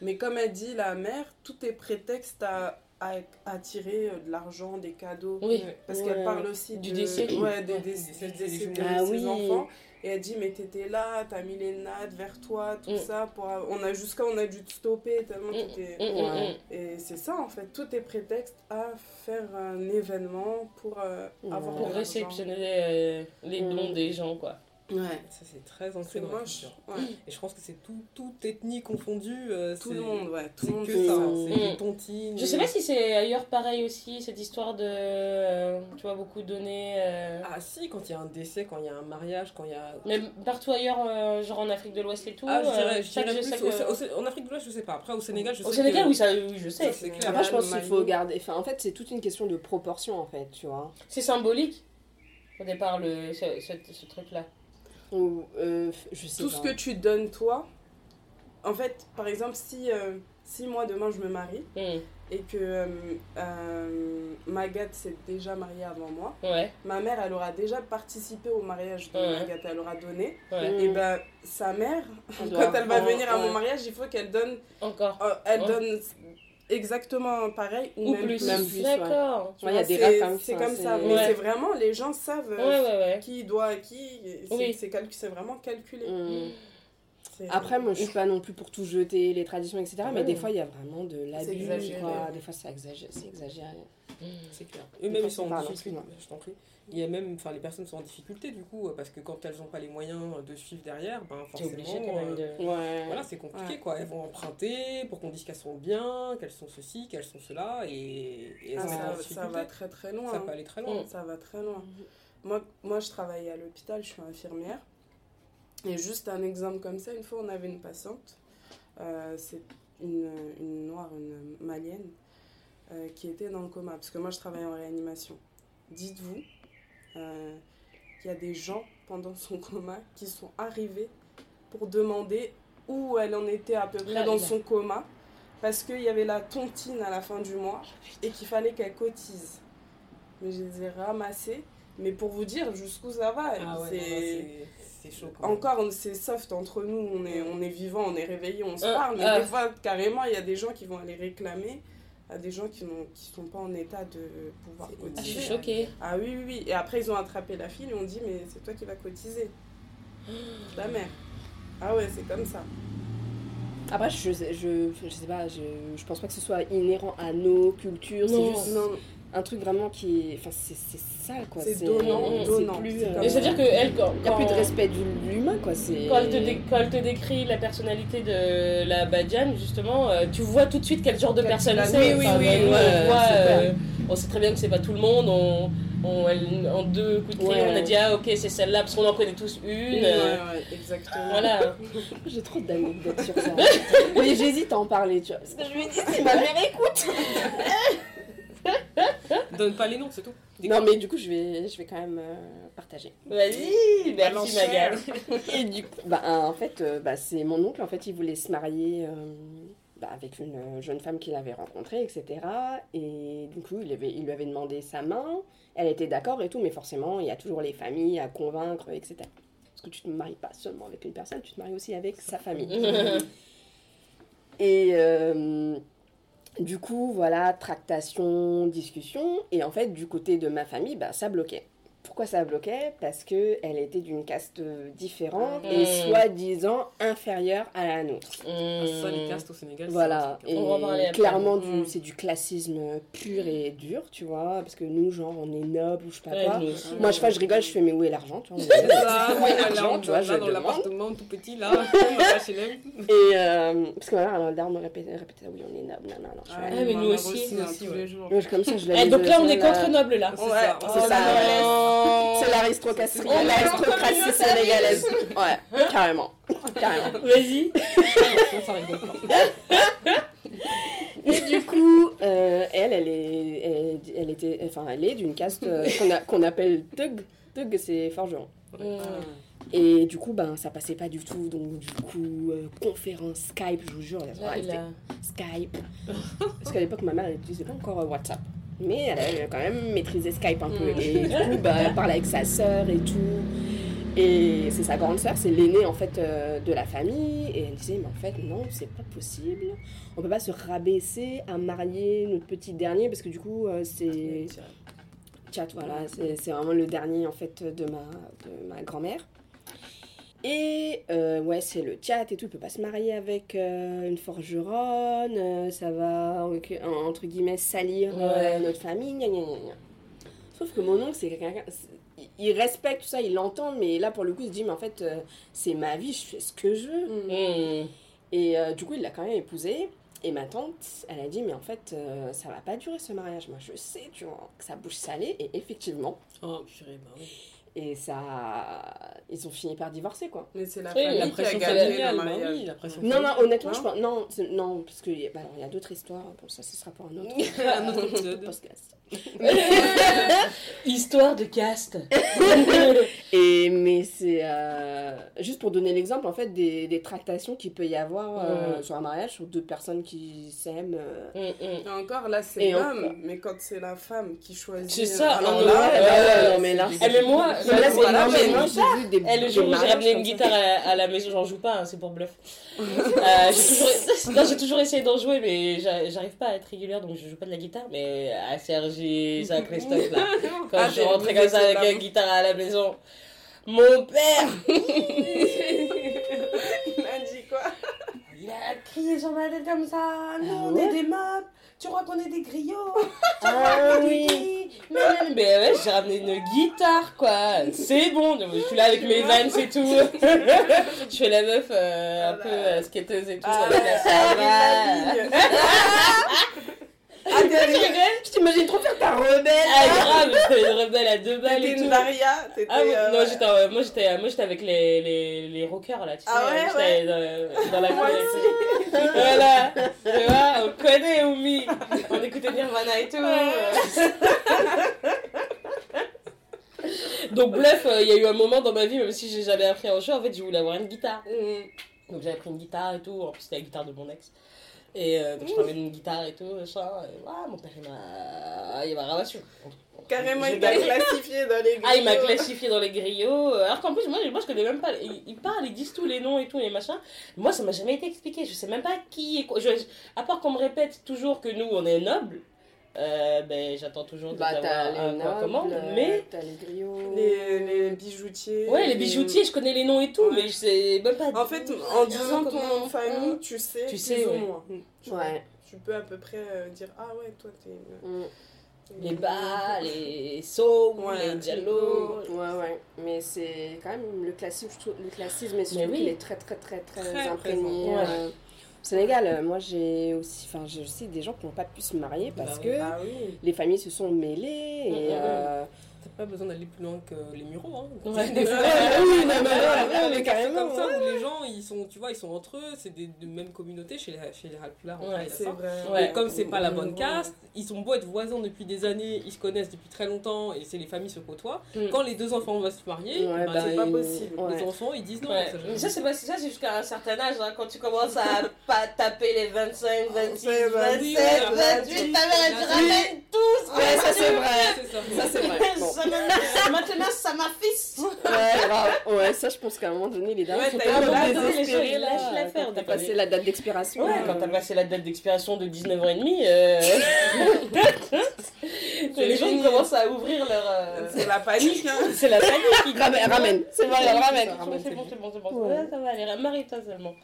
Mais comme elle dit, la mère, tout est prétexte à, à attirer euh, de l'argent, des cadeaux. Oui. Parce Ouais. qu'elle parle aussi Du de- décès. Ouais, des Des du décès, décès des de. Ah ses oui. enfants. Et elle dit, mais t'étais là, t'as mis les nattes vers toi, tout Mm. ça. Pour... On a jusqu'à on a dû te stopper tellement Mm, t'étais... mm, mm, Ouais. mm. Et c'est ça en fait, tout est prétexte à faire un événement pour euh, avoir Pour réceptionner euh, les Mm. dons des gens, quoi. Ouais, Ça, c'est très ancré dans la moche. culture. Ouais. Et je pense que c'est tout, toute ethnie confondue. euh, Tout le monde, ouais, tout C'est le monde que ça. C'est Mm. des tontines. Je sais pas si c'est ailleurs pareil aussi, cette histoire de. euh, tu vois, beaucoup donner. euh, Ah si, quand il y a un décès, quand il y a un mariage, quand il y a... Mais partout ailleurs, euh, genre en Afrique de l'Ouest et tout. Ah, je euh, dirais, je ça que dirais je sais plus. que- au- au- en Afrique de l'Ouest, je sais pas. Après, au Sénégal, je Au sais Sénégal, que... oui, ça, oui, je sais. Ça, clair. Après, je pense qu'il faut garder. Enfin, en fait, c'est toute une question de proportion, en fait, tu vois. C'est symbolique, au départ, le, ce, ce- ce truc-là. Ou, euh, je sais Tout pas. ce que tu donnes toi, en fait, par exemple, si, euh, si moi demain je me marie Hmm, et que euh, euh, Magat s'est déjà mariée avant moi, Ouais, ma mère elle aura déjà participé au mariage de Ouais. Magat, elle aura donné. ouais. Mm. Et ben sa mère, (laughs) quand elle va venir à mon mariage, il faut qu'elle donne, Encore. elle donne exactement pareil ou, Ou même plus. D'accord. Ouais, il y a des règles comme C'est ça, comme c'est- ça, mais Ouais. c'est vraiment, les gens savent Ouais, euh, ouais, ouais. qui doit à qui, c'est Oui. c'est vraiment calculé. Mm. C'est- Après, moi, je suis pas non plus pour tout jeter, les traditions, etc. Mais Ouais. des fois, il y a vraiment de l'abus. Des fois, c'est exagéré. C'est. Hmm. C'est clair. Eux-mêmes, ils sont en. Je t'en prie. Il y a même, enfin, les personnes sont en difficulté du coup, parce que quand elles n'ont pas les moyens de suivre derrière, ben forcément. obligé quand même euh, de. Ouais. Voilà, c'est compliqué Ouais. quoi. Elles vont emprunter pour qu'on dise qu'elles sont bien, qu'elles sont ceci, qu'elles sont cela, et, et elles Ah, en ça, va très très loin. Ça hein. peut aller très loin. Ça va très loin. moi, moi, je travaille à l'hôpital, je suis infirmière. Et juste un exemple comme ça, une fois, on avait une patiente, euh, c'est une, une noire, une malienne, euh, qui était dans le coma. Parce que moi, je travaille en réanimation. Dites-vous euh, qu'il y a des gens pendant son coma qui sont arrivés pour demander où elle en était à peu près Là, dans son coma. Parce qu'il y avait la tontine à la fin du mois et qu'il fallait qu'elle cotise. Mais je les ai ramassés. Mais pour vous dire jusqu'où ça va, Ah ouais, c'est... chaud. Encore, c'est soft entre nous, on est, on est vivant, on est réveillé, on se Ah, parle, mais ah. des fois, carrément, il y a des gens qui vont aller réclamer à des gens qui n'ont qui sont pas en état de pouvoir C'est Ah, je cotiser. suis choquée. Ah oui, oui, oui. Et après, ils ont attrapé la fille et ont dit, mais c'est toi qui vas cotiser. (gasps) La mère. Ah ouais, c'est comme ça. Après, je, je, je sais pas, je, je pense pas que ce soit inhérent à nos cultures. Non. juste Non, un truc vraiment qui est. Enfin, c'est c'est ça, quoi. C'est donnant, c'est donnant. plus, C'est euh, Et c'est-à-dire que elle, quand, Il n'y a plus de respect de l'humain, quoi. C'est... Quand elle, te dé- quand elle te décrit la personnalité de la Badiane, justement, euh, tu vois tout de suite quel genre de Quelle personne c'est. oui, oui, Enfin, oui, c'est euh, on sait très bien que c'est pas tout le monde. On, on- elle- en deux coups de Ouais. on a dit ah ok c'est celle-là parce qu'on en connaît tous une. Ouais, euh, ouais, exactement. Voilà. (laughs) J'ai trop d'anecdotes sur ça. Mais j'hésite à en parler, tu vois. Parce que je me dis, si ma mère écoute. (laughs) (laughs) Donne pas les noms, c'est tout. Non, mais du coup, je vais, je vais quand même euh, partager. Vas-y, merci. Magal. (laughs) Et du coup, bah, en fait, euh, bah, c'est mon oncle, en fait, il voulait se marier euh, bah, avec une euh, jeune femme qu'il avait rencontrée, etc. Et du coup, il, avait, il lui avait demandé sa main. Elle était d'accord et tout, mais forcément, il y a toujours les familles à convaincre, etc. Parce que tu ne te maries pas seulement avec une personne, tu te maries aussi avec sa famille. (laughs) Et euh, du coup, voilà, tractation, discussion. Et en fait, du côté de ma famille, bah, ça bloquait. Pourquoi ça bloquait? Parce qu'elle était d'une caste différente et Mm. soi-disant inférieure à la nôtre. Ah, Ça, les Mmh. castes au Sénégal. c'est- Voilà, et On va clairement, Mm. du, c'est du classisme pur et dur, tu vois, parce que nous, genre, on est noble ou je sais pas Ouais, quoi. Moi, je, je rigole, je fais, mais où est l'argent tu vois, (laughs) Ça, Où est l'argent, tu vois, je dans l'appartement tout petit là. (laughs) Et euh, parce que ma mère, elle me répétait, répétait, oui, on est noble, non, non, non. Je suis Ah, là, mais ma nous aussi, hein, nous aussi, tous les jours. Comme ça, je Eh, l'avais donc là on est contre noble là. C'est ça. Oh, c'est l'aristocratie, l'aristocratie sénégalaise. Ouais, carrément. Carrément. Vas-y. (laughs) Et du coup, euh, elle, elle, est, elle, elle était, enfin, elle est d'une caste euh, qu'on a- qu'on appelle Tug. Tug, c'est forgeron. Et du coup, ben, ça passait pas du tout. Donc, du coup, euh, conférence Skype, je vous jure, Là, Skype. Parce qu'à l'époque, ma mère, elle n'utilisait pas encore WhatsApp. Mais elle avait quand même maîtrisé Skype un peu. Mm. Et du coup, bah, elle parlait avec sa sœur et tout. Et c'est sa grande sœur, c'est l'aînée en fait euh, de la famille. Et elle disait, mais en fait, non, c'est pas possible. On peut pas se rabaisser à marier notre petit dernier parce que du coup, euh, c'est. Tchat, voilà, c'est c'est vraiment le dernier en fait de ma, de ma grand-mère. Et euh, ouais, c'est le chat et tout, il peut pas se marier avec euh, une forgeronne, euh, ça va entre guillemets salir Ouais. notre famille, gna gna gna. Sauf que mon oncle, c'est quelqu'un, il- respecte tout ça, il l'entend, mais là pour le coup, il se dit, mais en fait, c'est ma vie, je fais ce que je veux. Mmh. Et du coup, il l'a quand même épousée. Et ma tante, elle a dit, mais en fait, euh, ça va pas durer ce mariage. Moi, je sais, tu vois, que ça bouge salé. Et effectivement, Oh, purée, bah oui. Et ça, ils ont fini par divorcer, quoi. Mais c'est la Oui, La qui a pression familiale, le bah mariage. oui, la pression Non, non, honnêtement, Non je pense. Non, non parce qu'il y, a- bah, y a d'autres histoires. Bon, ça, ce sera pour un autre (laughs) Un autre (laughs) épisode. podcast. (laughs) Histoire de caste. Et, juste pour donner l'exemple, en fait, des, des tractations qu'il peut y avoir euh, Ouais. sur un mariage, sur deux personnes qui s'aiment. euh, Mmh, mmh. Et encore là, c'est l'homme, encore. mais quand c'est la femme qui choisit. C'est ça, alors non, là, ouais, là, non, mais là, Eh, mais moi, Mais là, c'est non, mais j'ai- moi, j'ai vu des. Eh, le jour où j'ai ramené une guitare à, à la maison, j'en joue pas, hein, c'est pour bluff. Euh, j'ai toujours, (laughs) non, j'ai toujours essayé d'en jouer, mais j'a- j'arrive pas à être régulière, donc je joue pas de la guitare. Mais à Sergi, à Christophe, là, (laughs) quand Ah, je suis t'es- rentrée vous comme ça avec là. la guitare à la maison, mon père, (laughs) Il a dit quoi il a crié sur ma tête comme ça. Nous, on ouais est des meubles, tu crois qu'on est des griots (laughs) Ah Des oui. mais, mais, mais ouais, j'ai ramené une guitare, quoi. C'est bon, je suis là avec mes vannes et tout. (laughs) je fais la meuf euh, un peu euh, skateuse et tout. Ah, avec la ah. Ah, rigoles Je t'imagine trop faire ta rebelle. Ah, grave, j'étais une rebelle à deux balles et T'étais une. T'étais. Ah, moi, euh, non, ouais. j'étais, euh, moi, j'étais, moi, j'étais avec les, les, les rockers, là, tu sais. Ah ouais, j'étais ouais. Dans, dans la aussi. Voilà, tu vois, on connaît Oumi. On écoutait Nirvana et tout. Donc, bref, euh, il y a eu un moment dans ma vie, même si j'ai jamais appris à jouer, en fait, je voulais avoir une guitare. Mm. Donc, j'avais pris une guitare et tout. En plus, c'était la guitare de mon ex. Et euh, donc, je prenais une guitare et tout, machin. Et, voilà, mon père, il m'a, il m'a ramassé. Carrément, il t'a classifié dans les Ah, il m'a griots. classifié dans les griots. Alors qu'en plus, moi, moi je connais même pas. Ils, ils parlent, ils disent tous les noms et tout, les machins. Moi, ça m'a jamais été expliqué. Je sais même pas qui est quoi. Je- à part qu'on me répète toujours que nous, on est nobles, euh, ben, j'attends toujours de Bah, savoir quoi commande. nobles, Mais. t'as les griots. Les, les bijoutiers. Ouais, les bijoutiers, je connais les noms et tout, Ouais. mais je sais même pas. En fait, en disant ton comment- nom de famille, tu sais, Tu sais, ou ouais. moins. Tu, Ouais. tu peux à peu près euh, dire Ah ouais, toi t'es. Mm. Les bas, les sauts, Ouais, les diallo. Ouais, ouais. Mais c'est quand même le classisme, je trouve, le classisme, mais Mais surtout oui. qu'il est très, très, très, très, Très imprégné. euh, Au Sénégal, euh, moi j'ai aussi, enfin, je sais des gens qui n'ont pas pu se marier parce Bah que Ah oui. les familles se sont mêlées et. Mm, mm, mm. euh, T'as pas besoin d'aller plus loin que les mureaux. Hein. Ouais, Des des (laughs) fois, fois, oui, non, mais ouais, ouais, ouais, mais des carrément, quartiers comme ça ouais. où les gens, ils sont, tu vois, ils sont entre eux, c'est des, de même communauté chez les, chez les Ouais, C'est vrai. Ouais. Et comme c'est pas la bonne caste, ils ont beau être voisins depuis des années, ils se connaissent depuis très longtemps et c'est les familles se côtoient. Mm. Quand les deux enfants vont se marier, bah, bah, c'est pas possible. les enfants ils disent non. Ça, je- Mais ça, c'est pas ça, c'est jusqu'à un certain âge, hein, quand tu commences à (laughs) pas taper les 25, 26, Ouais, bah, 27, oui, 28, ta mère, elle te ramène tous. Ça c'est vrai. Ça c'est vrai. (laughs) Ça Maintenant, ça m'a fils. (laughs) Ouais, grave. ouais, ça je pense qu'à un moment donné, les dames Ouais, sont tellement lâchent l'affaire, T'as passé la date d'expiration. Ouais, euh, quand t'as passé la date d'expiration de 19 ans et demi, euh... (laughs) les gens commencent à ouvrir leur. euh, C'est la panique, hein. C'est la panique qui Ramène. C'est bon, elle ramène. C'est bon, c'est bon, c'est bon. Ouais, ça va aller. Marie-toi seulement.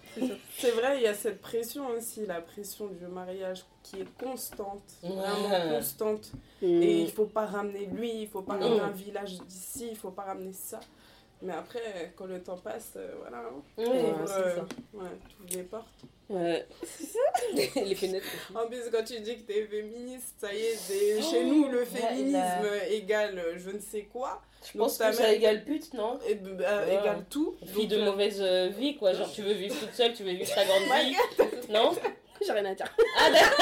C'est vrai, il y a cette pression aussi, la pression du mariage qui est constante, vraiment Ouais. constante. Et il faut pas ramener lui, il faut pas ramener un village d'ici, il faut pas ramener ça. Mais après, quand le temps passe, euh, voilà, hein, Ouais, t'ouvres, c'est euh, ça. ouais, t'ouvres les portes. Ouais. (laughs) les fenêtres. En plus, quand tu dis que t'es féministe, ça y est, c'est- chez nous, le ouais, féminisme là. égale euh, je ne sais quoi, Je pense Donc, ta que ça mère- égale pute, non et, euh, Ouais. égale tout. Donc, de euh, mauvaise vie, quoi. Genre, tu veux vivre toute seule, tu veux vivre ta grande vie. Non J'ai rien à dire. Ah, d'accord.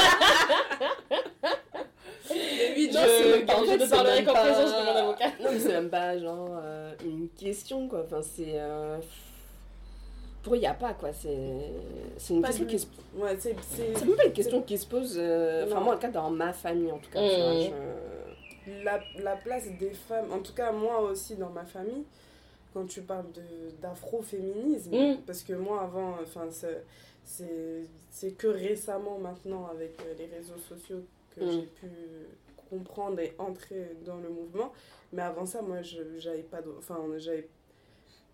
(laughs) lui, Non, je- en je fait, ne c'est parlerai qu'en présence de mon avocat. Non, mais c'est même pas genre euh, une question quoi. Enfin, c'est. euh, Pour il n'y a pas quoi. C'est c'est une Pas question du- qui se. Ouais, c'est. même pas une question qui se pose. euh, Enfin, moi, en tout cas, dans ma famille en tout cas. tu vois, Mm. je- la, la place des femmes, en tout cas moi aussi dans ma famille, quand tu parles de- d'afroféminisme, Mm. parce que moi avant, enfin c'est- que récemment maintenant avec euh, les réseaux sociaux que Mm. j'ai pu comprendre et entrer dans le mouvement, mais avant ça moi je j'avais pas de, enfin j'avais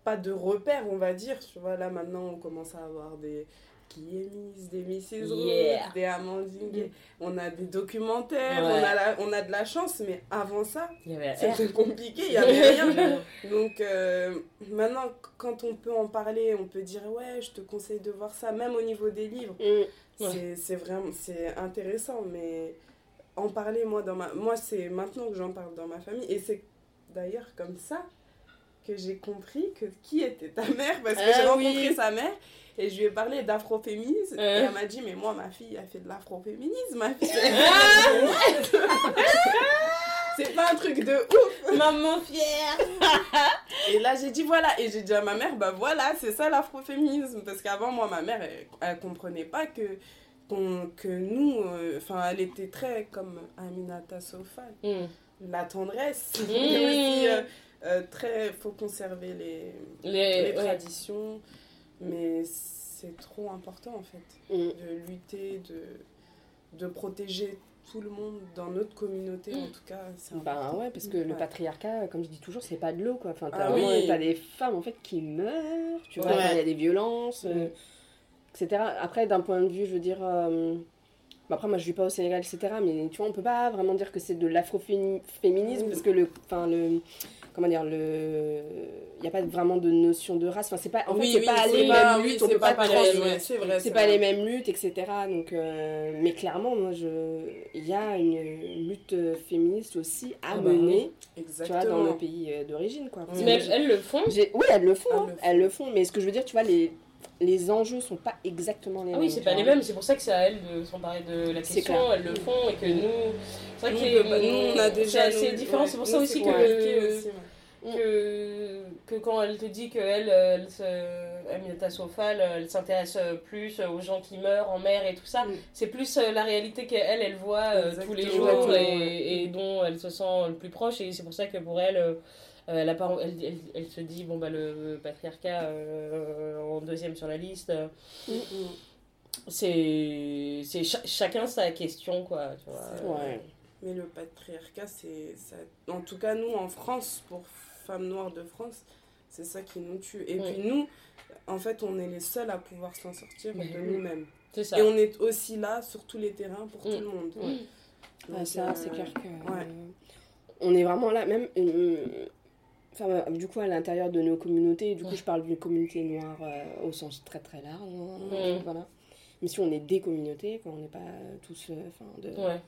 pas de repères on va dire, tu vois là maintenant on commence à avoir des qui est Miss, des Mrs. Rose, des Amandine, Gay. on a des documentaires, Ouais. on, a la- on a de la chance, mais avant ça, c'était compliqué, il n'y avait rien. (laughs) Donc euh, maintenant, quand on peut en parler, on peut dire ouais, je te conseille de voir ça, même au niveau des livres. Mm. C'est- C'est vraiment c'est intéressant, mais en parler, moi, dans ma, moi c'est maintenant que j'en parle dans ma famille, et c'est d'ailleurs comme ça que j'ai compris que qui était ta mère, parce que Ah j'ai rencontré oui. sa mère. Et je lui ai parlé d'afroféminisme. Euh. Et elle m'a dit, mais moi, ma fille, elle fait de l'afroféminisme, ma fille. (laughs) C'est pas un truc de ouf. Maman fière. Et là, j'ai dit voilà. Et j'ai dit à ma mère, bah voilà, c'est ça l'afroféminisme. Parce qu'avant, moi, ma mère, elle, elle comprenait pas que, qu'on- que nous, euh, enfin, elle était très comme Aminata Sofal. Mm. La tendresse. (laughs) Mmh. Euh, euh, très, faut conserver les, Les, les ouais. traditions. Mais c'est trop important, en fait, Mm. de lutter, de, de protéger tout le monde dans notre communauté, en tout cas. c'est Ben important. ouais, parce que le patriarcat, comme je dis toujours, c'est pas de l'eau quoi. Enfin, t'as Ah vraiment- oui. t'as des femmes en fait qui meurent, tu vois, Ouais. il y a des violences, euh, etc. Après, d'un point de vue, je veux dire, euh, Bon, après, moi, je vis pas au Sénégal, etc. Mais tu vois, on peut pas vraiment dire que c'est de l'afroféminisme parce que le, enfin, le, comment dire, le, il n'y a pas vraiment de notion de race. Enfin, c'est pas, en fait, c'est pas les mêmes luttes. on peut pas, pas trans- les mêmes- c'est vrai. c'est pas les mêmes luttes, etc. Donc, euh, mais clairement, moi, je, il y a une, lutte féministe aussi à Ah bah mener, tu vois, dans le pays euh, d'origine, quoi. Mais elles, elles le font? j'ai- Oui, elles le font, Elles hein, le font. elles le font. Mais ce que je veux dire, tu vois, les, les enjeux sont pas exactement les Ah mêmes. oui, c'est pas les mêmes, c'est pour ça que c'est à elles de s'emparer de la question, elles le font et que nous. C'est vrai que nous, on a déjà. C'est différent, ouais, c'est pour nous, ça aussi c'est que. compliqué aussi, ouais. que, que quand elle te dit qu'elle, elle, se- Aminata Sofal, elle s'intéresse plus aux gens qui meurent en mer et tout ça, Mm. c'est plus euh, la réalité qu'elle, elle voit euh, tous les jours et, et dont elle se sent le plus proche. Et c'est pour ça que pour elle, euh, elle, elle, elle- elle se dit, bon, bah, le patriarcat euh, en deuxième sur la liste, euh, Mm. c'est c'est cha- chacun sa question, quoi. Tu vois. Ouais. Mais le patriarcat, c'est. ça- En tout cas, nous, en France, pour femmes noires de France, c'est ça qui nous tue. Et puis nous, en fait, on est les seuls à pouvoir s'en sortir Mais de oui. nous-mêmes. C'est ça. Et on est aussi là sur tous les terrains pour tout le monde. Mm. Ah, Donc, ça, euh, c'est clair que. ouais. euh, on est vraiment là, même. euh, Enfin, euh, du coup, à l'intérieur de nos communautés, du coup, Ouais. je parle d'une communauté noire euh, au sens très très large. hein. Voilà. Mais si on est des communautés, quand on n'est pas tous. euh, Enfin, de. Ouais.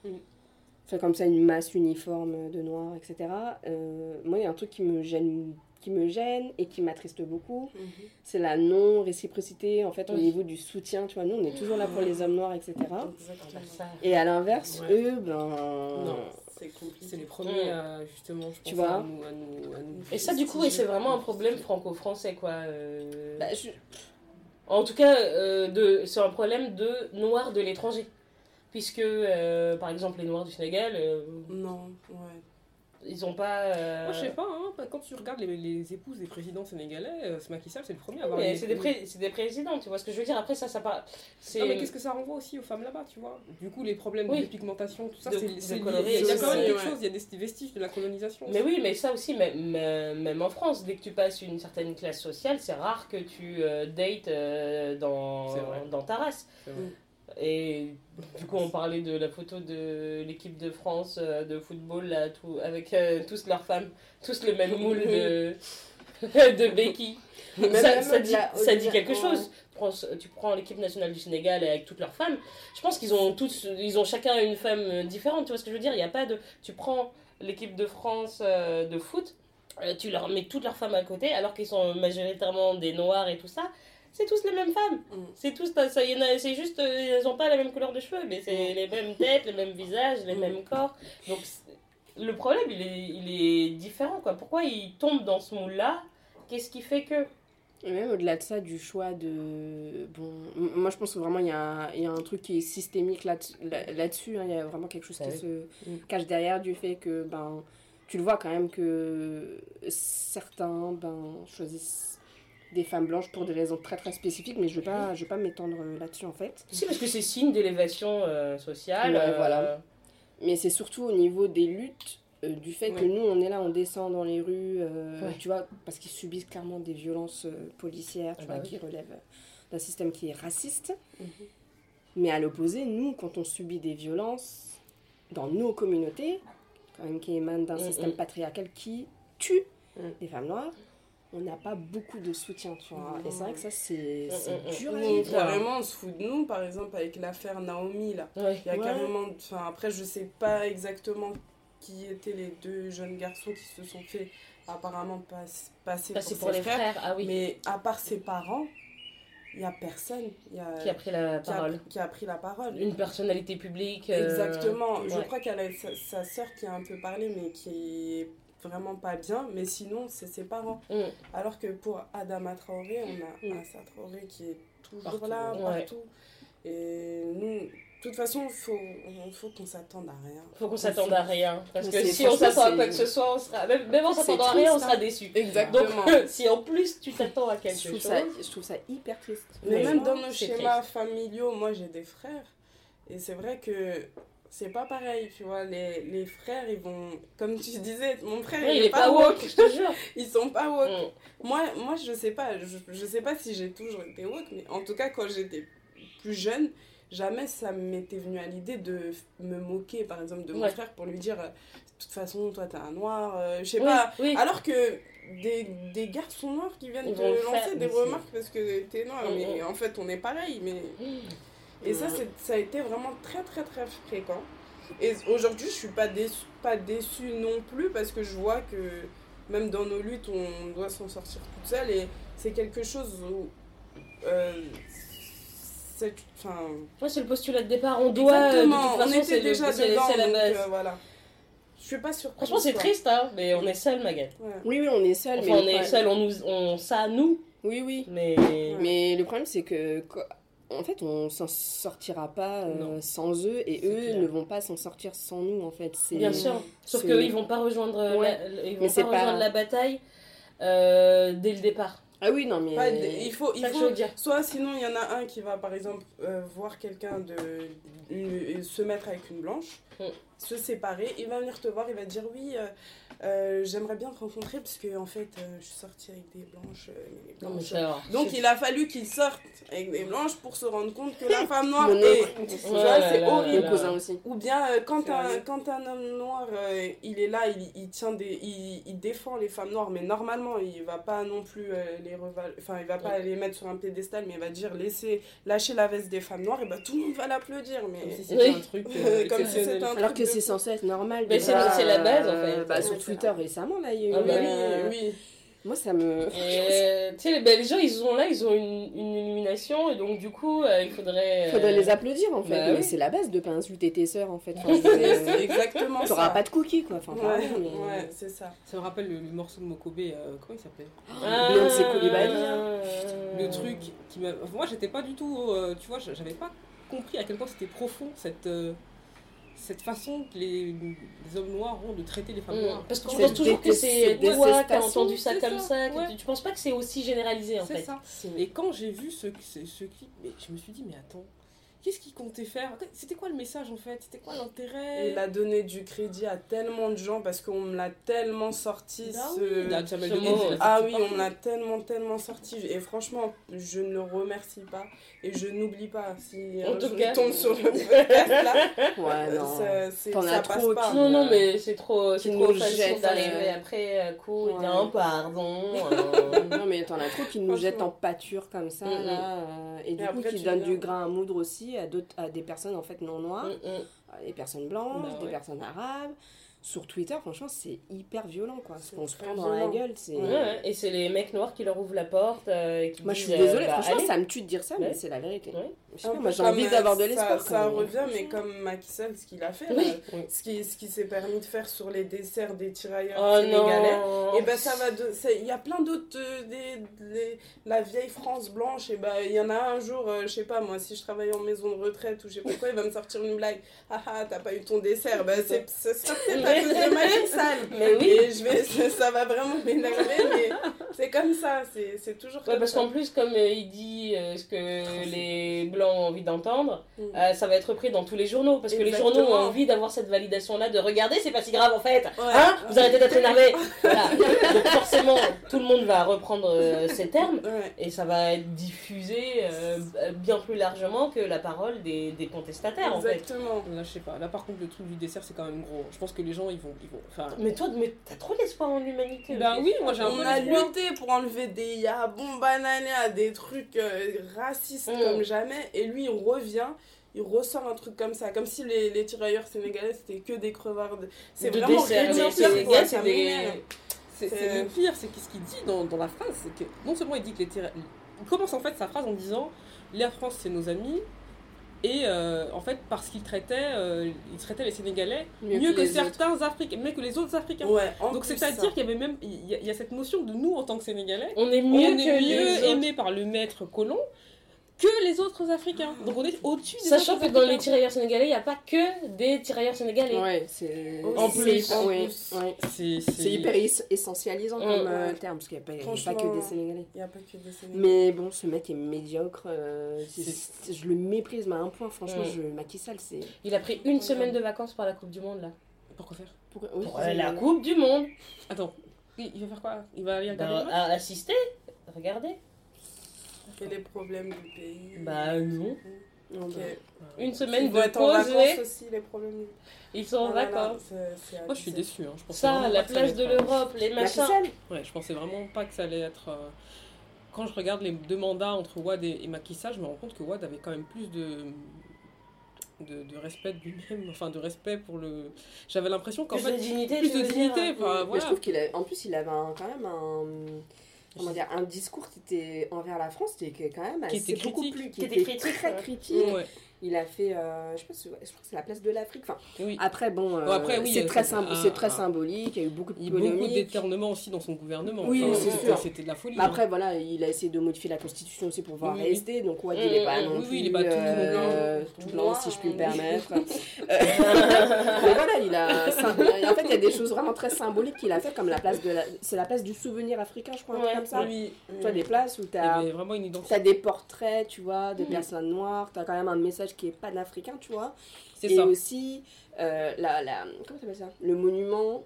Enfin, comme ça, une masse uniforme de noirs, etc. euh, moi, il y a un truc qui me gêne qui me gêne et qui m'attriste beaucoup, Mhm. c'est la non-réciprocité en fait au niveau du soutien. Tu vois, nous on est toujours là pour les hommes noirs, etc. Exactement. Et à l'inverse, Ouais. eux, ben. Non. C'est compliqué. C'est les premiers à, justement, je pense, Tu vois à nous, à nous, à nous Et ça, du coup, oui, c'est vraiment un problème franco-français, quoi. euh. Bah, je- En tout cas, euh, de... c'est un problème de noirs de l'étranger. Puisque, euh, par exemple, les noirs du Sénégal, euh, Non, ouais. Ils ont pas. euh, Moi, je sais pas, hein, quand tu regardes les, les épouses des présidents sénégalais, euh, ce Macky Sall, c'est le premier à avoir mais une- c'est des, pré- c'est des présidents, tu vois ce que je veux dire. Après, ça, ça. C'est... Non, mais qu'est-ce que ça renvoie aussi aux femmes là-bas, tu vois? Du coup, les problèmes Oui. de dépigmentation, tout ça, c'est c'est lié. Il y a quand même c'est- quelque ouais. chose, il y a des vestiges de la colonisation. Mais oui, mais ça aussi, même, même en France, dès que tu passes une certaine classe sociale, c'est rare que tu euh, dates euh, dans, C'est vrai. dans ta race. Et du coup, on parlait de la photo de l'équipe de France euh, de football, là, tout, avec euh, tous leurs femmes, tous le même moule de, (laughs) de Becky. Même- ça, ça dit, ça dit quelque chose. Tu prends, l'équipe nationale du Sénégal avec toutes leurs femmes. Je pense qu'ils ont tous, ils ont chacun une femme euh, différente. Tu vois ce que je veux dire? Il y a pas de. Tu prends l'équipe de France euh, de foot, tu leur mets toutes leurs femmes à côté, alors qu'ils sont majoritairement des noirs et tout ça. C'est tous les mêmes femmes. Mm. C'est tous, ça, y en a- c'est juste, euh, elles ont pas la même couleur de cheveux, mais c'est les mêmes têtes, les mêmes visages, les Mm. mêmes corps. Donc le problème, il est, il est différent, quoi. Pourquoi ils tombent dans ce moule-là? Qu'est-ce qui fait que Et même au-delà de ça, du choix de. Bon, moi je pense que vraiment il y, a il y a un truc qui est systémique là- là- là-dessus. hein. Il y a vraiment quelque chose qui oui. se Mm. cache derrière du fait que ben, tu le vois quand même que certains ben, choisissent des femmes blanches pour des raisons très très spécifiques, mais je vais pas, je vais pas m'étendre là-dessus en fait. Si, parce que c'est signe d'élévation euh, sociale. Ouais, euh, voilà. Mais c'est surtout au niveau des luttes, euh, du fait que nous, on est là, on descend dans les rues, euh, Ouais. tu vois, parce qu'ils subissent clairement des violences euh, policières, tu Ah bah vois, oui. qui relèvent d'un système qui est raciste. Mhm. Mais à l'opposé, nous, quand on subit des violences dans nos communautés, quand même qui émanent d'un Mhm. système patriarcal qui tue Mhm. les femmes noires, on n'a pas beaucoup de soutien, tu vois. Et c'est vrai que ça, c'est c'est Mhm, mhm. dur à Nous, vivre. carrément, on se fout de nous, par exemple, avec l'affaire Naomi, là. Ouais. Il y a Ouais. carrément. Enfin, après, je sais pas exactement qui étaient les deux jeunes garçons qui se sont fait apparemment pas- passer c'est pour, pour ses les frères, ah oui. Mais à part ses parents, il y a personne il y a, Qui a pris la qui a- parole. qui a pris la parole. Une personnalité publique. euh, Exactement. Je crois qu'elle a sa, sa sœur qui a un peu parlé, mais qui est vraiment pas bien. Mais sinon, c'est ses parents. Mm. Alors que pour Adama Traoré, on a Mm. Assa Traoré qui est toujours Partout, là, ouais. partout. Et nous, de toute façon, il faut, faut qu'on s'attende à rien. Faut qu'on s'attende à rien. Parce Mais que si on s'attend à quoi que ce soit, on sera. Même, même en s'attendant à rien, on sera hein. déçu. Exactement. Donc, si en plus tu t'attends à quelque Je chose. ça, je trouve ça hyper triste. Mais même dans nos schémas familiaux, moi j'ai des frères. Et c'est vrai que c'est pas pareil, tu vois. Les, les frères, ils vont. Comme tu disais, mon frère, Ouais, il, est pas woke. je te jure. (laughs) Ils sont pas woke. Mm. Moi, moi, je sais pas. Je, je sais pas si j'ai toujours été woke, mais en tout cas, quand j'étais plus jeune, jamais ça m'était venu à l'idée de me moquer, par exemple, de mon Ouais. frère pour lui dire, euh, de toute façon, toi, t'es un noir, euh, je sais Oui, pas. oui. Alors que des, des garçons noirs qui viennent Ils te lancer des remarques parce que t'es noir, Mm, mais mm. en fait, on est pareil. Mais... (gasps) Et ça, Ouais. c'est- ça a été vraiment très, très, très fréquent. Et aujourd'hui, je suis pas déçue, pas déçue non plus parce que je vois que même dans nos luttes, on doit s'en sortir toute seule. Et c'est quelque chose où. euh, c'est- Enfin. Ouais, c'est le postulat de départ. On doit. Exactement, de toute façon, on était c'est le- déjà c'est- dedans. Donc, euh, voilà. Je suis pas surprise. Franchement, c'est triste, hein, mais on est seul. Ouais. Oui, oui, on est seul. Enfin, mais on le est seul, on nous, on, ça nous, Oui, oui. mais. Mais le problème, c'est que. En fait, on s'en sortira pas euh, sans eux et eux clair. ne vont pas s'en sortir sans nous en fait. C'est- Bien sûr. Sauf qu'eux, ils vont pas rejoindre, la- Ouais. ils vont Mais pas rejoindre pas- la bataille euh, dès le départ. Ah oui, non, mais. Il faut, il faut dire. Soit sinon il y en a un qui va par exemple euh, voir quelqu'un de une- se mettre avec une blanche, Mm. Se séparer, il va venir te voir, il va te dire oui, euh, euh, j'aimerais bien te rencontrer parce que en fait euh, je suis sortie avec des blanches. euh, les Donc il a fallu qu'il sorte avec des blanches pour se rendre compte que la (laughs) femme noire est. c'est là, horrible. aussi. Ou bien euh, quand, un, quand un homme noir euh, il est là, il, il tient des, il, il défend les femmes noires, mais normalement il va pas non plus euh, les reval... enfin il va pas les mettre sur un piédestal, mais il va dire laissez lâcher la veste des femmes noires et bah tout le monde va l'applaudir, Comme mais si c'était Oui. un truc euh, (laughs) Comme si c'était un Alors truc que c'est censé être normal. Mais c'est- la base, en euh, fait. bah, sur Twitter récemment, là, il y a eu. Ah oui, bah, euh, oui. Moi, ça me. Et, tu sais, ben, les gens, ils sont là, ils ont une, une illumination, et donc du coup, euh, il faudrait. Il faudrait les applaudir en fait. bah mais oui. c'est la base de pas insulter tes sœurs en fait. (laughs) Enfin, C'est exactement ça. T'auras pas de cookies quoi. Enfin, Ouais, pardon, mais- ouais, c'est ça. Ça me rappelle le, le morceau de Mokobe, euh, comment il s'appelait? Ah, (gasps) Beyoncé Coulibaly, Le truc qui m'a. Moi, j'étais pas du tout. euh, tu vois, j'avais pas compris à quel point c'était profond cette. Cette façon que les, les hommes noirs ont de traiter les femmes Mm. noires. Parce que tu penses toujours que c'est toi qui as entendu ça comme ça, ça, que ouais. tu, tu penses pas que c'est aussi généralisé en C'est fait. ça. Et quand j'ai vu ce, ce, ce clip, mais je me suis dit, mais attends, qu'est-ce qu'il comptait faire? C'était quoi le message en fait? C'était quoi l'intérêt? Il a donné du crédit à tellement de gens parce qu'on me l'a tellement sorti. Bah ce... Ah oui, on partout. l'a tellement, tellement sorti. Et franchement, je ne le remercie pas. Et je n'oublie pas. Si En un tout cas. tombe sur le podcast là, (laughs) Ouais, non. ça, c'est- T'en ça as passe trop pas. qui- Non, non, mais c'est trop, c'est Qui trop nous facile jette, d'arriver euh, après à coup et dire oh, pardon. euh. (laughs) Non, mais t'en as trop qui nous jettent en pâture comme ça, Mm, mm. là. euh, et du Et coup, après, qui donnent du grain à moudre aussi à, d'autres- à des personnes en fait non noires, Mm, mm. à des personnes blanches, Bah des ouais. personnes arabes. Sur Twitter, franchement, c'est hyper violent quoi. Ce qu'on se prend dans la gueule, c'est. Ouais, ouais. Et c'est les mecs noirs qui leur ouvrent la porte. euh, et qui Moi, je suis désolée, euh, bah, franchement, allez. ça me tue de dire ça, mais c'est la vérité. Je sais Un pas, peu moi, j'ai envie euh, d'avoir de ça- l'espoir. Ça, revient, mais comme Macky Sall, ce qu'il a fait, Oui. là, ce qui, ce qui s'est permis de faire sur les desserts des tirailleurs Oh sénégalais. non. Et ben ça va de c'est- il y a plein d'autres euh, la vieille France blanche et ben il y en a un jour euh, je sais pas moi si je travaille en maison de retraite ou je sais pas quoi il va me sortir une blague ah ah t'as pas eu ton dessert ben c'est (laughs) c'est ça peut-être à cause de Macky Sall Mais oui. et je vais ça va vraiment m'énerver mais c'est comme ça c'est c'est toujours Ouais, comme parce qu'en plus, comme euh, il dit euh, ce que les blancs ont envie d'entendre, Mm. euh, ça va être repris dans tous les journaux. Parce que les Exactement. journaux ont envie d'avoir cette validation-là de regarder, c'est pas si grave en fait. Ouais. Hein? Vous arrêtez d'être énervé. (laughs) Voilà. Donc forcément, tout le monde va reprendre euh, ces termes. Ouais. Et ça va être diffusé euh, bien plus largement que la parole des, des contestataires en fait. exactement Là, je sais pas. Là, par contre, le truc du dessert, c'est quand même gros. Je pense que les gens, ils vont. Ils vont enfin, Mais toi, mais t'as trop d'espoir en l'humanité. Bah oui, moi, j'ai un on peu a lutté pour enlever des yabons banania, des trucs euh, racistes Mm. comme jamais. Et lui, il revient, il ressort un truc comme ça. Comme si les, les tirailleurs sénégalais, c'était que des crevards. C'est De vraiment dessert, mais ridicule, c'est- des- c'est le pire, c'est ce qu'il dit dans, dans la phrase, c'est que non seulement il dit que les terra- Il commence en fait sa phrase en disant L'Air France, c'est nos amis. Et euh, en fait, parce qu'il traitait, euh, il traitait les Sénégalais mieux, que, les certains Africains, mieux que les autres Africains. Ouais, Donc c'est-à-dire qu'il y avait même il y, a, il y a cette notion de nous en tant que Sénégalais. On est on mieux est les aimés par le maître colon que les autres Africains. Donc on est au-dessus des Sachant que dans les tirailleurs sénégalais, il n'y a pas que des tirailleurs sénégalais. Ouais, c'est. En plus, en ouais, plus. ouais. C'est hyper es- essentialisant comme Mm. euh, terme, parce qu'il n'y a, pas- il y a pas Franchement. que des Sénégalais. Il n'y a pas que des Sénégalais. Mais bon, ce mec est médiocre. euh, je le méprise, mais à un point, franchement, Mm. je Macky Sall, c'est. Il a pris une semaine de vacances pour la Coupe du Monde là. Pourquoi faire? Pour... oui, Pour c'est- la Coupe du Monde. Attends, il il va faire quoi? Il va aller regarder Bah, le match Regardez. Et les problèmes du pays. Bah non. Bah, Une Ils semaine de être en vacances congé, aussi, les problèmes. ils sont en Ah là là, Moi, je suis déçue. Hein. Je pensais Ça, la allait de euh, l'Europe, les machins. Ouais, je pensais vraiment pas que ça allait être. euh, Quand je regarde les deux mandats entre Wad et, et Macky Sall, je me rends compte que Wad avait quand même plus de. De, de respect de lui-même, (laughs) enfin de respect pour le. J'avais l'impression qu'en Plus de fait. dignité, plus de dignité, enfin, Mais je trouve qu'il a, en plus, il avait un- quand même un, comment dire, un discours qui était envers la France, qui était quand même Qui assez était beaucoup critique. plus, qui, Qui était était critique, très critique. Ouais, Il a fait, euh, je je crois que c'est la place de l'Afrique. Enfin, oui. après, bon, euh, Bon, après, oui, c'est euh, très, c'est- symb- très symbolique. Il y a eu beaucoup de Il y a beaucoup polémiques. d'éternement aussi dans son gouvernement. Oui, Enfin, c'est c'était- sûr. C'était de la folie. Hein. après, voilà, il a essayé de modifier la constitution aussi pour pouvoir rester. Donc, ouais, il n'est pas Oui, non oui, plus il est pas tout euh, blanc. tout blanc, si je puis me permettre. (laughs) Mais voilà, il a. En fait, il y a des choses vraiment très symboliques qu'il a fait, comme la place de la. C'est la place du souvenir africain, je crois, comme ça. Tu vois, des places où vraiment une identité. T'as des portraits, tu vois, de Mhm. personnes noires, t'as quand même un message qui est panafricain, tu vois. C'est Et ça. aussi, euh, la, la, comment t'appelles ça? Le monument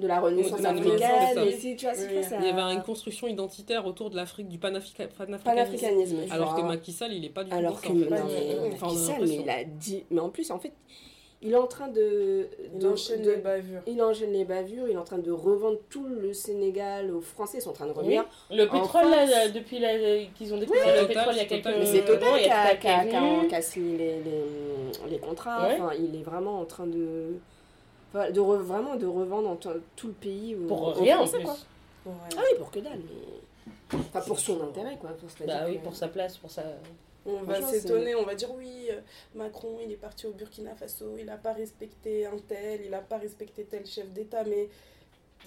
de la Renaissance africaine. Ça. aussi, tu vois, c'est Oui. quoi, ça Il y avait une construction identitaire autour de l'Afrique, du panafrica- panafricanisme. panafricanisme. Alors que. Macky Sall, il est pas du tout Alors que ça, en fait. non, mais. Enfin, Macky Sall, mais il a dit. Mais en plus, en fait, il est en train de. Il de- enchaîne de- les bavures. il enchaîne les bavures, il est en train de revendre tout le Sénégal aux Français, ils sont en train de revenir. Le En pétrole, là, depuis la- qu'ils ont découvert Oui, le pétrole il y a quelques. Mais c'est Total qui a a, signé les, les, les contrats. Ouais. Enfin, il est vraiment en train de. de re- vraiment de revendre en tout le pays aux, Pour aux rien en Français, plus. quoi. Ah oui, pour que dalle, mais. Enfin, pour son intérêt, quoi. Bah oui, que- pour sa place, pour sa. On va s'étonner, on va dire oui, euh, Macron il est parti au Burkina Faso, il n'a pas respecté un tel, il n'a pas respecté tel chef d'État, mais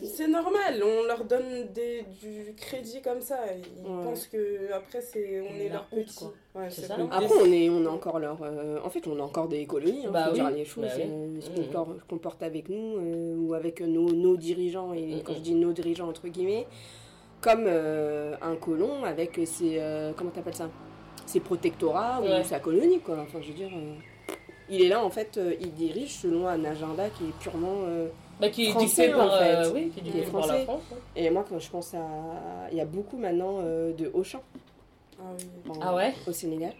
c'est normal, on leur donne des, du crédit comme ça. Ils Ouais. pensent que après c'est on est leur petit. ça. Après, on est, on est encore leur. euh, en fait, on a encore des colonies, hein, Bah faut oui. dire les choses, Bah oui. euh, ce Mhm. qu'on por- qu'on porte avec nous, euh, ou avec nos, nos dirigeants, et Mhm. quand je dis nos dirigeants, entre guillemets, comme euh, un colon avec ses. euh, comment t'appelles ça? Ses protectorats Ouais. ou sa colonie, quoi. Enfin, je veux dire. euh, il est là, en fait, euh, il dirige selon un agenda qui est purement. euh, Bah, qui est Français, dicté par, en fait. euh, oui, qui Il est dicté par la français. France. hein. Et moi, quand je pense à. Il y a beaucoup maintenant euh, de Auchan Ah oui. en- Ah ouais? au Sénégal.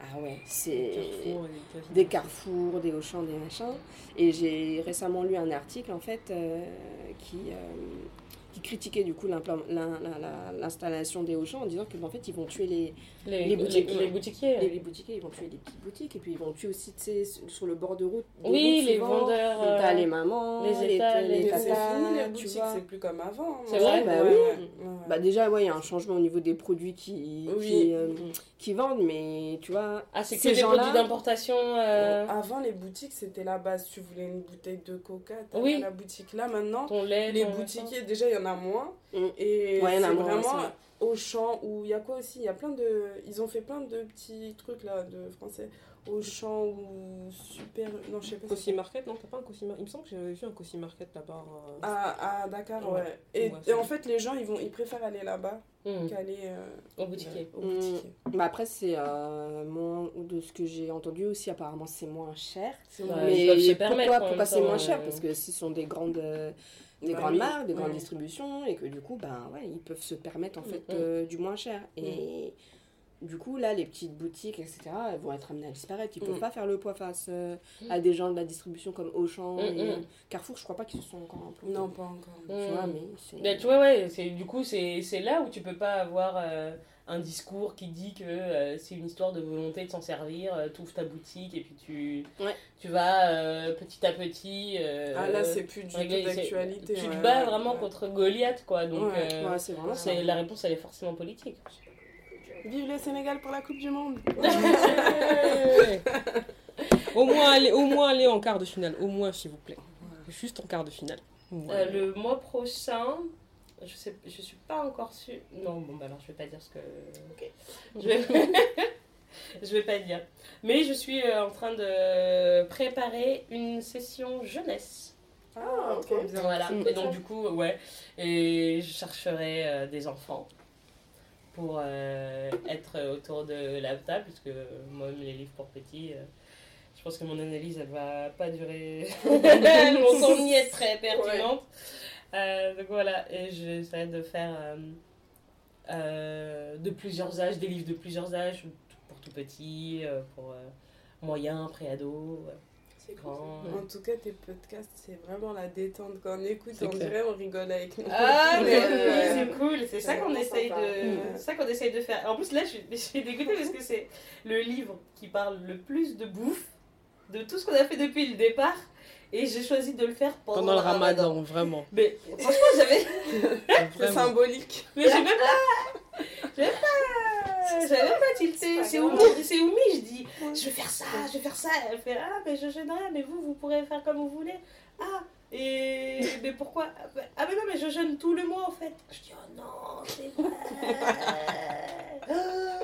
Ah ouais, c'est. Carrefour des carrefours, des Auchan, des machins. Et j'ai récemment lu un article en fait euh, qui, euh, qui critiquait du coup l'installation des Auchan en disant que en fait ils vont tuer les, Les, Les boutiques, les, les boutiquiers. les, boutiquiers, ils vont tuer les petites boutiques et puis ils vont tuer aussi sur le bord de route. de oui, route, les souvent, vendeurs. T'as euh, les mamans, les les, étals, les les- c'est plus comme avant. hein. C'est vrai Bah Ouais, oui. ouais. Bah déjà ouais, il y a un changement au niveau des produits qui, Oui. qui, euh, Mm. Qui vendent, mais tu vois. Ah, c'est que des produits d'importation. euh, Avant les boutiques c'était la base, tu voulais une bouteille de coca, t'allais Oui. la boutique. Là maintenant, ton lait. les ton boutiquiers déjà il y en a moins. Et Ouais, il y en a c'est vraiment vrai. au champ où il y a quoi aussi? Il y a plein de. Ils ont fait plein de petits trucs là de français. Au champ ou super. Non, je sais pas. Cossy Market, non, t'as pas un Cossy Market Il me semble que j'avais vu un Cossy Market là-bas. euh, À, à Dakar, Ouais. ouais. Et, Ouais, et c'est en fait, les gens ils, vont, ils préfèrent aller là-bas Mm. qu'aller euh, Au boutiquier. au Mm. boutiquier. Bah après c'est euh, moins de ce que j'ai entendu aussi apparemment c'est moins cher. C'est Ouais, se Mais pourquoi, pourquoi c'est moins cher? euh, Parce que ce sont des grandes, euh, des Bah grandes oui, marques, des grandes distributions, et que du coup, ben, ouais, ils peuvent se permettre en fait Mm, mm. euh, du moins cher. Et du coup, là, les petites boutiques, etc., elles vont être amenées à disparaître. Ils peuvent Mm. pas faire le poids face euh, à des gens de la distribution comme Auchan Mm, et mm. Carrefour. Je crois pas qu'ils se sont encore implantés. Non, pas encore. Tu Mm. vois, mais c'est... Bah, tu vois, ouais, c'est, du coup, c'est, c'est là où tu peux pas avoir euh, un discours qui dit que euh, c'est une histoire de volonté de s'en servir, euh, tu ouvres ta boutique et puis tu, Ouais. tu vas euh, petit à petit. euh, Ah là, c'est plus du régler- tout d'actualité. Tu te bats ouais, vraiment ouais. contre Goliath, quoi. Donc, Ouais, euh, Ouais, c'est vraiment c'est, la réponse, elle est forcément politique. Vive le Sénégal pour la Coupe du Monde Au moins, aller, au moins aller en quart de finale, au moins s'il vous plaît. Juste en quart de finale. Euh, le mois prochain, je sais, je suis pas encore sûre. Non, bon, bah alors je vais pas dire ce que. Je vais, (laughs) je vais pas dire. Mais je suis euh, en train de préparer une session jeunesse. Ah, ok. Voilà. Et donc du coup, ouais. Et je chercherai euh, des enfants pour euh, être autour de la table, puisque moi, les livres pour petits. euh, je pense que mon analyse, elle va pas durer (laughs) longtemps ni être très pertinente. Euh, donc voilà, et j'essaie de faire de plusieurs âges, des livres de plusieurs âges, pour tout petit, pour moyen, préado. Grand. En tout cas, tes podcasts, c'est vraiment la détente. Quand on écoute, on clair. dirait on rigole avec nous. Ah, (laughs) mais oui, Ouais. c'est cool, c'est ça qu'on essaye sympa. de, ça qu'on essaye de faire. En plus là, je suis, (laughs) je suis dégoûtée parce que c'est le livre qui parle le plus de bouffe de tout ce qu'on a fait depuis le départ, et j'ai choisi de le faire pendant, Pendant le ramadan, vraiment. Mais franchement, j'avais, (laughs) C'est symbolique. mais j'ai même pas, j'avais pas, j'avais pas tilté. C'est. Oumi, je dis, je vais faire ça, je vais faire ça. Elle fait ah mais je gênerai, mais vous vous pourrez faire comme vous voulez. Ah et mais pourquoi? Ah mais non mais je jeûne tout le mois en fait. Je dis oh non c'est vrai. (laughs) Ah,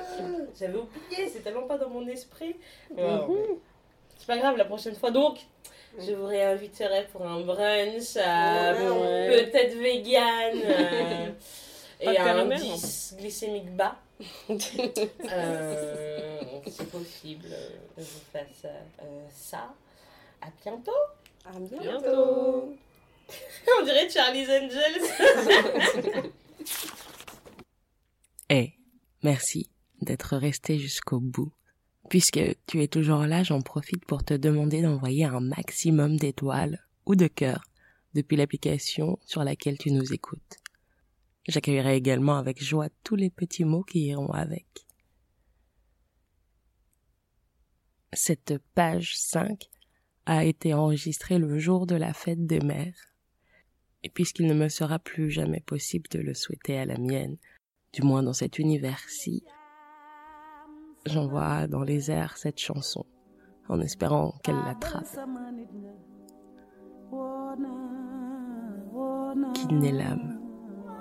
J'avais oublié, c'est tellement pas dans mon esprit. Mhm. C'est pas grave la prochaine fois donc. Je vous réinviterai pour un brunch, peut-être vegan (laughs) euh, et un périmètre. indice glycémique bas. (laughs) Euh, c'est possible euh, que je fasse euh, ça. À bientôt. À bientôt. (laughs) On dirait Charlie's Angels. (laughs) Eh, merci d'être resté jusqu'au bout. Puisque tu es toujours là, j'en profite pour te demander d'envoyer un maximum d'étoiles ou de cœurs depuis l'application sur laquelle tu nous écoutes. J'accueillerai également avec joie tous les petits mots qui iront avec. Cette page 5 a été enregistrée le jour de la fête des mères. Et puisqu'il ne me sera plus jamais possible de le souhaiter à la mienne, du moins dans cet univers-ci, j'envoie dans les airs cette chanson, en espérant qu'elle l'attrape. Kidney l'âme,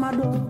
My Amador.